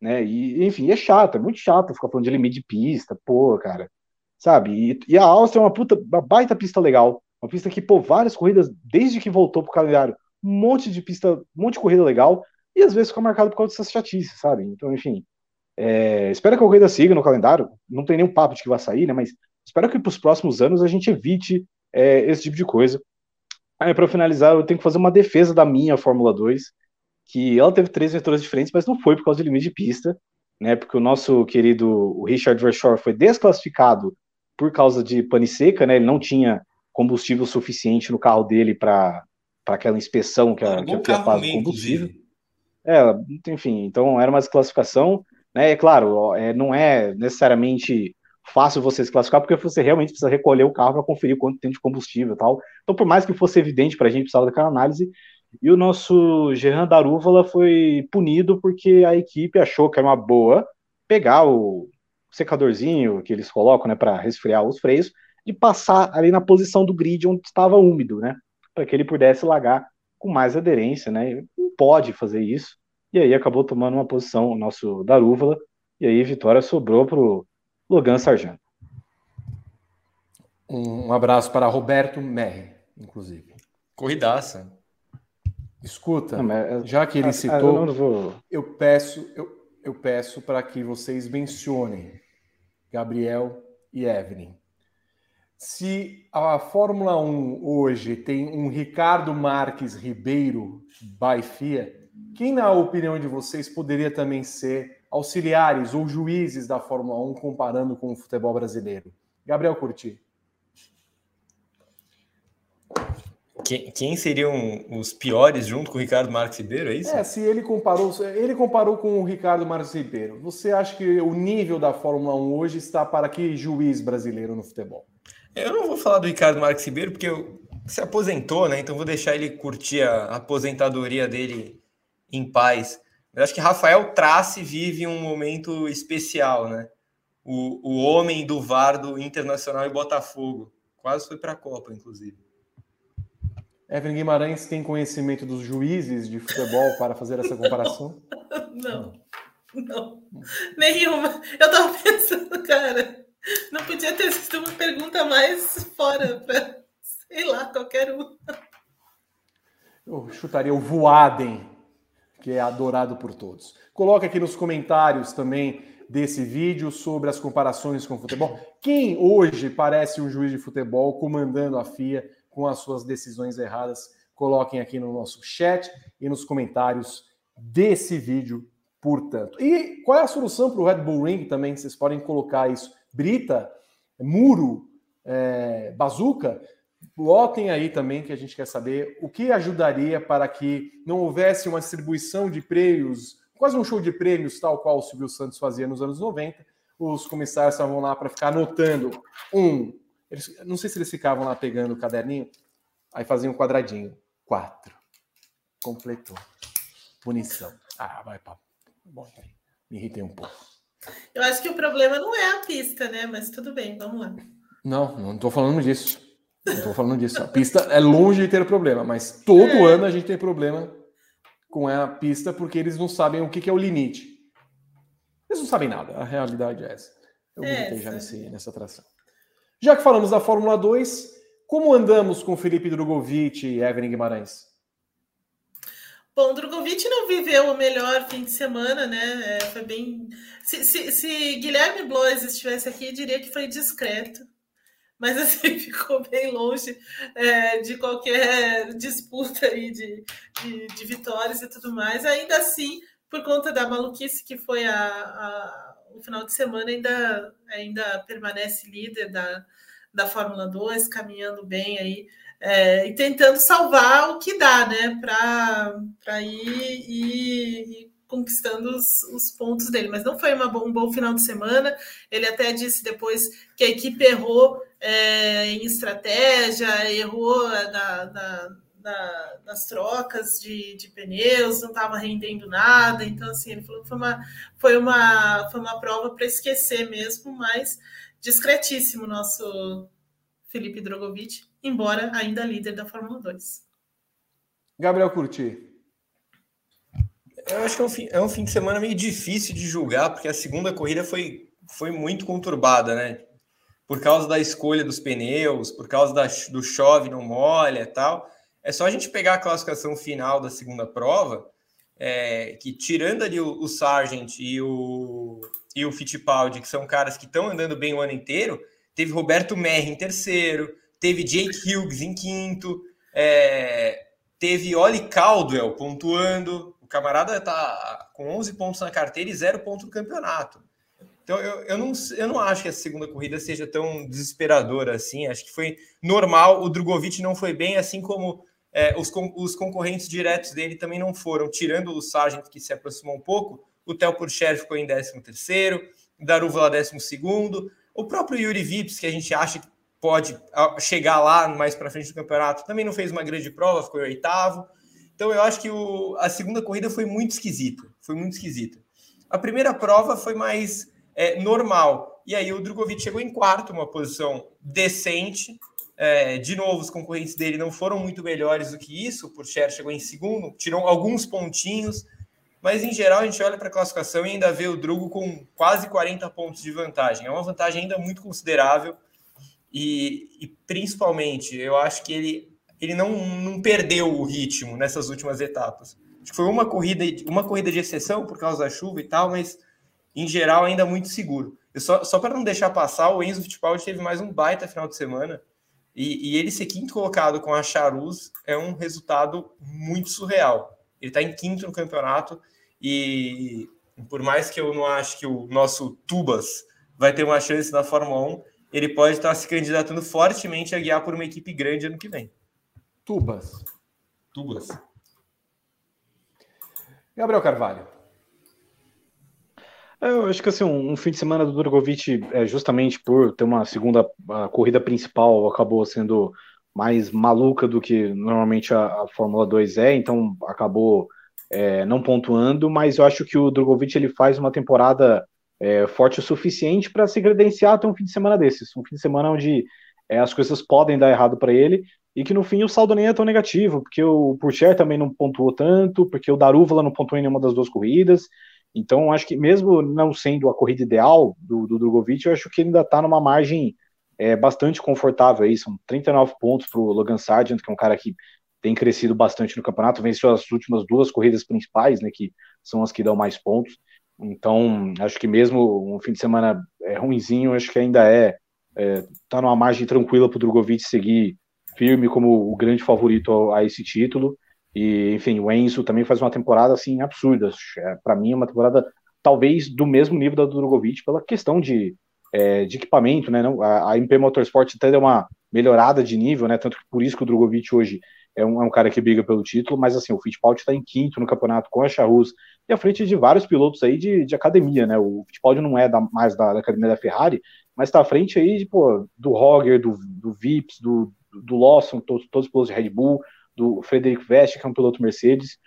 Né? E, enfim, é chato, é muito chato ficar falando de limite de pista, pô, cara. Sabe? E, e, a Áustria é uma puta, uma baita pista legal. Uma pista que, pô, várias corridas, desde que voltou pro calendário, um monte de pista, um monte de corrida legal, e às vezes fica marcado por causa dessas chatices, sabe? Então, enfim. É, espero que a corrida siga no calendário. Não tem nenhum papo de que vai sair, né? Mas Espero que para os próximos anos a gente evite é, esse tipo de coisa. Aí, para finalizar, eu tenho que fazer uma defesa da minha Fórmula 2, que ela teve três vetores diferentes, mas não foi por causa do limite de pista, né? Porque o nosso querido o Richard Vershaw foi desclassificado por causa de pane seca, né? Ele não tinha combustível suficiente no carro dele para aquela inspeção que a, é, que a FIA faz combustível. É, enfim, então era uma desclassificação, né? É claro, é, não é necessariamente fácil você se classificar, porque você realmente precisa recolher o carro para conferir quanto tem de combustível e tal. Então, por mais que fosse evidente para a gente, precisava daquela análise. E o nosso Gerard Darúvala foi punido porque a equipe achou que era uma boa pegar o secadorzinho que eles colocam né, para resfriar os freios e passar ali na posição do grid onde estava úmido, né? Para que ele pudesse largar com mais aderência, né? Não pode fazer isso. E aí acabou tomando uma posição o nosso Darúvala. E aí vitória sobrou pro Logan Sargento. Um abraço para Roberto Merri, inclusive. Corridaça. Escuta, não, é, já que ele ah, citou, eu, vou... eu, peço, eu, eu peço para que vocês mencionem Gabriel e Evelyn. Se a Fórmula 1 hoje tem um Ricardo Marques Ribeiro by FIA, quem, na opinião de vocês, poderia também ser auxiliares ou juízes da Fórmula 1 comparando com o futebol brasileiro? Gabriel Curti. Quem, quem, seriam os piores junto com o Ricardo Marques Ribeiro, é isso? É, se ele comparou, ele comparou com o Ricardo Marques Ribeiro. Você acha que o nível da Fórmula 1 hoje está para que juiz brasileiro no futebol? Eu não vou falar do Ricardo Marques Ribeiro porque eu, se aposentou, né? Então vou deixar ele curtir a aposentadoria dele em paz. Eu acho que Rafael Trace vive um momento especial, né? O, o homem do VAR do Internacional e Botafogo. Quase foi para a Copa, inclusive. Evelyn Guimarães tem conhecimento dos juízes de futebol para fazer essa (laughs) comparação? Não, não, nenhuma. Eu tava (laughs) pensando, cara, não podia ter sido uma pergunta mais fora, pra, sei lá, qualquer um. Eu chutaria o Voaden que é adorado por todos. Coloque aqui nos comentários também desse vídeo sobre as comparações com o futebol. Quem hoje parece um juiz de futebol comandando a FIA com as suas decisões erradas? Coloquem aqui no nosso chat e nos comentários desse vídeo, portanto. E qual é a solução para o Red Bull Ring também? Vocês podem colocar isso. Brita, muro, é, bazuca Lotem aí também, que a gente quer saber o que ajudaria para que não houvesse uma distribuição de prêmios, quase um show de prêmios, tal qual o Silvio Santos fazia nos anos 90. Os comissários estavam lá para ficar anotando um. Eles, não sei se eles ficavam lá pegando o caderninho. Aí fazia um quadradinho. Quatro. Completou. Punição. Ah, vai para. Bom, me irritei um pouco. Eu acho que o problema não é a pista, né? Mas tudo bem, vamos lá. Não, não estou falando disso. Não estou falando disso. A pista é longe de ter problema, mas todo é. ano a gente tem problema com a pista porque eles não sabem o que, que é o limite. Eles não sabem nada, a realidade é essa. Eu é, já nesse, nessa atração. Já que falamos da Fórmula 2, como andamos com Felipe Drogovic e Evelyn Guimarães? Bom, Drogovic não viveu o melhor fim de semana, né? É, foi bem. Se, se, se Guilherme Blois estivesse aqui, diria que foi discreto mas (laughs) assim ficou bem longe é, de qualquer disputa aí de, de, de, vitórias e tudo mais. Ainda assim, por conta da maluquice que foi a, a, o final de semana, ainda, ainda permanece líder da, da Fórmula 2, caminhando bem aí. É, e tentando salvar o que dá, né, para ir, ir, conquistando os, os, pontos dele. Mas não foi uma, um bom final de semana. Ele até disse depois que a equipe errou é, em estratégia, errou na, na, na, nas trocas de, de pneus, não estava rendendo nada. Então, assim, ele falou que foi uma, foi uma, foi uma prova para esquecer mesmo, mas discretíssimo nosso Felipe Drogovic, embora ainda líder da Fórmula 2. Gabriel Curti. Eu acho que é um, fim, é um fim de semana meio difícil de julgar, porque a segunda corrida foi, foi muito conturbada, né? por causa da escolha dos pneus, por causa da, do chove não molha e tal. É só a gente pegar a classificação final da segunda prova, é, que tirando ali o, o Sargent e o, e o Fittipaldi, que são caras que estão andando bem o ano inteiro, teve Roberto Merri em terceiro, teve Jake Hughes em quinto, é, teve Oli Caldwell pontuando, o camarada está com 11 pontos na carteira e zero ponto no campeonato. Então, eu, eu, não, eu não acho que a segunda corrida seja tão desesperadora assim. Acho que foi normal. O Drogovic não foi bem, assim como é, os, os concorrentes diretos dele também não foram. Tirando o Sargent, que se aproximou um pouco, o Theo Purcher ficou em 13º, Daruva lá 12º. O próprio Yuri Vips, que a gente acha que pode chegar lá mais para frente do campeonato, também não fez uma grande prova, ficou em oitavo. Então, eu acho que o, a segunda corrida foi muito esquisita. Foi muito esquisita. A primeira prova foi mais é, normal. E aí o Drogovic chegou em quarto, uma posição decente. É, de novo, os concorrentes dele não foram muito melhores do que isso. O Purcher chegou em segundo, tirou alguns pontinhos. Mas, em geral, a gente olha para a classificação e ainda vê o Drugo com quase 40 pontos de vantagem. É uma vantagem ainda muito considerável. E, e principalmente, eu acho que ele, ele não, não perdeu o ritmo nessas últimas etapas. Acho que foi uma corrida, uma corrida de exceção por causa da chuva e tal, mas em geral, ainda muito seguro. Eu só só para não deixar passar, o Enzo Fittipaldi teve mais um baita final de semana. E, e ele ser quinto colocado com a Charuz é um resultado muito surreal. Ele está em quinto no campeonato e por mais que eu não acho que o nosso Tubas vai ter uma chance na Fórmula 1, ele pode estar se candidatando fortemente a guiar por uma equipe grande ano que vem. Tubas. Tubas. Gabriel Carvalho. Eu acho que assim, um, um fim de semana do Drogovic, é, justamente por ter uma segunda corrida principal, acabou sendo mais maluca do que normalmente a, a Fórmula 2 é, então acabou é, não pontuando, mas eu acho que o Drogovic ele faz uma temporada é, forte o suficiente para se credenciar até um fim de semana desses, um fim de semana onde é, as coisas podem dar errado para ele e que no fim o saldo nem é tão negativo, porque o Purcher também não pontuou tanto, porque o Darúvala não pontuou em nenhuma das duas corridas, então, acho que mesmo não sendo a corrida ideal do, do Drogovic, eu acho que ele ainda está numa margem é, bastante confortável aí. São 39 pontos para o Logan Sargent, que é um cara que tem crescido bastante no campeonato, venceu as últimas duas corridas principais, né, que são as que dão mais pontos. Então, acho que mesmo um fim de semana é, ruimzinho, acho que ainda é, é tá numa margem tranquila para o Drogovic seguir firme como o grande favorito a, a esse título. E, enfim, o Enzo também faz uma temporada assim absurda. É, para mim, é uma temporada talvez do mesmo nível da do Drogovic pela questão de, é, de equipamento, né? Não, a, a MP Motorsport até deu uma melhorada de nível, né? Tanto que por isso que o Drogovic hoje é um, é um cara que briga pelo título, mas assim, o Fittipaldi está em quinto no campeonato com a Charrus e à frente de vários pilotos aí de, de academia, né? O Fittipaldi não é da, mais da, da, academia da Ferrari, mas está à frente aí pô, do Roger, do, do Vips, do, do Lawson, todos, todos os pilotos de Red Bull, do Frederico Veste, que é um piloto Mercedes.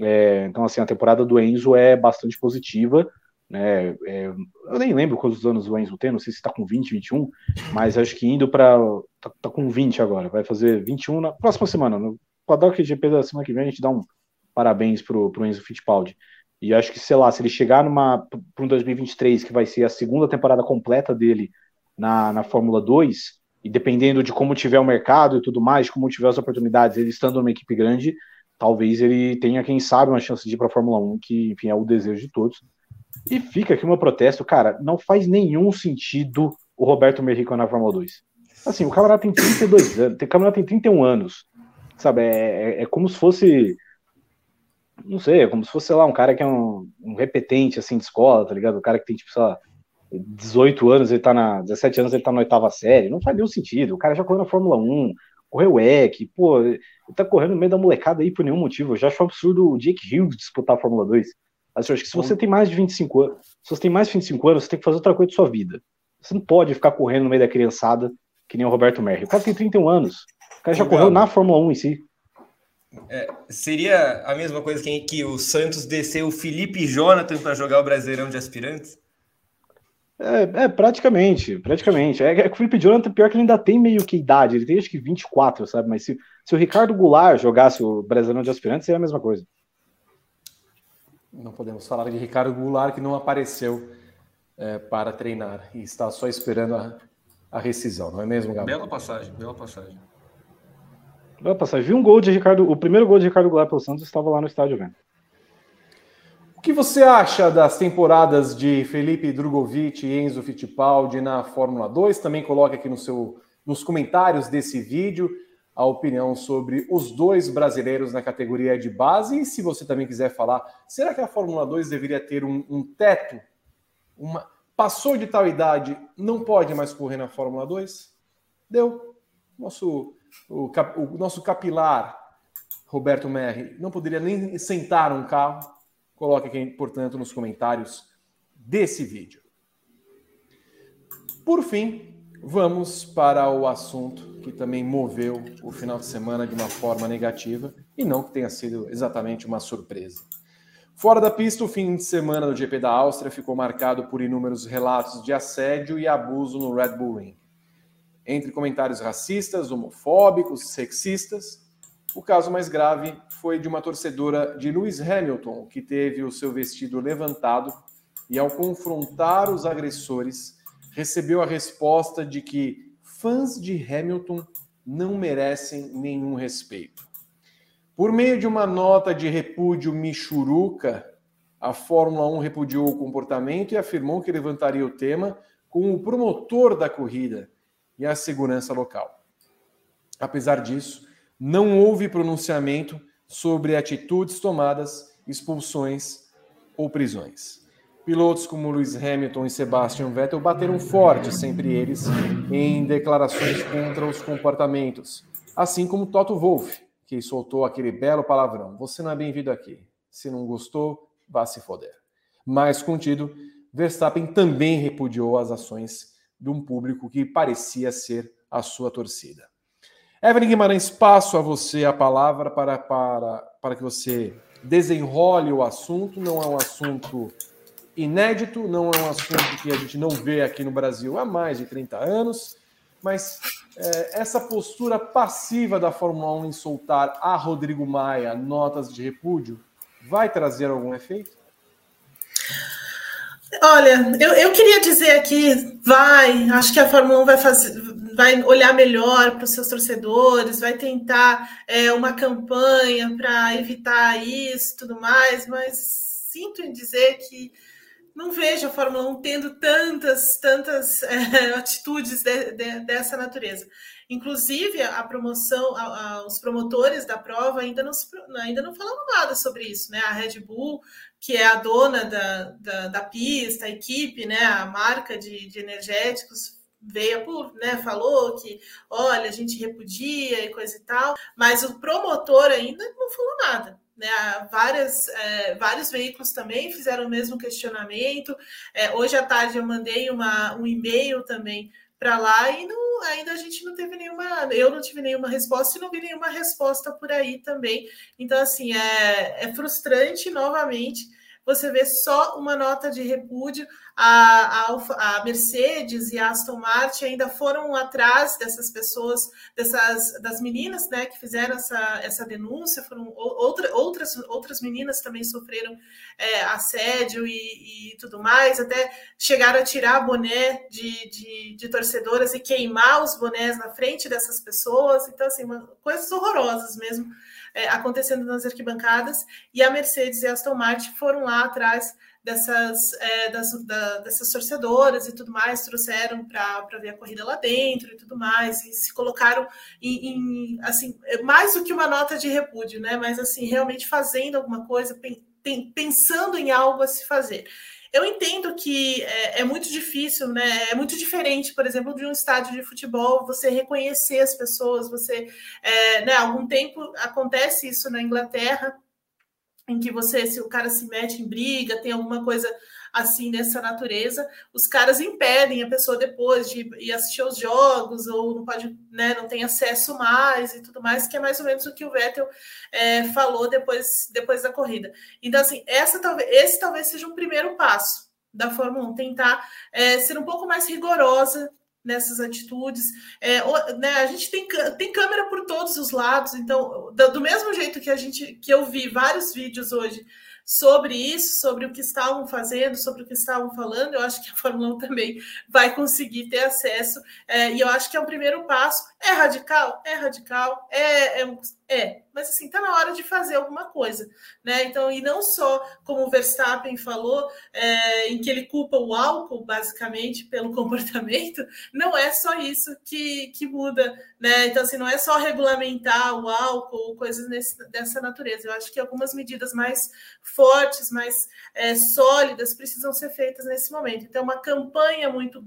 É, então, assim, a temporada do Enzo é bastante positiva. Né? É, eu nem lembro quantos anos o Enzo tem, não sei se está com 20, 21, mas acho que indo para. Tá, tá, com 20 agora, vai fazer 21 na próxima semana. No Paddock GP da semana que vem, a gente dá um parabéns pro, pro Enzo Fittipaldi. E acho que, sei lá, se ele chegar numa para um 2023, que vai ser a segunda temporada completa dele na, na Fórmula 2, e dependendo de como tiver o mercado e tudo mais, como tiver as oportunidades, ele estando numa equipe grande, talvez ele tenha, quem sabe, uma chance de ir para a Fórmula 1, que, enfim, é o desejo de todos. E fica aqui o meu protesto, cara, não faz nenhum sentido o Roberto Merrico na Fórmula 2. Assim, o camarada tem 32 anos, o camarada tem 31 anos, sabe? É, é, é, como se fosse, não sei, é como se fosse, sei lá, um cara que é um, um repetente, assim, de escola, tá ligado? O cara que tem, tipo, sei lá, 18 anos, ele tá na, 17 anos, ele tá na oitava série, não faz nenhum sentido. O cara já correu na Fórmula 1, correu EC, pô, ele tá correndo no meio da molecada aí por nenhum motivo. Eu já acho um absurdo o Jake Hughes disputar a Fórmula 2. Assim, eu acho que se você tem mais de 25 anos, se você tem mais de 25 anos, você tem que fazer outra coisa da sua vida. Você não pode ficar correndo no meio da criançada, que nem o Roberto Merri. O cara tem 31 anos. O cara já Legal. correu na Fórmula 1 em si. É, seria a mesma coisa que, que o Santos desceu o Felipe Jonathan para jogar o Brasileirão de aspirantes? É, é, praticamente, praticamente. É, é que o Felipe Jonathan, pior que ele ainda tem meio que idade, ele tem acho que 24, sabe? Mas se, se o Ricardo Goulart jogasse o Brasileirão de Aspirantes, seria a mesma coisa. Não podemos falar de Ricardo Goulart, que não apareceu é, para treinar e está só esperando a, a rescisão, não é mesmo, Gabriel? Bela passagem, bela passagem. Bela passagem. Vi um gol de Ricardo, o primeiro gol de Ricardo Goulart pelo Santos estava lá no estádio vendo que você acha das temporadas de Felipe Drogovic e Enzo Fittipaldi na Fórmula 2? Também coloque aqui no seu, nos comentários desse vídeo a opinião sobre os dois brasileiros na categoria de base. E se você também quiser falar, será que a Fórmula 2 deveria ter um, um teto? Uma, passou de tal idade, não pode mais correr na Fórmula 2? Deu. Nosso, o, o nosso capilar, Roberto Merri, não poderia nem sentar um carro Coloque aqui, portanto, nos comentários desse vídeo. Por fim, vamos para o assunto que também moveu o final de semana de uma forma negativa e não que tenha sido exatamente uma surpresa. Fora da pista, o fim de semana do GP da Áustria ficou marcado por inúmeros relatos de assédio e abuso no Red Bull Ring. Entre comentários racistas, homofóbicos, sexistas, o caso mais grave foi de uma torcedora de Lewis Hamilton, que teve o seu vestido levantado e, ao confrontar os agressores, recebeu a resposta de que fãs de Hamilton não merecem nenhum respeito. Por meio de uma nota de repúdio michuruca, a Fórmula 1 repudiou o comportamento e afirmou que levantaria o tema com o promotor da corrida e a segurança local. Apesar disso, não houve pronunciamento sobre atitudes tomadas, expulsões ou prisões. Pilotos como Lewis Hamilton e Sebastian Vettel bateram forte, sempre eles, em declarações contra os comportamentos, assim como Toto Wolff, que soltou aquele belo palavrão: Você não é bem-vindo aqui. Se não gostou, vá se foder. Mais contido, Verstappen também repudiou as ações de um público que parecia ser a sua torcida. Evelyn Guimarães, passo a você a palavra para, para, para que você desenrole o assunto. Não é um assunto inédito, não é um assunto que a gente não vê aqui no Brasil há mais de 30 anos, mas é, essa postura passiva da Fórmula 1 em soltar a Rodrigo Maia notas de repúdio vai trazer algum efeito? Olha, eu, eu queria dizer aqui, vai, acho que a Fórmula 1 vai fazer, vai olhar melhor para os seus torcedores, vai tentar é, uma campanha para evitar isso tudo mais, mas sinto em dizer que não vejo a Fórmula 1 tendo tantas, tantas (laughs) é, atitudes de, de, dessa natureza. Inclusive, a promoção, a, a, os promotores da prova ainda não, se, ainda não falaram nada sobre isso, né? A Red Bull, que é a dona da, da, da pista, a equipe, né? A marca de, de energéticos, veio, né, falou que, olha, a gente repudia e coisa e tal, mas o promotor ainda não falou nada. Né, várias, é, vários veículos também fizeram o mesmo questionamento. É, hoje à tarde eu mandei uma, um e-mail também para lá e não, ainda a gente não teve nenhuma, eu não tive nenhuma resposta e não vi nenhuma resposta por aí também. Então, assim, é, é frustrante novamente você vê só uma nota de repúdio. A, a, a, Mercedes e a Aston Martin ainda foram atrás dessas pessoas, dessas das meninas né, que fizeram essa, essa denúncia, foram outra, outras, outras meninas também sofreram é, assédio e, e, tudo mais, até chegaram a tirar boné de, de, de, torcedoras e queimar os bonés na frente dessas pessoas. Então, assim, uma, coisas horrorosas mesmo é, acontecendo nas arquibancadas, e a Mercedes e a Aston Martin foram lá atrás dessas, é, das, da, dessas torcedoras e tudo mais, trouxeram para ver a corrida lá dentro e tudo mais, e se colocaram em, em, assim, mais do que uma nota de repúdio, né? Mas assim, realmente fazendo alguma coisa, pensando em algo a se fazer. Eu entendo que é, é, muito difícil, né? É muito diferente, por exemplo, de um estádio de futebol, você reconhecer as pessoas, você, é, né? Algum tempo acontece isso na Inglaterra, em que você, se o cara se mete em briga, tem alguma coisa assim dessa natureza, os caras impedem a pessoa depois de ir assistir os jogos ou não pode, né, não tem acesso mais e tudo mais, que é mais ou menos o que o Vettel é, falou depois, depois da corrida. Então, assim, essa talvez, esse talvez seja um primeiro passo da Fórmula 1, tentar é, ser um pouco mais rigorosa nessas atitudes. É, né, a gente tem, tem câmera por todos os lados, então, do mesmo jeito que a gente que eu vi vários vídeos hoje sobre isso, sobre o que estavam fazendo, sobre o que estavam falando. Eu acho que a Fórmula 1 também vai conseguir ter acesso, é, e eu acho que é o primeiro passo. É radical? É radical, é, é, é, mas assim, tá na hora de fazer alguma coisa, né? Então, e não só como o Verstappen falou, é, em que ele culpa o álcool, basicamente, pelo (laughs) comportamento, não é só isso que, que muda, né? Então, assim, não é só regulamentar o álcool, coisas nesse, dessa natureza. Eu acho que algumas medidas mais fortes, mais é, sólidas, precisam ser feitas nesse momento. Então, uma campanha muito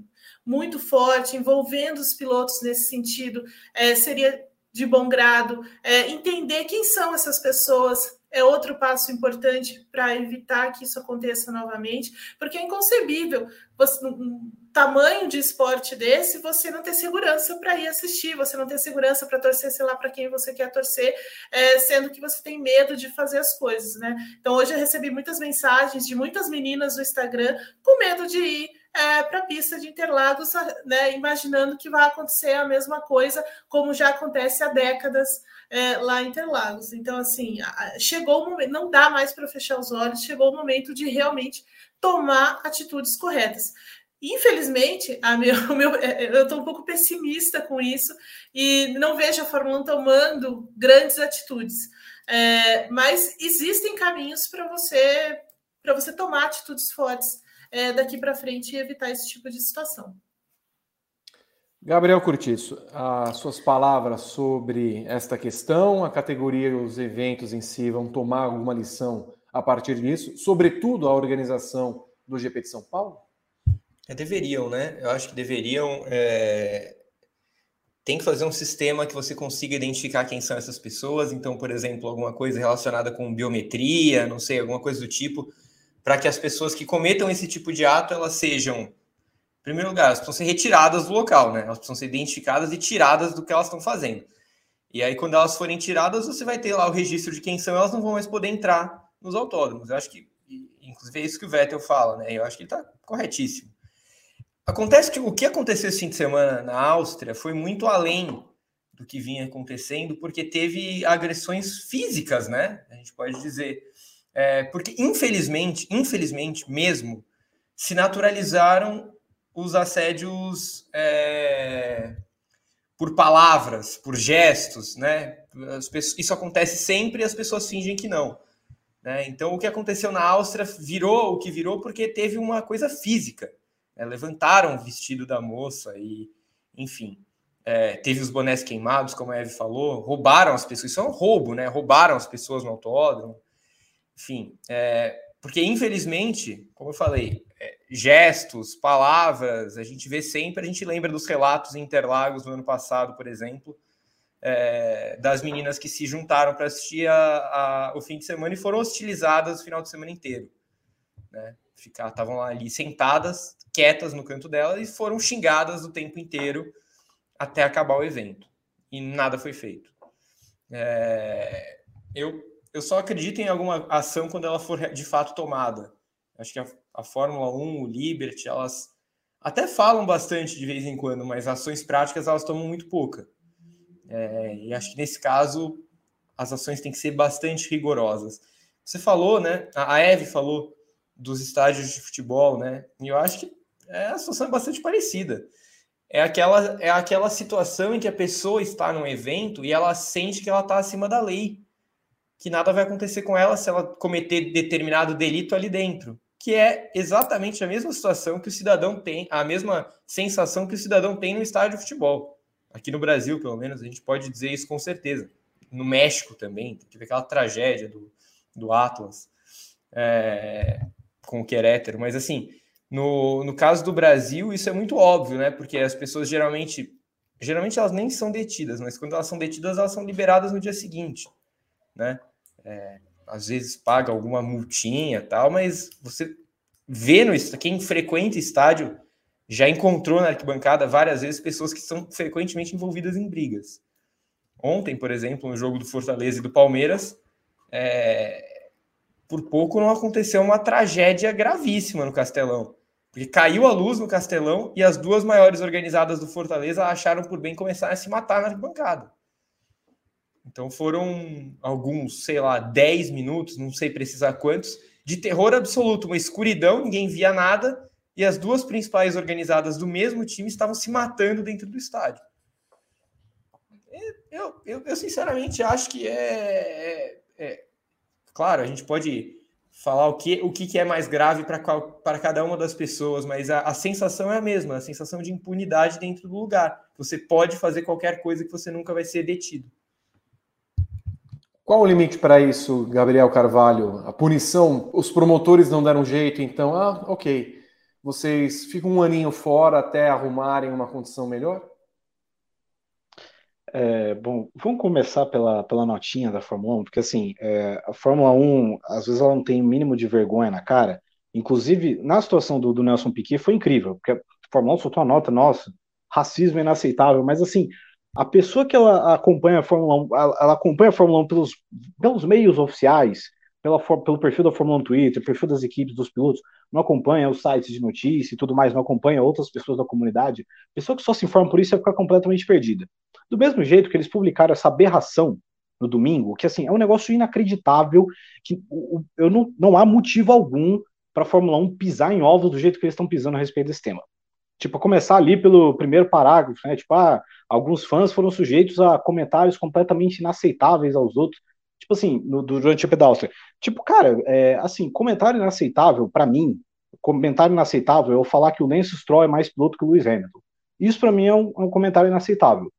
muito forte, envolvendo os pilotos nesse sentido, é, seria de bom grado, é, entender quem são essas pessoas é outro passo importante para evitar que isso aconteça novamente, porque é inconcebível você, um tamanho de esporte desse você não ter segurança para ir assistir, você não ter segurança para torcer, sei lá, para quem você quer torcer, é, sendo que você tem medo de fazer as coisas, né? Então hoje eu recebi muitas mensagens de muitas meninas no Instagram com medo de ir é, para a pista de Interlagos, né, imaginando que vai acontecer a mesma coisa, como já acontece há décadas é, lá em Interlagos. Então, assim, chegou o momento, não dá mais para fechar os olhos, chegou o momento de realmente tomar atitudes corretas. Infelizmente, a meu, (laughs) meu, é, eu estou um pouco pessimista com isso e não vejo a Fórmula 1 tomando grandes atitudes. É, mas existem caminhos para você para você tomar atitudes fortes é, daqui para frente e evitar esse tipo de situação. Gabriel Curtiço, as suas palavras sobre esta questão, a categoria e os eventos em si vão tomar alguma lição a partir disso, sobretudo a organização do GP de São Paulo? É, deveriam, né? Eu acho que deveriam. É... Tem que fazer um sistema que você consiga identificar quem são essas pessoas. Então, por exemplo, alguma coisa relacionada com biometria, não sei, alguma coisa do tipo, para que as pessoas que cometam esse tipo de ato elas sejam, em primeiro lugar, elas precisam ser retiradas do local, né? Elas precisam ser identificadas e tiradas do que elas estão fazendo. E aí, quando elas forem tiradas, você vai ter lá o registro de quem são, elas não vão mais poder entrar nos autódromos. Eu acho que, inclusive, é isso que o Vettel fala, né? Eu acho que ele está corretíssimo. Acontece que o que aconteceu esse fim de semana na Áustria foi muito além do que vinha acontecendo, porque teve agressões físicas, né? A gente pode dizer. É, porque, infelizmente, infelizmente mesmo, se naturalizaram os assédios é, por palavras, por gestos, né? Pessoas, isso acontece sempre e as pessoas fingem que não. Né? Então, o que aconteceu na Áustria virou o que virou porque teve uma coisa física. Né? Levantaram o vestido da moça e, enfim, é, teve os bonés queimados, como a Eve falou, roubaram as pessoas. Isso é um roubo, né? Roubaram as pessoas no autódromo. Enfim, é, porque infelizmente, como eu falei, é, gestos, palavras, a gente vê sempre, a gente lembra dos relatos em Interlagos no ano passado, por exemplo, é, das meninas que se juntaram para assistir a, a, o fim de semana e foram hostilizadas o final de semana inteiro. Né? estavam ali sentadas, quietas no canto dela e foram xingadas o tempo inteiro até acabar o evento. E nada foi feito. É, eu, eu só acredito em alguma ação quando ela for de fato tomada. Acho que a, a Fórmula 1, o Liberty, elas até falam bastante de vez em quando, mas ações práticas elas tomam muito pouca. É, e acho que nesse caso as ações têm que ser bastante rigorosas. Você falou, né? A Eve falou dos estádios de futebol, né? E eu acho que é, a situação é bastante parecida. É aquela, é aquela situação em que a pessoa está num evento e ela sente que ela está acima da lei, que nada vai acontecer com ela se ela cometer determinado delito ali dentro, que é exatamente a mesma situação que o cidadão tem, a mesma sensação que o cidadão tem no estádio de futebol. Aqui no Brasil, pelo menos, a gente pode dizer isso com certeza. No México também, teve aquela tragédia do, do Atlas é, com o Querétaro, mas assim, no, no caso do Brasil, isso é muito óbvio, né? Porque as pessoas geralmente, geralmente elas nem são detidas, mas quando elas são detidas, elas são liberadas no dia seguinte, né? É, às vezes paga alguma multinha tal, mas você vê no quem frequenta estádio já encontrou na arquibancada várias vezes pessoas que são frequentemente envolvidas em brigas. Ontem, por exemplo, no jogo do Fortaleza e do Palmeiras, é, por pouco não aconteceu uma tragédia gravíssima no Castelão. Porque caiu a luz no Castelão e as duas maiores organizadas do Fortaleza acharam por bem começar a se matar na arquibancada. Então foram alguns, sei lá, 10 minutos, não sei precisar quantos, de terror absoluto, uma escuridão, ninguém via nada, e as duas principais organizadas do mesmo time estavam se matando dentro do estádio. Eu, eu, eu sinceramente acho que é, é, é, Claro, a gente pode falar o que, o que é mais grave para cada uma das pessoas, mas a, a sensação é a mesma, a sensação de impunidade dentro do lugar. Você pode fazer qualquer coisa que você nunca vai ser detido. Qual o limite para isso, Gabriel Carvalho? A punição, os promotores não deram jeito, então, ah, ok vocês ficam um aninho fora até arrumarem uma condição melhor? É, bom, vamos começar pela, pela notinha da Fórmula 1, porque assim, é, a Fórmula 1, às vezes ela não tem o mínimo de vergonha na cara. Inclusive, na situação do, do Nelson Piquet foi incrível, porque a Fórmula 1 soltou a nota, nossa, racismo inaceitável, mas assim, a pessoa que ela acompanha a Fórmula 1, ela, acompanha a Fórmula 1 pelos, pelos meios oficiais, pela, pelo perfil da Fórmula 1 no Twitter, perfil das equipes, dos pilotos, não acompanha os sites de notícia e tudo mais, não acompanha outras pessoas da comunidade, pessoa que só se informa por isso vai ficar completamente perdida. Do mesmo jeito que eles publicaram essa aberração no domingo, que assim, é um negócio inacreditável, que eu não, não há motivo algum para a Fórmula 1 pisar em ovos do jeito que eles estão pisando a respeito desse tema. Tipo, começar ali pelo primeiro parágrafo, né? Tipo, ah, alguns fãs foram sujeitos a comentários completamente inaceitáveis aos outros tipo assim, no, durante o pedestre. Tipo, cara, é, assim, comentário inaceitável, para mim, comentário inaceitável é eu falar que o Lance Stroll é mais piloto que o Lewis Hamilton. Isso para mim é um, é um, comentário inaceitável.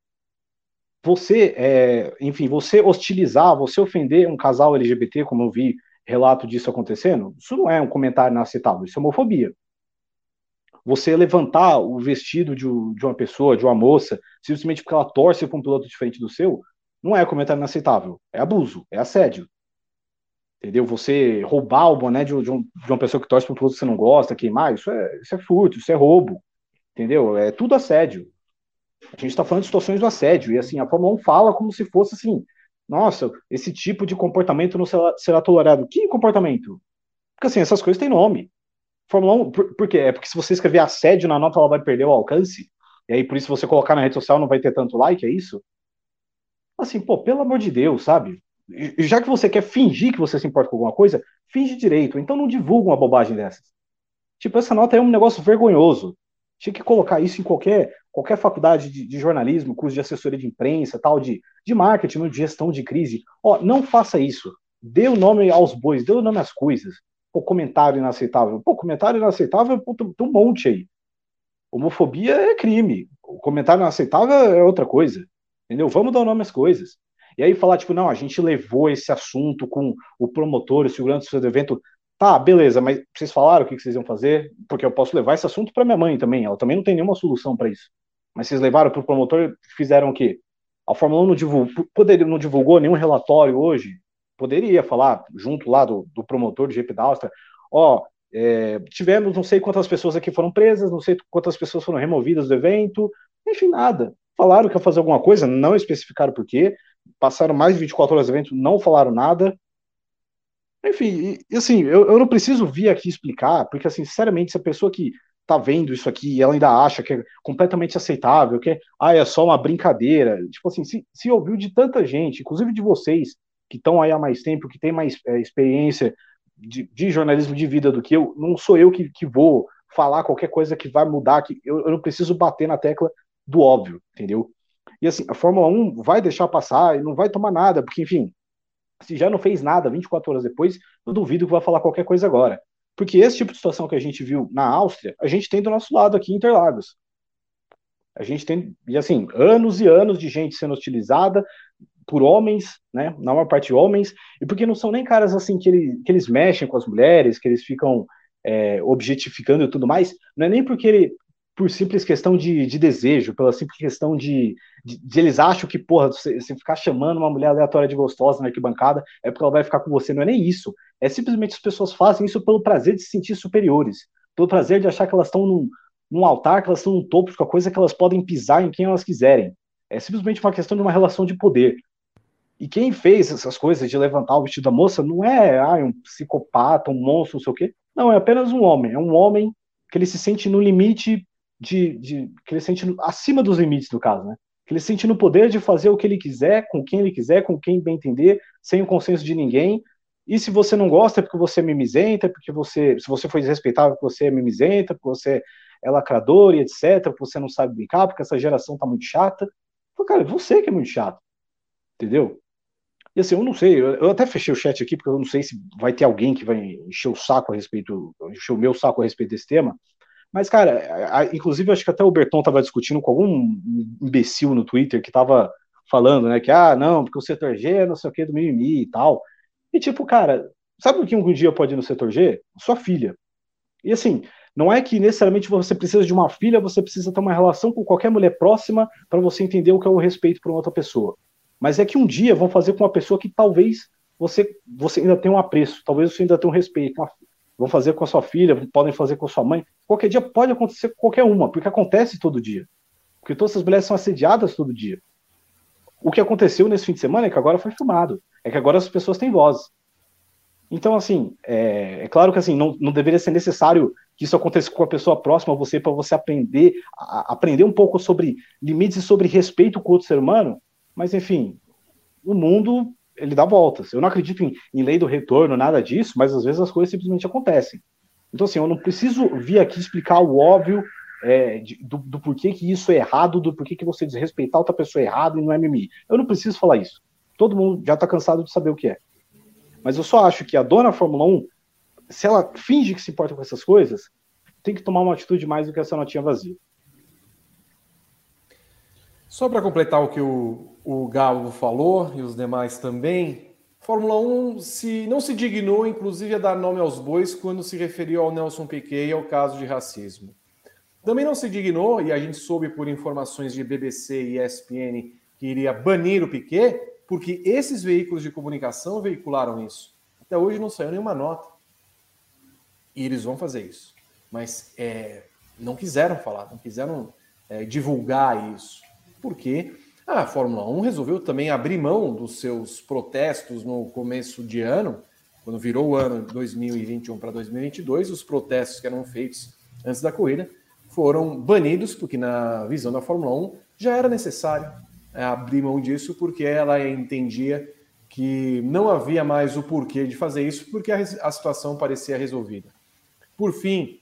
Você, é, enfim, você hostilizar, você ofender um casal LGBT, como eu vi relato disso acontecendo, isso não é um comentário inaceitável, isso é homofobia. Você levantar o vestido de, de uma pessoa, de uma moça, simplesmente porque ela torce para um piloto diferente do seu, não é comentário inaceitável, é abuso, é assédio. Entendeu? Você roubar o boné de, de, um, de uma pessoa que torce para um produto que você não gosta, queimar, isso é, isso é furto, isso é roubo. Entendeu? É tudo assédio. A gente está falando de situações do assédio. E assim, a Fórmula 1 fala como se fosse assim: nossa, esse tipo de comportamento não será, será tolerado. Que comportamento? Porque assim, essas coisas têm nome. Fórmula 1, por, por quê? É porque se você escrever assédio na nota, ela vai perder o alcance. E aí, por isso, você colocar na rede social não vai ter tanto like, é isso? Assim, pô, pelo amor de Deus, sabe? Já que você quer fingir que você se importa com alguma coisa, finge direito. Então não divulga uma bobagem dessas. Tipo, essa nota é um negócio vergonhoso. Tinha que colocar isso em qualquer, qualquer faculdade de, de jornalismo, curso de assessoria de imprensa, tal, de, de marketing, de gestão de crise. Ó, não faça isso. Dê o nome aos bois, dê o nome às coisas. Pô, comentário inaceitável. Pô, comentário inaceitável, pô, tem um monte aí. Homofobia é crime. O comentário inaceitável é outra coisa. Entendeu? Vamos dar nome às coisas. E aí falar, tipo, não, a gente levou esse assunto com o promotor, o segurança do evento. Tá, beleza, mas vocês falaram o que vocês iam fazer? Porque eu posso levar esse assunto para minha mãe também. Ela também não tem nenhuma solução para isso. Mas vocês levaram para o promotor fizeram o quê? A Fórmula 1 não divulgou, não divulgou nenhum relatório hoje? Poderia falar, junto lá do, do promotor do GP da Áustria, ó, É, tivemos não sei quantas pessoas aqui foram presas, não sei quantas pessoas foram removidas do evento, enfim, nada. Falaram que ia fazer alguma coisa, não especificaram por quê. Passaram mais de 24 horas do evento, não falaram nada. Enfim, e, assim, eu, eu não preciso vir aqui explicar, porque, assim, sinceramente, se a pessoa que tá vendo isso aqui e ela ainda acha que é completamente aceitável, que é, ah, é só uma brincadeira, tipo assim, se, se ouviu de tanta gente, inclusive de vocês, que estão aí há mais tempo, que têm mais é, experiência de, de, jornalismo de vida do que eu, não sou eu que, que vou falar qualquer coisa que vai mudar, que eu, eu não preciso bater na tecla do óbvio, entendeu? E assim, a Fórmula 1 vai deixar passar e não vai tomar nada, porque, enfim, se já não fez nada 24 horas depois, eu duvido que vai falar qualquer coisa agora. Porque esse tipo de situação que a gente viu na Áustria, a gente tem do nosso lado aqui em Interlagos. A gente tem, e assim, anos e anos de gente sendo utilizada por homens, né? Na maior parte homens, e porque não são nem caras assim que, ele, que eles mexem com as mulheres, que eles ficam é, objetificando e tudo mais, não é nem porque ele, por simples questão de, de desejo, pela simples questão de, de, de, eles acham que, porra, você, ficar chamando uma mulher aleatória de gostosa na arquibancada é porque ela vai ficar com você, não é nem isso. É simplesmente as pessoas fazem isso pelo prazer de se sentir superiores, pelo prazer de achar que elas estão num, num altar, que elas estão no topo de uma coisa que elas podem pisar em quem elas quiserem. É simplesmente uma questão de uma relação de poder. E quem fez essas coisas de levantar o vestido da moça não é ah, um psicopata, um monstro, não sei o quê. Não, é apenas um homem. É um homem que ele se sente no limite de, de, que ele sente acima dos limites do caso, né? Que ele sente no poder de fazer o que ele quiser, com quem ele quiser, com quem bem entender, sem o consenso de ninguém. E se você não gosta é porque você é mimizenta, é porque você, se você foi desrespeitável, porque você é mimizenta, porque você é lacrador e etc, porque você não sabe brincar, porque essa geração tá muito chata. Então, cara, você que é muito chato. Entendeu? E assim, eu não sei, eu, até fechei o chat aqui, porque eu não sei se vai ter alguém que vai encher o saco a respeito, encher o meu saco a respeito desse tema, mas, cara, a, inclusive acho que até o Berton estava discutindo com algum imbecil no Twitter que estava falando, né, que, ah, não, porque o setor G é não sei o que do mimimi e tal. E, tipo, cara, sabe o que um dia pode ir no setor G? Sua filha. E, assim, não é que necessariamente você precisa de uma filha, você precisa ter uma relação com qualquer mulher próxima para você entender o que é o respeito por uma outra pessoa. Mas é que um dia vão fazer com uma pessoa que talvez você, você ainda tenha um apreço, talvez você ainda tenha um respeito, vão fazer com a sua filha, podem fazer com a sua mãe. Qualquer dia pode acontecer com qualquer uma, porque acontece todo dia. Porque todas essas mulheres são assediadas todo dia. O que aconteceu nesse fim de semana é que agora foi filmado. É que agora as pessoas têm voz. Então, assim, é, é claro que assim, não, não deveria ser necessário que isso aconteça com a pessoa próxima a você, para você aprender, a, aprender um pouco sobre limites e sobre respeito com o outro ser humano. Mas, enfim, o mundo ele dá voltas. Eu não acredito em, em, lei do retorno, nada disso, mas às vezes as coisas simplesmente acontecem. Então, assim, eu não preciso vir aqui explicar o óbvio é, de, do, do, porquê que isso é errado, do porquê que você desrespeitar outra pessoa é errado e não é mimimi. Eu não preciso falar isso. Todo mundo já está cansado de saber o que é. Mas eu só acho que a dona Fórmula 1, se ela finge que se importa com essas coisas, tem que tomar uma atitude mais do que essa notinha vazia. Só para completar o que o, o Galo falou e os demais também, Fórmula 1 se, não se dignou, inclusive, a dar nome aos bois quando se referiu ao Nelson Piquet e ao caso de racismo. Também não se dignou, e a gente soube por informações de BBC e ESPN que iria banir o Piquet, porque esses veículos de comunicação veicularam isso. Até hoje não saiu nenhuma nota. E eles vão fazer isso. Mas é, não quiseram falar, não quiseram é, divulgar isso porque a Fórmula 1 resolveu também abrir mão dos seus protestos no começo de ano, quando virou o ano 2021 para 2022, os protestos que eram feitos antes da corrida foram banidos, porque na visão da Fórmula 1 já era necessário é, abrir mão disso, porque ela entendia que não havia mais o porquê de fazer isso, porque a, a situação parecia resolvida. Por fim,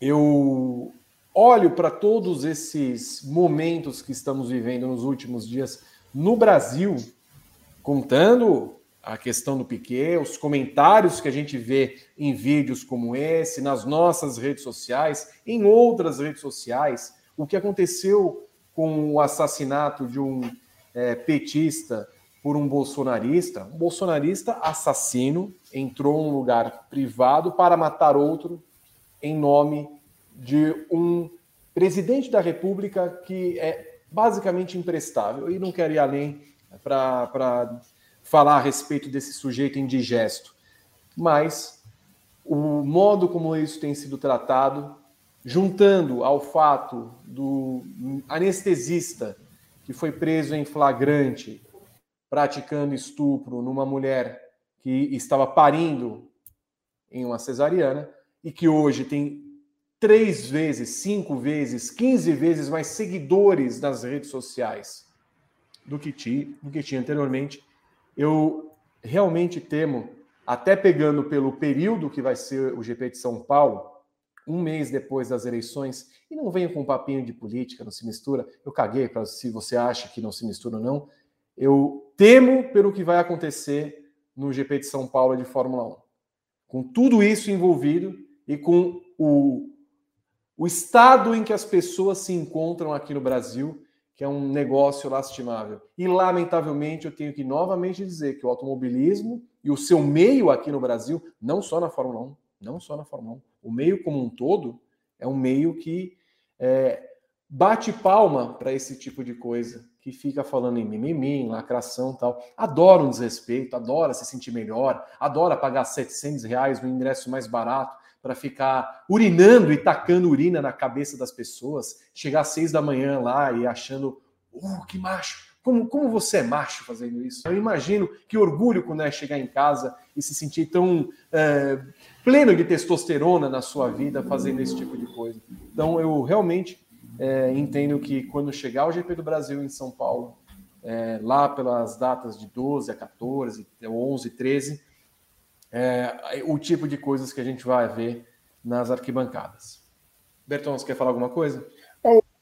eu olho para todos esses momentos que estamos vivendo nos últimos dias no Brasil, contando a questão do Piquet, os comentários que a gente vê em vídeos como esse, nas nossas redes sociais, em outras redes sociais, o que aconteceu com o assassinato de um é, petista por um bolsonarista, um bolsonarista assassino entrou num lugar privado para matar outro em nome de um presidente da República que é basicamente imprestável. E não quero ir além para falar a respeito desse sujeito indigesto. Mas o modo como isso tem sido tratado, juntando ao fato do anestesista que foi preso em flagrante praticando estupro numa mulher que estava parindo em uma cesariana e que hoje tem três vezes, cinco vezes, quinze vezes mais seguidores nas redes sociais do que, ti, do que tinha anteriormente. Eu realmente temo, até pegando pelo período que vai ser o GP de São Paulo, um mês depois das eleições, e não venha com um papinho de política, não se mistura. Eu caguei para se você acha que não se mistura ou não. Eu temo pelo que vai acontecer no GP de São Paulo de Fórmula 1. Com tudo isso envolvido e com o, o estado em que as pessoas se encontram aqui no Brasil, que é um negócio lastimável. E, lamentavelmente, eu tenho que novamente dizer que o automobilismo e o seu meio aqui no Brasil, não só na Fórmula 1, não só na Fórmula 1, o meio como um todo é um meio que é, bate palma para esse tipo de coisa, que fica falando em mimimi, em lacração tal. Adora um desrespeito, adora se sentir melhor, adora pagar 700 reais no ingresso mais barato para ficar urinando e tacando urina na cabeça das pessoas, chegar às seis da manhã lá e achando, oh, que macho. Como, como você é macho fazendo isso? Eu imagino que orgulho quando é chegar em casa e se sentir tão é, pleno de testosterona na sua vida fazendo esse tipo de coisa. Então, eu realmente é, entendo que quando chegar o GP do Brasil em São Paulo, é, lá pelas datas de 12 a 14, 11, 13, é, o tipo de coisas que a gente vai ver nas arquibancadas. Berton, você quer falar alguma coisa?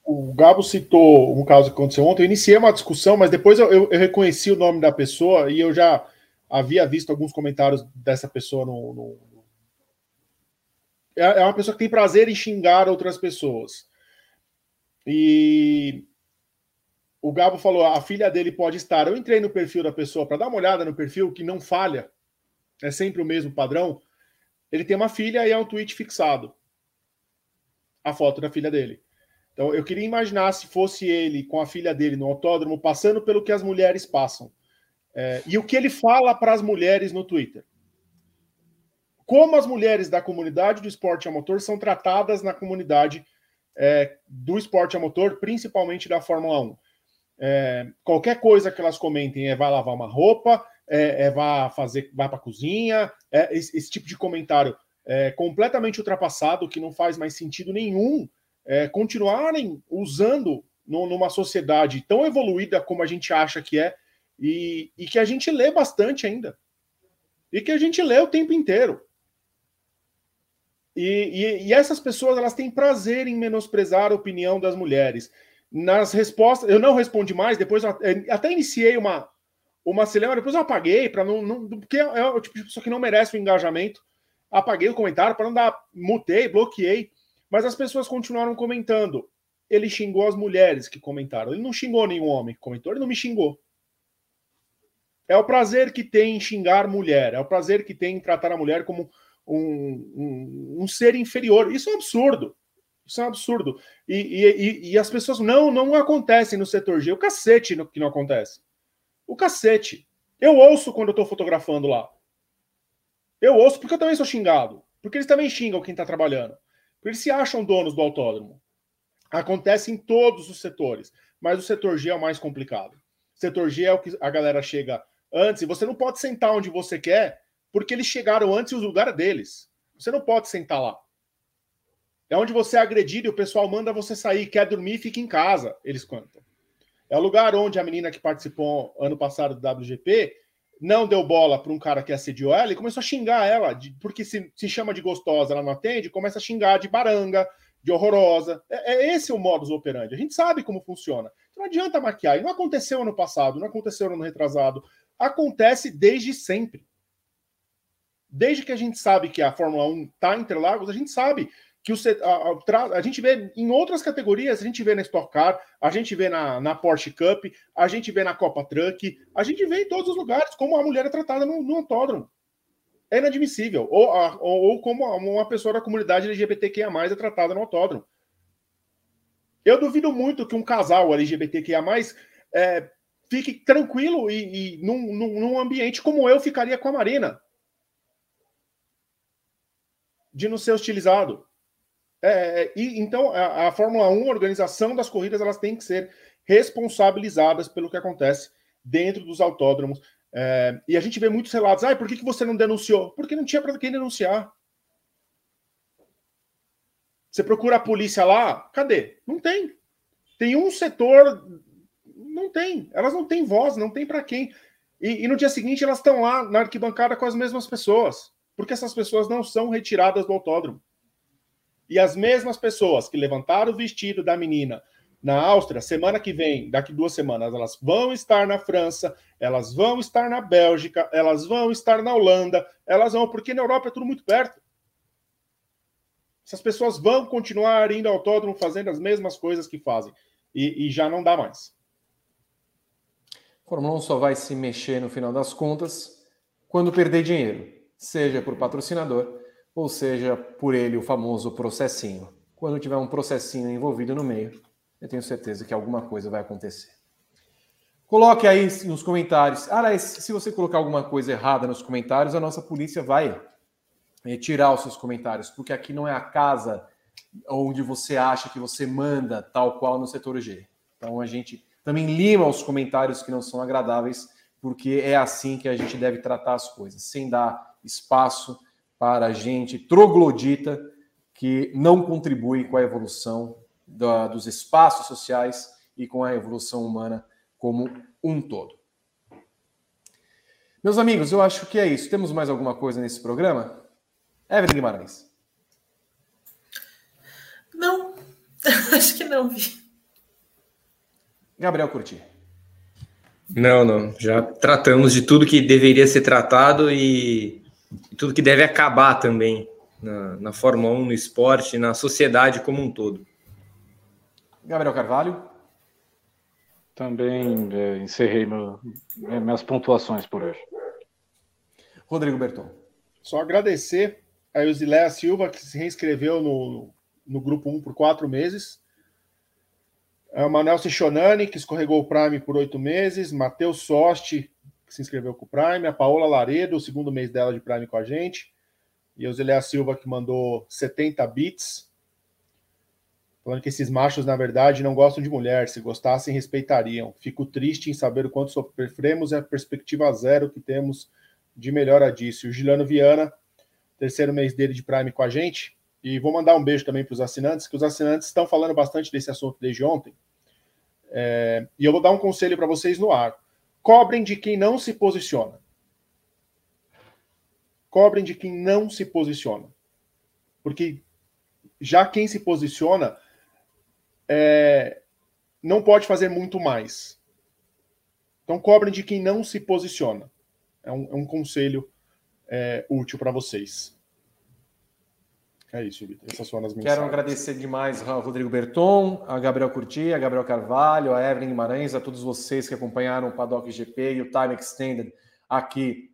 O Gabo citou um caso que aconteceu ontem. Eu iniciei uma discussão, mas depois eu, eu, eu reconheci o nome da pessoa e eu já havia visto alguns comentários dessa pessoa no, no, é, é uma pessoa que tem prazer em xingar outras pessoas. E o Gabo falou: a filha dele pode estar. Eu entrei no perfil da pessoa para dar uma olhada no perfil, que não falha, é sempre o mesmo padrão. Ele tem uma filha e é um tweet fixado. A foto da filha dele. Então eu queria imaginar se fosse ele com a filha dele no autódromo, passando pelo que as mulheres passam. É, e o que ele fala para as mulheres no Twitter como as mulheres da comunidade do esporte a motor são tratadas na comunidade é, do esporte a motor, principalmente da Fórmula 1. É, qualquer coisa que elas comentem é vai lavar uma roupa, é, é vai fazer, vai para a cozinha, é, esse, esse, tipo de comentário é completamente ultrapassado, que não faz mais sentido nenhum é, continuarem usando no, numa sociedade tão evoluída como a gente acha que é, e, e que a gente lê bastante ainda. E que a gente lê o tempo inteiro. E, e, e, essas pessoas elas têm prazer em menosprezar a opinião das mulheres. Nas respostas, eu não respondi mais, depois eu até iniciei uma, uma cilema, depois eu apaguei, para não, não. Porque é o tipo de pessoa que não merece o engajamento. Apaguei o comentário para não dar. Mutei, bloqueei. Mas as pessoas continuaram comentando. Ele xingou as mulheres que comentaram. Ele não xingou nenhum homem que comentou, ele não me xingou. É o prazer que tem em xingar mulher, é o prazer que tem em tratar a mulher como um, um, um, ser inferior. Isso é um absurdo. Isso é um absurdo. E, e, e, as pessoas não, não acontecem no setor G. O cacete que não acontece. O cacete. Eu ouço quando eu estou fotografando lá. Eu ouço porque eu também sou xingado. Porque eles também xingam quem está trabalhando. Porque eles se acham donos do autódromo. Acontece em todos os setores. Mas o setor G é o mais complicado. O setor G é o que a galera chega antes e você não pode sentar onde você quer porque eles chegaram antes e o lugar é deles. Você não pode sentar lá. É onde você é agredido e o pessoal manda você sair, quer dormir, fica em casa, eles contam. É o lugar onde a menina que participou ano passado do WGP não deu bola para um cara que assediou ela e começou a xingar ela, de, porque se, se chama de gostosa, ela não atende, começa a xingar de baranga, de horrorosa. É, é esse o modus operandi. A gente sabe como funciona. Então não adianta maquiar. E não aconteceu ano passado, não aconteceu ano retrasado. Acontece desde sempre desde que a gente sabe que a Fórmula 1 está entre lagos, a gente sabe que o, a, a, a, gente vê em outras categorias, a gente vê na Stock Car, a gente vê na, na Porsche Cup, a gente vê na Copa Truck, a gente vê em todos os lugares como a mulher é tratada no, no autódromo. É inadmissível. Ou, a, ou, ou, como uma pessoa da comunidade LGBTQIA é tratada no autódromo. Eu duvido muito que um casal LGBTQIA é, fique tranquilo e, e num, num, num ambiente como eu ficaria com a Marina de não ser hostilizado. É, é e, então, a, a, Fórmula 1, a organização das corridas, elas têm que ser responsabilizadas pelo que acontece dentro dos autódromos. É, e a gente vê muitos relatos. Ah, por que, que você não denunciou? Porque não tinha para quem denunciar. Você procura a polícia lá, cadê? Não tem. Tem um setor, não tem. Elas não têm voz, não tem para quem. E, e, no dia seguinte elas estão lá na arquibancada com as mesmas pessoas, porque essas pessoas não são retiradas do autódromo. E as mesmas pessoas que levantaram o vestido da menina na Áustria, semana que vem, daqui duas semanas, elas vão estar na França, elas vão estar na Bélgica, elas vão estar na Holanda, elas vão, porque na Europa é tudo muito perto. Essas pessoas vão continuar indo ao autódromo fazendo as mesmas coisas que fazem. E, e já não dá mais. Fórmula 1 só vai se mexer no final das contas quando perder dinheiro, seja por patrocinador ou seja por ele o famoso processinho. Quando tiver um processinho envolvido no meio, eu tenho certeza que alguma coisa vai acontecer. Coloque aí nos comentários. Ah, se você colocar alguma coisa errada nos comentários, a nossa polícia vai tirar os seus comentários, porque aqui não é a casa onde você acha que você manda, tal qual no setor G. Então a gente também lima os comentários que não são agradáveis, porque é assim que a gente deve tratar as coisas, sem dar espaço para a gente troglodita que não contribui com a evolução da, dos espaços sociais e com a evolução humana como um todo. Meus amigos, eu acho que é isso. Temos mais alguma coisa nesse programa? Evelyn Guimarães. Não, (laughs) acho que não, vi. Gabriel Curti. Não, não. Já tratamos de tudo que deveria ser tratado e, e tudo que deve acabar também na, na Fórmula 1, no esporte, na sociedade como um todo. Gabriel Carvalho. Também é, encerrei meu, minhas pontuações por hoje. Rodrigo Berton. Só agradecer a Eusiléa Silva, que se reinscreveu no, no grupo 1 por quatro meses. É o Manel Cichonani, que escorregou o Prime por oito meses. Matheus Sosti, que se inscreveu com o Prime. A Paola Laredo, o segundo mês dela de Prime com a gente. E a Eusiléa Silva, que mandou 70 bits. Falando que esses machos, na verdade, não gostam de mulher. Se gostassem, respeitariam. Fico triste em saber o quanto sofremos e a perspectiva zero que temos de melhora disso. O Gilano Viana terceiro mês dele de Prime com a gente. E vou mandar um beijo também para os assinantes, que os assinantes estão falando bastante desse assunto desde ontem. É, e eu vou dar um conselho para vocês no ar. Cobrem de quem não se posiciona. Cobrem de quem não se posiciona. Porque já quem se posiciona é, não pode fazer muito mais. Então, cobrem de quem não se posiciona. É um, é um conselho é, útil para vocês. É isso, Vitor. Essas foram as mensagens. Quero agradecer demais ao Rodrigo Berton, a Gabriel Curti, a Gabriel Carvalho, a Evelyn Guimarães, a todos vocês que acompanharam o Paddock GP e o Time Extended aqui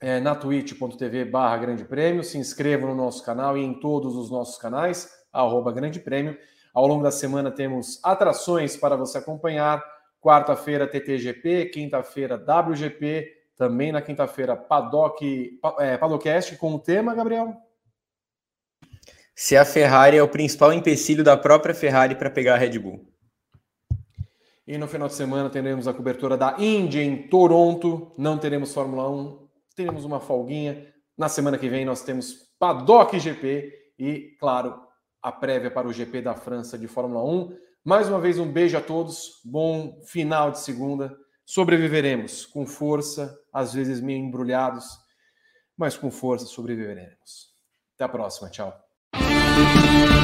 é, na twitch.tv barra Grande Prêmio. Se inscrevam no nosso canal e em todos os nossos canais, arroba Grande Prêmio. Ao longo da semana temos atrações para você acompanhar. Quarta-feira, TTGP, quinta-feira, WGP, também na quinta-feira, Paddock, é, Paddockcast com o tema, Gabriel? Se a Ferrari é o principal empecilho da própria Ferrari para pegar a Red Bull. E no final de semana teremos a cobertura da Indy em Toronto. Não teremos Fórmula 1, teremos uma folguinha. Na semana que vem nós temos Paddock GP e, claro, a prévia para o GP da França de Fórmula 1. Mais uma vez, um beijo a todos. Bom final de segunda. Sobreviveremos com força, às vezes meio embrulhados, mas com força sobreviveremos. Até a próxima. Tchau. Thank you.